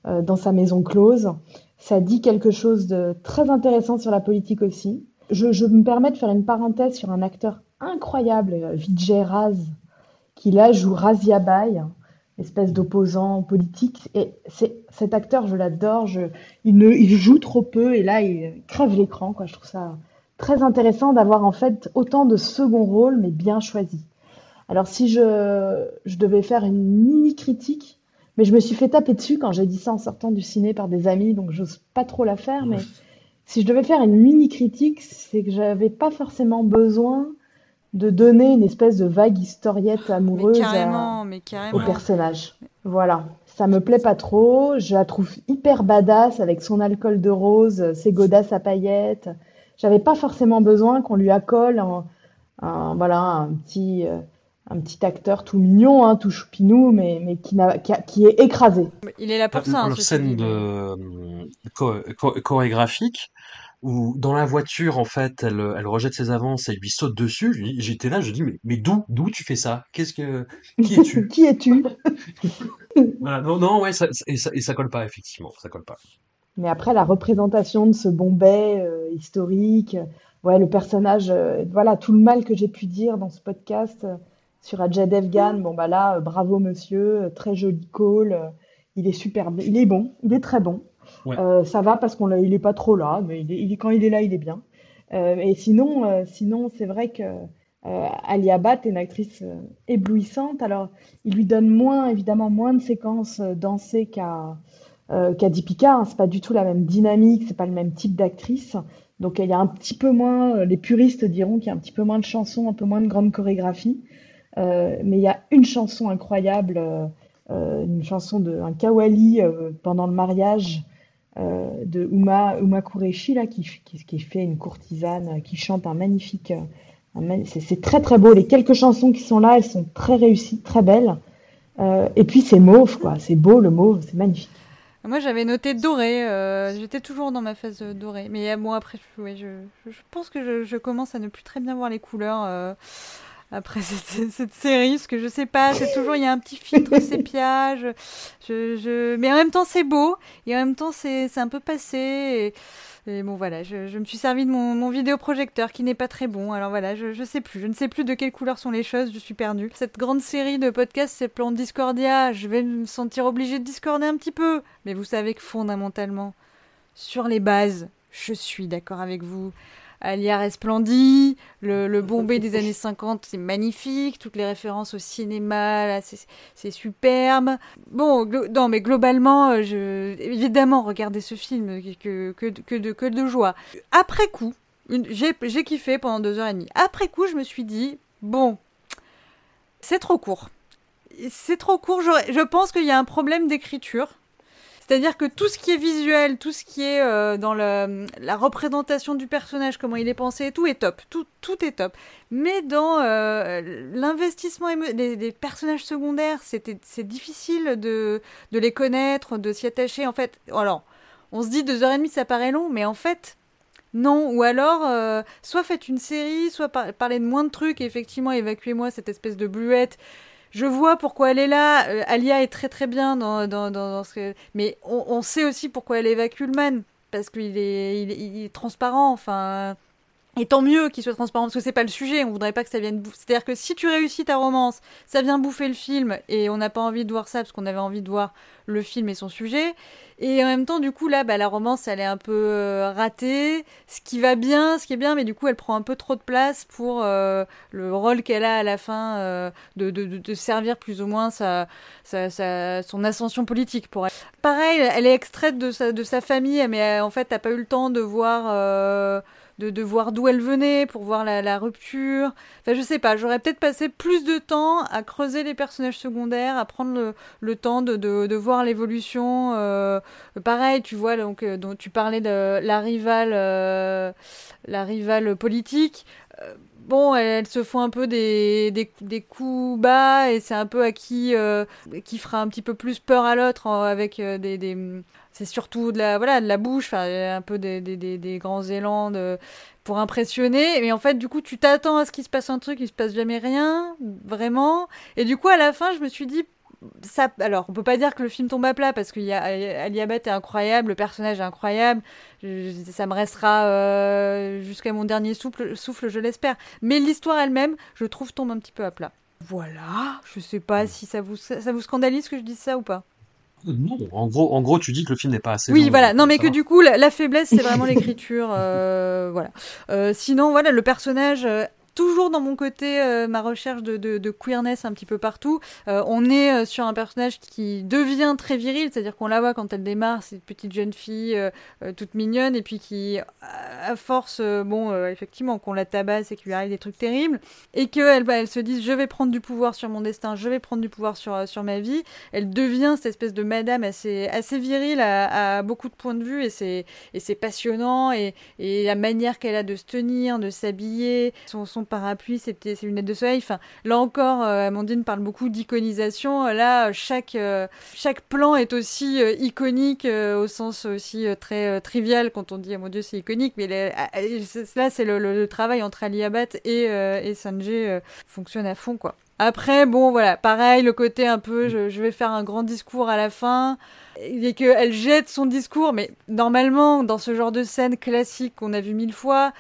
euh, dans sa maison close. Ça dit quelque chose de très intéressant sur la politique aussi. Je, me permets de faire une parenthèse sur un acteur incroyable, euh, Vijay Raz, qui là joue Razia Bai, espèce d'opposant politique. Et c'est, cet acteur, je l'adore. Je, il, ne, il joue trop peu et là, il crève l'écran. Quoi. Je trouve ça très intéressant d'avoir en fait autant de second rôle, mais bien choisi. Alors si je, je devais faire une mini critique, mais je me suis fait taper dessus quand j'ai dit ça en sortant du ciné par des amis, donc j'ose pas trop la faire, mais si je devais faire une mini critique, c'est que j'avais pas forcément besoin de donner une espèce de vague historiette Mais amoureuse à- carrément, mais au personnage. Voilà, ça me plaît pas trop. Je la trouve hyper badass avec son alcool de rose, ses godasses à paillettes. J'avais pas forcément besoin qu'on lui accole un, un- voilà, un petit, euh, un petit acteur tout mignon, hein, tout choupinou, mais, mais qui, n'a, qui, a- qui est écrasé. Il est là pour ça. hein, Leur scène de euh, cho- cho- chorégraphique où dans la voiture en fait elle, elle rejette ses avances et lui saute dessus. J'étais là, je dis mais, mais d'où d'où tu fais ça? Qu'est-ce que qui es-tu? [laughs] Qui es-tu? [laughs] Voilà, non non ouais ça, et ça et ça colle pas effectivement, ça colle pas. Mais après, la représentation de ce Bombay euh, historique, euh, ouais, le personnage, euh, voilà, tout le mal que j'ai pu dire dans ce podcast, euh, sur Ajay Devgan, bon bah là, bravo monsieur, très joli call, il est super, il est bon, il est très bon. Ça va parce qu'on il est pas trop là, mais quand il est là, il est bien. et sinon, sinon c'est vrai que euh, Alia Bat est une actrice euh, éblouissante. Alors, il lui donne moins, évidemment, moins de séquences euh, dansées qu'à euh, qu'à Deepika. Hein. C'est pas du tout la même dynamique, c'est pas le même type d'actrice. Donc, il y a un petit peu moins, les puristes diront qu'il y a un petit peu moins de chansons, un peu moins de grande chorégraphie. mais il y a une chanson incroyable, une chanson de un kawali pendant le mariage de Uma, Uma Kureshi, là, qui, qui, fait une courtisane, qui chante un magnifique c'est très très beau. Les quelques chansons qui sont là, elles sont très réussies, très belles. Euh, et puis c'est mauve, quoi. C'est beau le mauve, c'est magnifique. Moi j'avais noté doré, euh, j'étais toujours dans ma phase dorée. Mais bon après, je, je, pense que je, commence à ne plus très bien voir les couleurs euh, après [laughs] cette, série, parce que je sais pas, c'est toujours il y a un petit filtre sépia. Je, je, mais en même temps c'est beau, et en même temps c'est un peu passé. Et... Bon, voilà, je, me suis servi de mon, vidéoprojecteur qui n'est pas très bon. Alors voilà, je, je sais plus. Je ne sais plus de quelle couleur sont les choses. Je suis perdue. Cette grande série de podcasts c'est plan Discordia. Je vais me sentir obligée de discorder un petit peu. Mais vous savez que fondamentalement, sur les bases, je suis d'accord avec vous. Alia Resplendi, le, le Bombay des années 50, c'est magnifique, toutes les références au cinéma, c'est superbe. Bon, non, mais globalement, euh, je, évidemment, regarder ce film que, que, que, de, que de joie. Après coup, j'ai kiffé pendant deux heures et demie. Après coup, je me suis dit, bon, c'est trop court. C'est trop court, je, je pense qu'il y a un problème d'écriture c'est-à-dire que tout ce qui est visuel, tout ce qui est euh, dans la représentation du personnage, comment il est pensé, tout est top. Tout, est top. Mais dans euh, l'investissement, des, personnages secondaires, c'est difficile de, les connaître, de s'y attacher. En fait, alors, on se dit deux heures et demie, ça paraît long, mais en fait, non, ou alors, euh, soit faites une série, soit par parlez de moins de trucs, effectivement, évacuez-moi cette espèce de bluette je vois pourquoi elle est là. Euh, Alia est très très bien dans, ce que... Mais on, sait aussi pourquoi elle évacue le man. Parce qu'il est, il est, il est transparent. Enfin, et tant mieux qu'il soit transparent parce que c'est pas le sujet. On voudrait pas que ça vienne bouffer. C'est-à-dire que si tu réussis ta romance, ça vient bouffer le film et on n'a pas envie de voir ça parce qu'on avait envie de voir le film et son sujet. Et en même temps, du coup, là, bah, la romance, elle est un peu euh, ratée. Ce qui va bien, ce qui est bien, mais du coup, elle prend un peu trop de place pour euh, le rôle qu'elle a à la fin euh, de, de, servir plus ou moins sa, son ascension politique pour elle. Pareil, elle est extraite de sa, de sa famille, mais en fait, t'as pas eu le temps de voir de, voir d'où elle venait, pour voir la, rupture. Enfin, je sais pas, j'aurais peut-être passé plus de temps à creuser les personnages secondaires, à prendre le, temps de, de, voir l'évolution. Euh, pareil, tu vois, donc, euh, dont tu parlais de la rivale, euh, la rivale politique. Bon, elles, se font un peu des, des, coups bas et c'est un peu à qui, euh, qui fera un petit peu plus peur à l'autre avec des, des c'est surtout de la voilà de la bouche un peu des, des, des, des grands élans de, pour impressionner. Mais en fait du coup tu t'attends à ce qu'il se passe un truc il se passe jamais rien vraiment. Et du coup à la fin je me suis dit ça alors on peut pas dire que le film tombe à plat parce qu'il y a Aliabat est incroyable le personnage est incroyable je, ça me restera euh, jusqu'à mon dernier souffle souffle je l'espère mais l'histoire elle-même je trouve tombe un petit peu à plat voilà je sais pas si ça vous ça vous scandalise que je dise ça ou pas non, en gros, en gros, tu dis que le film n'est pas assez. Oui, long, voilà. Non, mais que va. du coup, la, la faiblesse, c'est vraiment [laughs] l'écriture. Euh, voilà. Euh, sinon, voilà, le personnage euh, toujours dans mon côté, euh, ma recherche de, queerness un petit peu partout. Euh, on est euh, sur un personnage qui devient très viril, c'est-à-dire qu'on la voit quand elle démarre, c'est une petite jeune fille toute mignonne, et puis qui, à force, bon, effectivement, qu'on la tabasse et qu'il lui arrive des trucs terribles, et qu'elle bah, elle se dise je vais prendre du pouvoir sur mon destin, je vais prendre du pouvoir sur, sur ma vie, elle devient cette espèce de madame assez, assez virile à, beaucoup de points de vue, et c'est, passionnant, et, et la manière qu'elle a de se tenir, de s'habiller, son parapluie, ses, ses lunettes de soleil. Enfin, là encore, euh, Amandine parle beaucoup d'iconisation. Là, chaque, euh, chaque plan est aussi euh, iconique au sens aussi très trivial quand on dit, oh mon dieu, c'est iconique. Mais les, là, c'est le, travail entre Ali Abad et, et Sanjay fonctionne à fond, quoi. Après, bon, voilà, pareil, le côté un peu, je, je vais faire un grand discours à la fin, et qu'elle jette son discours, mais normalement, dans ce genre de scène classique qu'on a vu mille fois,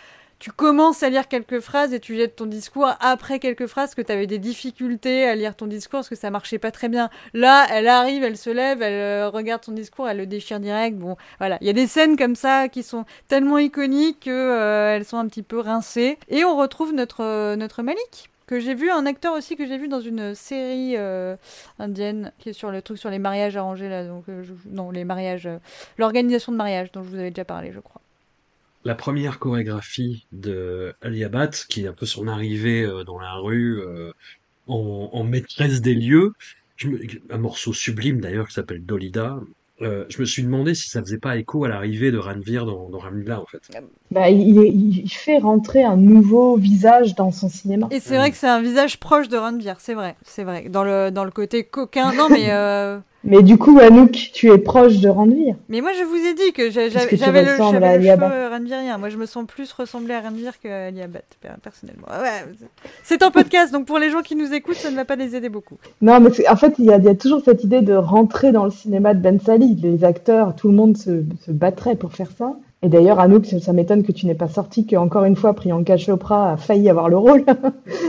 tu commences à lire quelques phrases et tu jettes ton discours après quelques phrases que tu avais des difficultés à lire ton discours parce que ça marchait pas très bien. Là, elle arrive, elle se lève, elle euh, regarde ton discours, elle le déchire direct. Bon, voilà, il y a des scènes comme ça qui sont tellement iconiques que euh, sont un petit peu rincées et on retrouve notre euh, notre Malik que j'ai vu un acteur aussi que j'ai vu dans une série indienne qui est sur le truc sur les mariages arrangés là donc non les mariages l'organisation de mariage dont je vous avais déjà parlé je crois la première chorégraphie de Aliabat, qui est un peu son arrivée euh, dans la rue euh, en, maîtresse des lieux, un morceau sublime d'ailleurs qui s'appelle Dolida. Euh, je me suis demandé si ça faisait pas écho à l'arrivée de Ranvir dans, dans Ramila en fait. Bah, il, il, fait rentrer un nouveau visage dans son cinéma. Et c'est vrai que c'est un visage proche de Ranvir, c'est vrai, c'est vrai. Dans le, dans le côté coquin, non mais mais du coup, Anouk, tu es proche de Ranvir. Mais moi, je vous ai dit que j'avais le, cheveu Ranvirien. Moi, je me sens plus ressembler à Ranvir qu'à Liabat, personnellement. Ouais, c'est un podcast, donc pour les gens qui nous écoutent, ça ne va pas les aider beaucoup. Non, mais en fait, il y, a, toujours cette idée de rentrer dans le cinéma de Ben Sali. Les acteurs, tout le monde se, se battrait pour faire ça. Et d'ailleurs, Anouk, ça m'étonne que tu n'aies pas sorti, que encore une fois, Priyanka Chopra a failli avoir le rôle.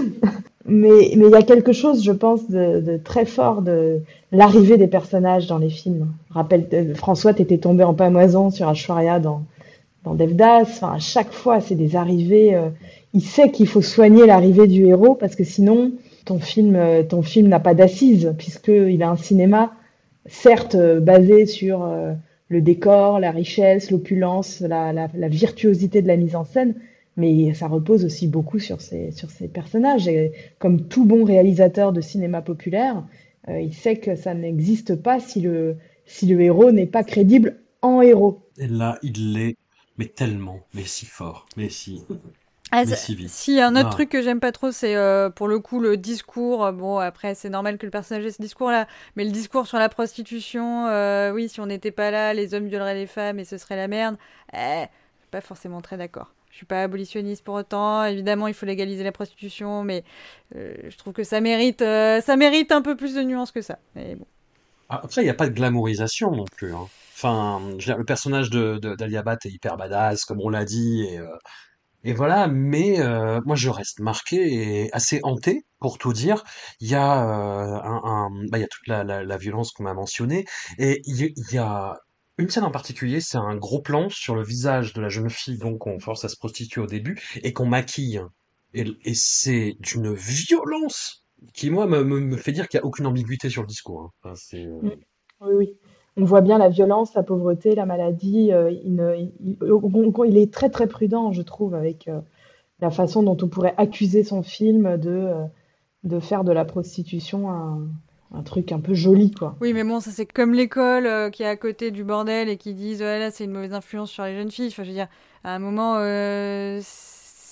[laughs] mais il y a quelque chose, je pense, de, très fort de l'arrivée des personnages dans les films. Rappelle, euh, François, t'étais tombé en pamoison sur Ashwarya dans, dans Devdas. Enfin, à chaque fois, c'est des arrivées. Euh, il sait qu'il faut soigner l'arrivée du héros parce que sinon, ton film, euh, ton film n'a pas d'assise puisqu'il a un cinéma, certes basé sur le décor, la richesse, l'opulence, la, virtuosité de la mise en scène, mais ça repose aussi beaucoup sur ces personnages. Et comme tout bon réalisateur de cinéma populaire, euh, il sait que ça n'existe pas si le, si le héros n'est pas crédible en héros. Et là, il l'est, mais tellement, mais si fort, mais si. Ah, si, un autre ah. truc que j'aime pas trop, c'est euh, pour le coup le discours. Bon, après, c'est normal que le personnage ait ce discours-là, mais le discours sur la prostitution, euh, oui, si on n'était pas là, les hommes violeraient les femmes et ce serait la merde. Eh, pas forcément très d'accord. Je suis pas abolitionniste pour autant. Évidemment, il faut légaliser la prostitution, mais euh, je trouve que ça mérite, ça mérite un peu plus de nuances que ça. Mais bon. Ah, après, il n'y a pas de glamourisation non plus. Hein. Enfin, le personnage de, d'Aliabat est hyper badass, comme on l'a dit, et, et voilà. Mais moi, je reste marqué et assez hanté, pour tout dire. Il y a un, bah, il y a toute la, la, violence qu'on a mentionnée, et il y a une scène en particulier, c'est un gros plan sur le visage de la jeune fille, donc qu'on force à se prostituer au début, et qu'on maquille. Et, c'est d'une violence qui, moi, me, fait dire qu'il n'y a aucune ambiguïté sur le discours. Hein. Euh, mm. Oui, oui. On voit bien la violence, la pauvreté, la maladie. Euh, il, est très, très prudent, je trouve, avec euh, la façon dont on pourrait accuser son film de, de faire de la prostitution un truc un peu joli, quoi. Oui, mais bon, ça c'est comme l'école euh, qui est à côté du bordel et qui disent ouais, là c'est une mauvaise influence sur les jeunes filles. Enfin, je veux dire, à un moment, euh,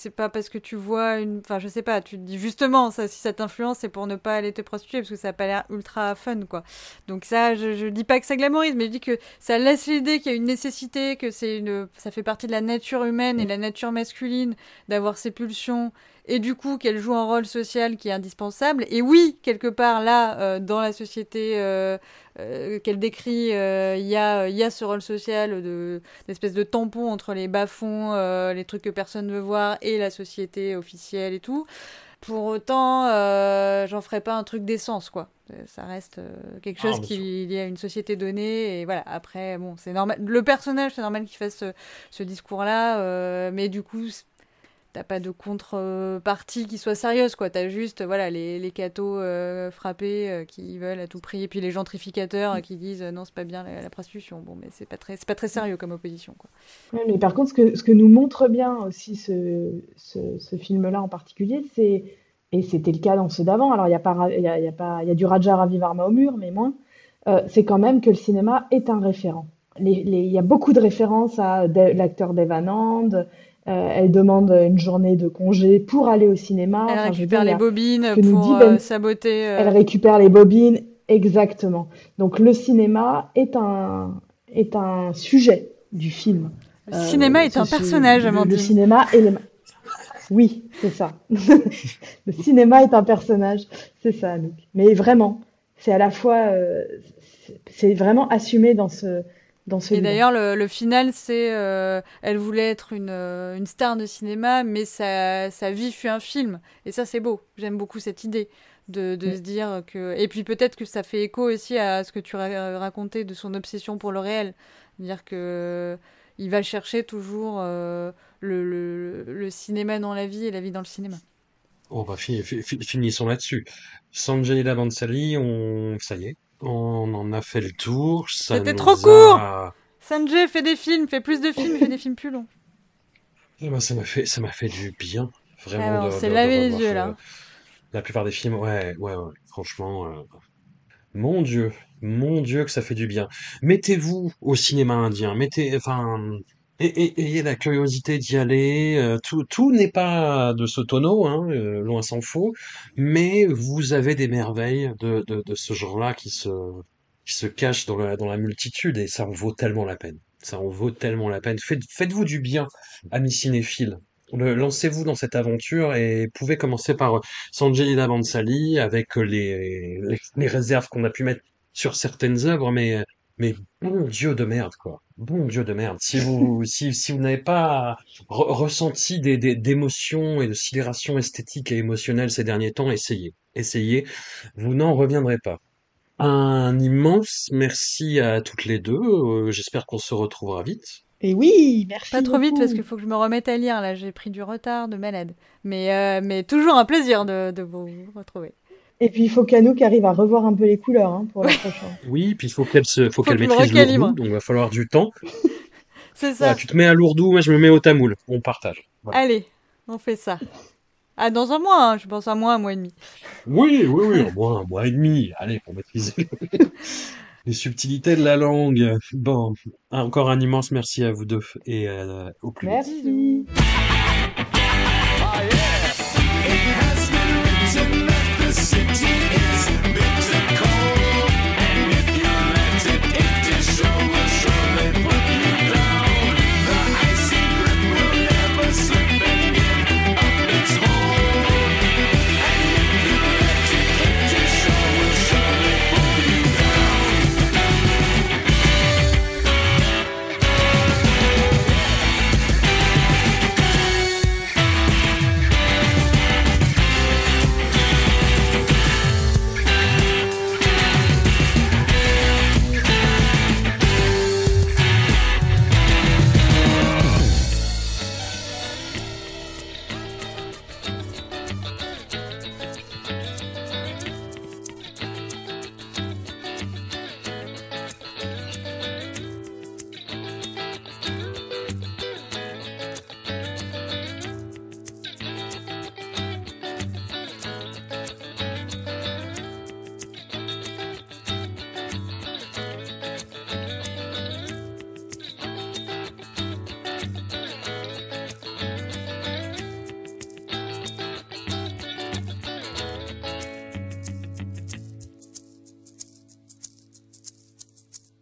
c'est pas parce que tu vois une. Enfin, je sais pas, tu te dis justement, ça, si ça t'influence, c'est pour ne pas aller te prostituer parce que ça a pas l'air ultra fun, quoi. Donc, ça, je, je dis pas que ça glamorise, mais je dis que ça laisse l'idée qu'il y a une nécessité, que c'est une. Ça fait partie de la nature humaine et la nature masculine d'avoir ces pulsions et du coup qu'elle joue un rôle social qui est indispensable. Et oui, quelque part là, euh, dans la société euh, euh, qu'elle décrit, il y, a, y a ce rôle social de d'espèce de tampon entre les bas-fonds, les trucs que personne ne veut voir, et la société officielle et tout. Pour autant, j'en ferai pas un truc d'essence, quoi. Ça reste quelque ah, chose qui est lié à une société donnée. Et voilà, après, bon, c'est normal. Le personnage, c'est normal qu'il fasse ce, ce discours-là. mais du coup, t'as pas de contrepartie qui soit sérieuse quoi. T'as juste voilà les, les cathos euh, frappés euh, qui veulent à tout prix et puis les gentrificateurs qui disent non c'est pas bien la, prostitution. Bon mais c'est pas très c'est pas très sérieux comme opposition quoi. Mais par contre ce que ce que nous montre bien aussi ce, ce, film là en particulier c'est et c'était le cas dans ceux d'avant alors il y a pas il y il y a du Raja Ravi Varma au mur mais moins euh, c'est quand même que le cinéma est un référent. Il y a beaucoup de références à l'acteur Devanand, euh, elle demande une journée de congé pour aller au cinéma. Elle récupère les bobines pour euh, saboter. Euh. Elle récupère les bobines, exactement. Donc le cinéma est un, est un sujet du film. Le cinéma est un personnage, Amandine. Le, le cinéma est les... Oui, c'est ça. [laughs] le cinéma est un personnage, c'est ça, Anouk. Mais vraiment, c'est à la fois, c'est vraiment assumé dans ce, dans Et d'ailleurs, le, le final, c'est euh, elle voulait être une, euh, une star de cinéma, mais sa, sa vie fut un film. Et ça, c'est beau. J'aime beaucoup cette idée de, de se dire que. Et puis peut-être que ça fait écho aussi à ce que tu ra- racontais de son obsession pour le réel. Dire que il va chercher toujours euh, le, le, le cinéma dans la vie et la vie dans le cinéma. Oh bah fi- fi- fi- finissons là-dessus. Sanjay Bansali, on ça y est, on en a fait le tour. C'était trop a- court [laughs] Sanjay fait des films, fait plus de films, fait des films plus longs. Eh ben, ça m'a fait ça m'a fait du bien, vraiment. Ah, on s'est lavé les yeux, là. La plupart des films, ouais, ouais, ouais. Franchement, euh, mon Dieu, mon Dieu que ça fait du bien. Mettez-vous au cinéma indien, mettez, enfin, et- ayez la curiosité d'y aller. euh, tout, tout n'est pas de ce tonneau, hein, euh, loin s'en faut, mais vous avez des merveilles de, ce genre-là qui se, cachent dans la, multitude et ça en vaut tellement la peine. Ça en vaut tellement la peine. Faites, faites-vous du bien, amis cinéphiles. Le- Lancez-vous dans cette aventure et pouvez commencer par Sanjay Leela Bhansali avec les, les réserves qu'on a pu mettre sur certaines œuvres, mais, mais bon Dieu de merde, quoi. Bon Dieu de merde. Si vous, [laughs] si, si vous n'avez pas re- ressenti des, des, d'émotions et de sidération esthétique et émotionnelle ces derniers temps, essayez. Essayez. Vous n'en reviendrez pas. Un immense merci à toutes les deux. Euh, J'espère qu'on se retrouvera vite. Et oui, merci. Pas trop vite parce qu'il faut que je me remette à lire là, j'ai pris du retard de malade. Mais, euh, mais toujours un plaisir de, de vous retrouver. Et puis il faut qu'Anouk arrive à revoir un peu les couleurs hein, pour la prochaine. Oui, puis il faut qu'elle se, faut Faut qu'elle maîtrise recalibre. l'ourdou, donc il va falloir du temps. [laughs] C'est ça. Voilà, tu te mets à l'ourdou, moi je me mets au tamoul. On partage. Voilà. Allez, on fait ça. Ah, dans un mois, hein, je pense un mois, un mois et demi. Oui, oui, oui, au moins un mois et demi. Allez, pour maîtriser [laughs] les subtilités de la langue. Bon, encore un immense merci à vous deux et euh, au plus vite. Merci.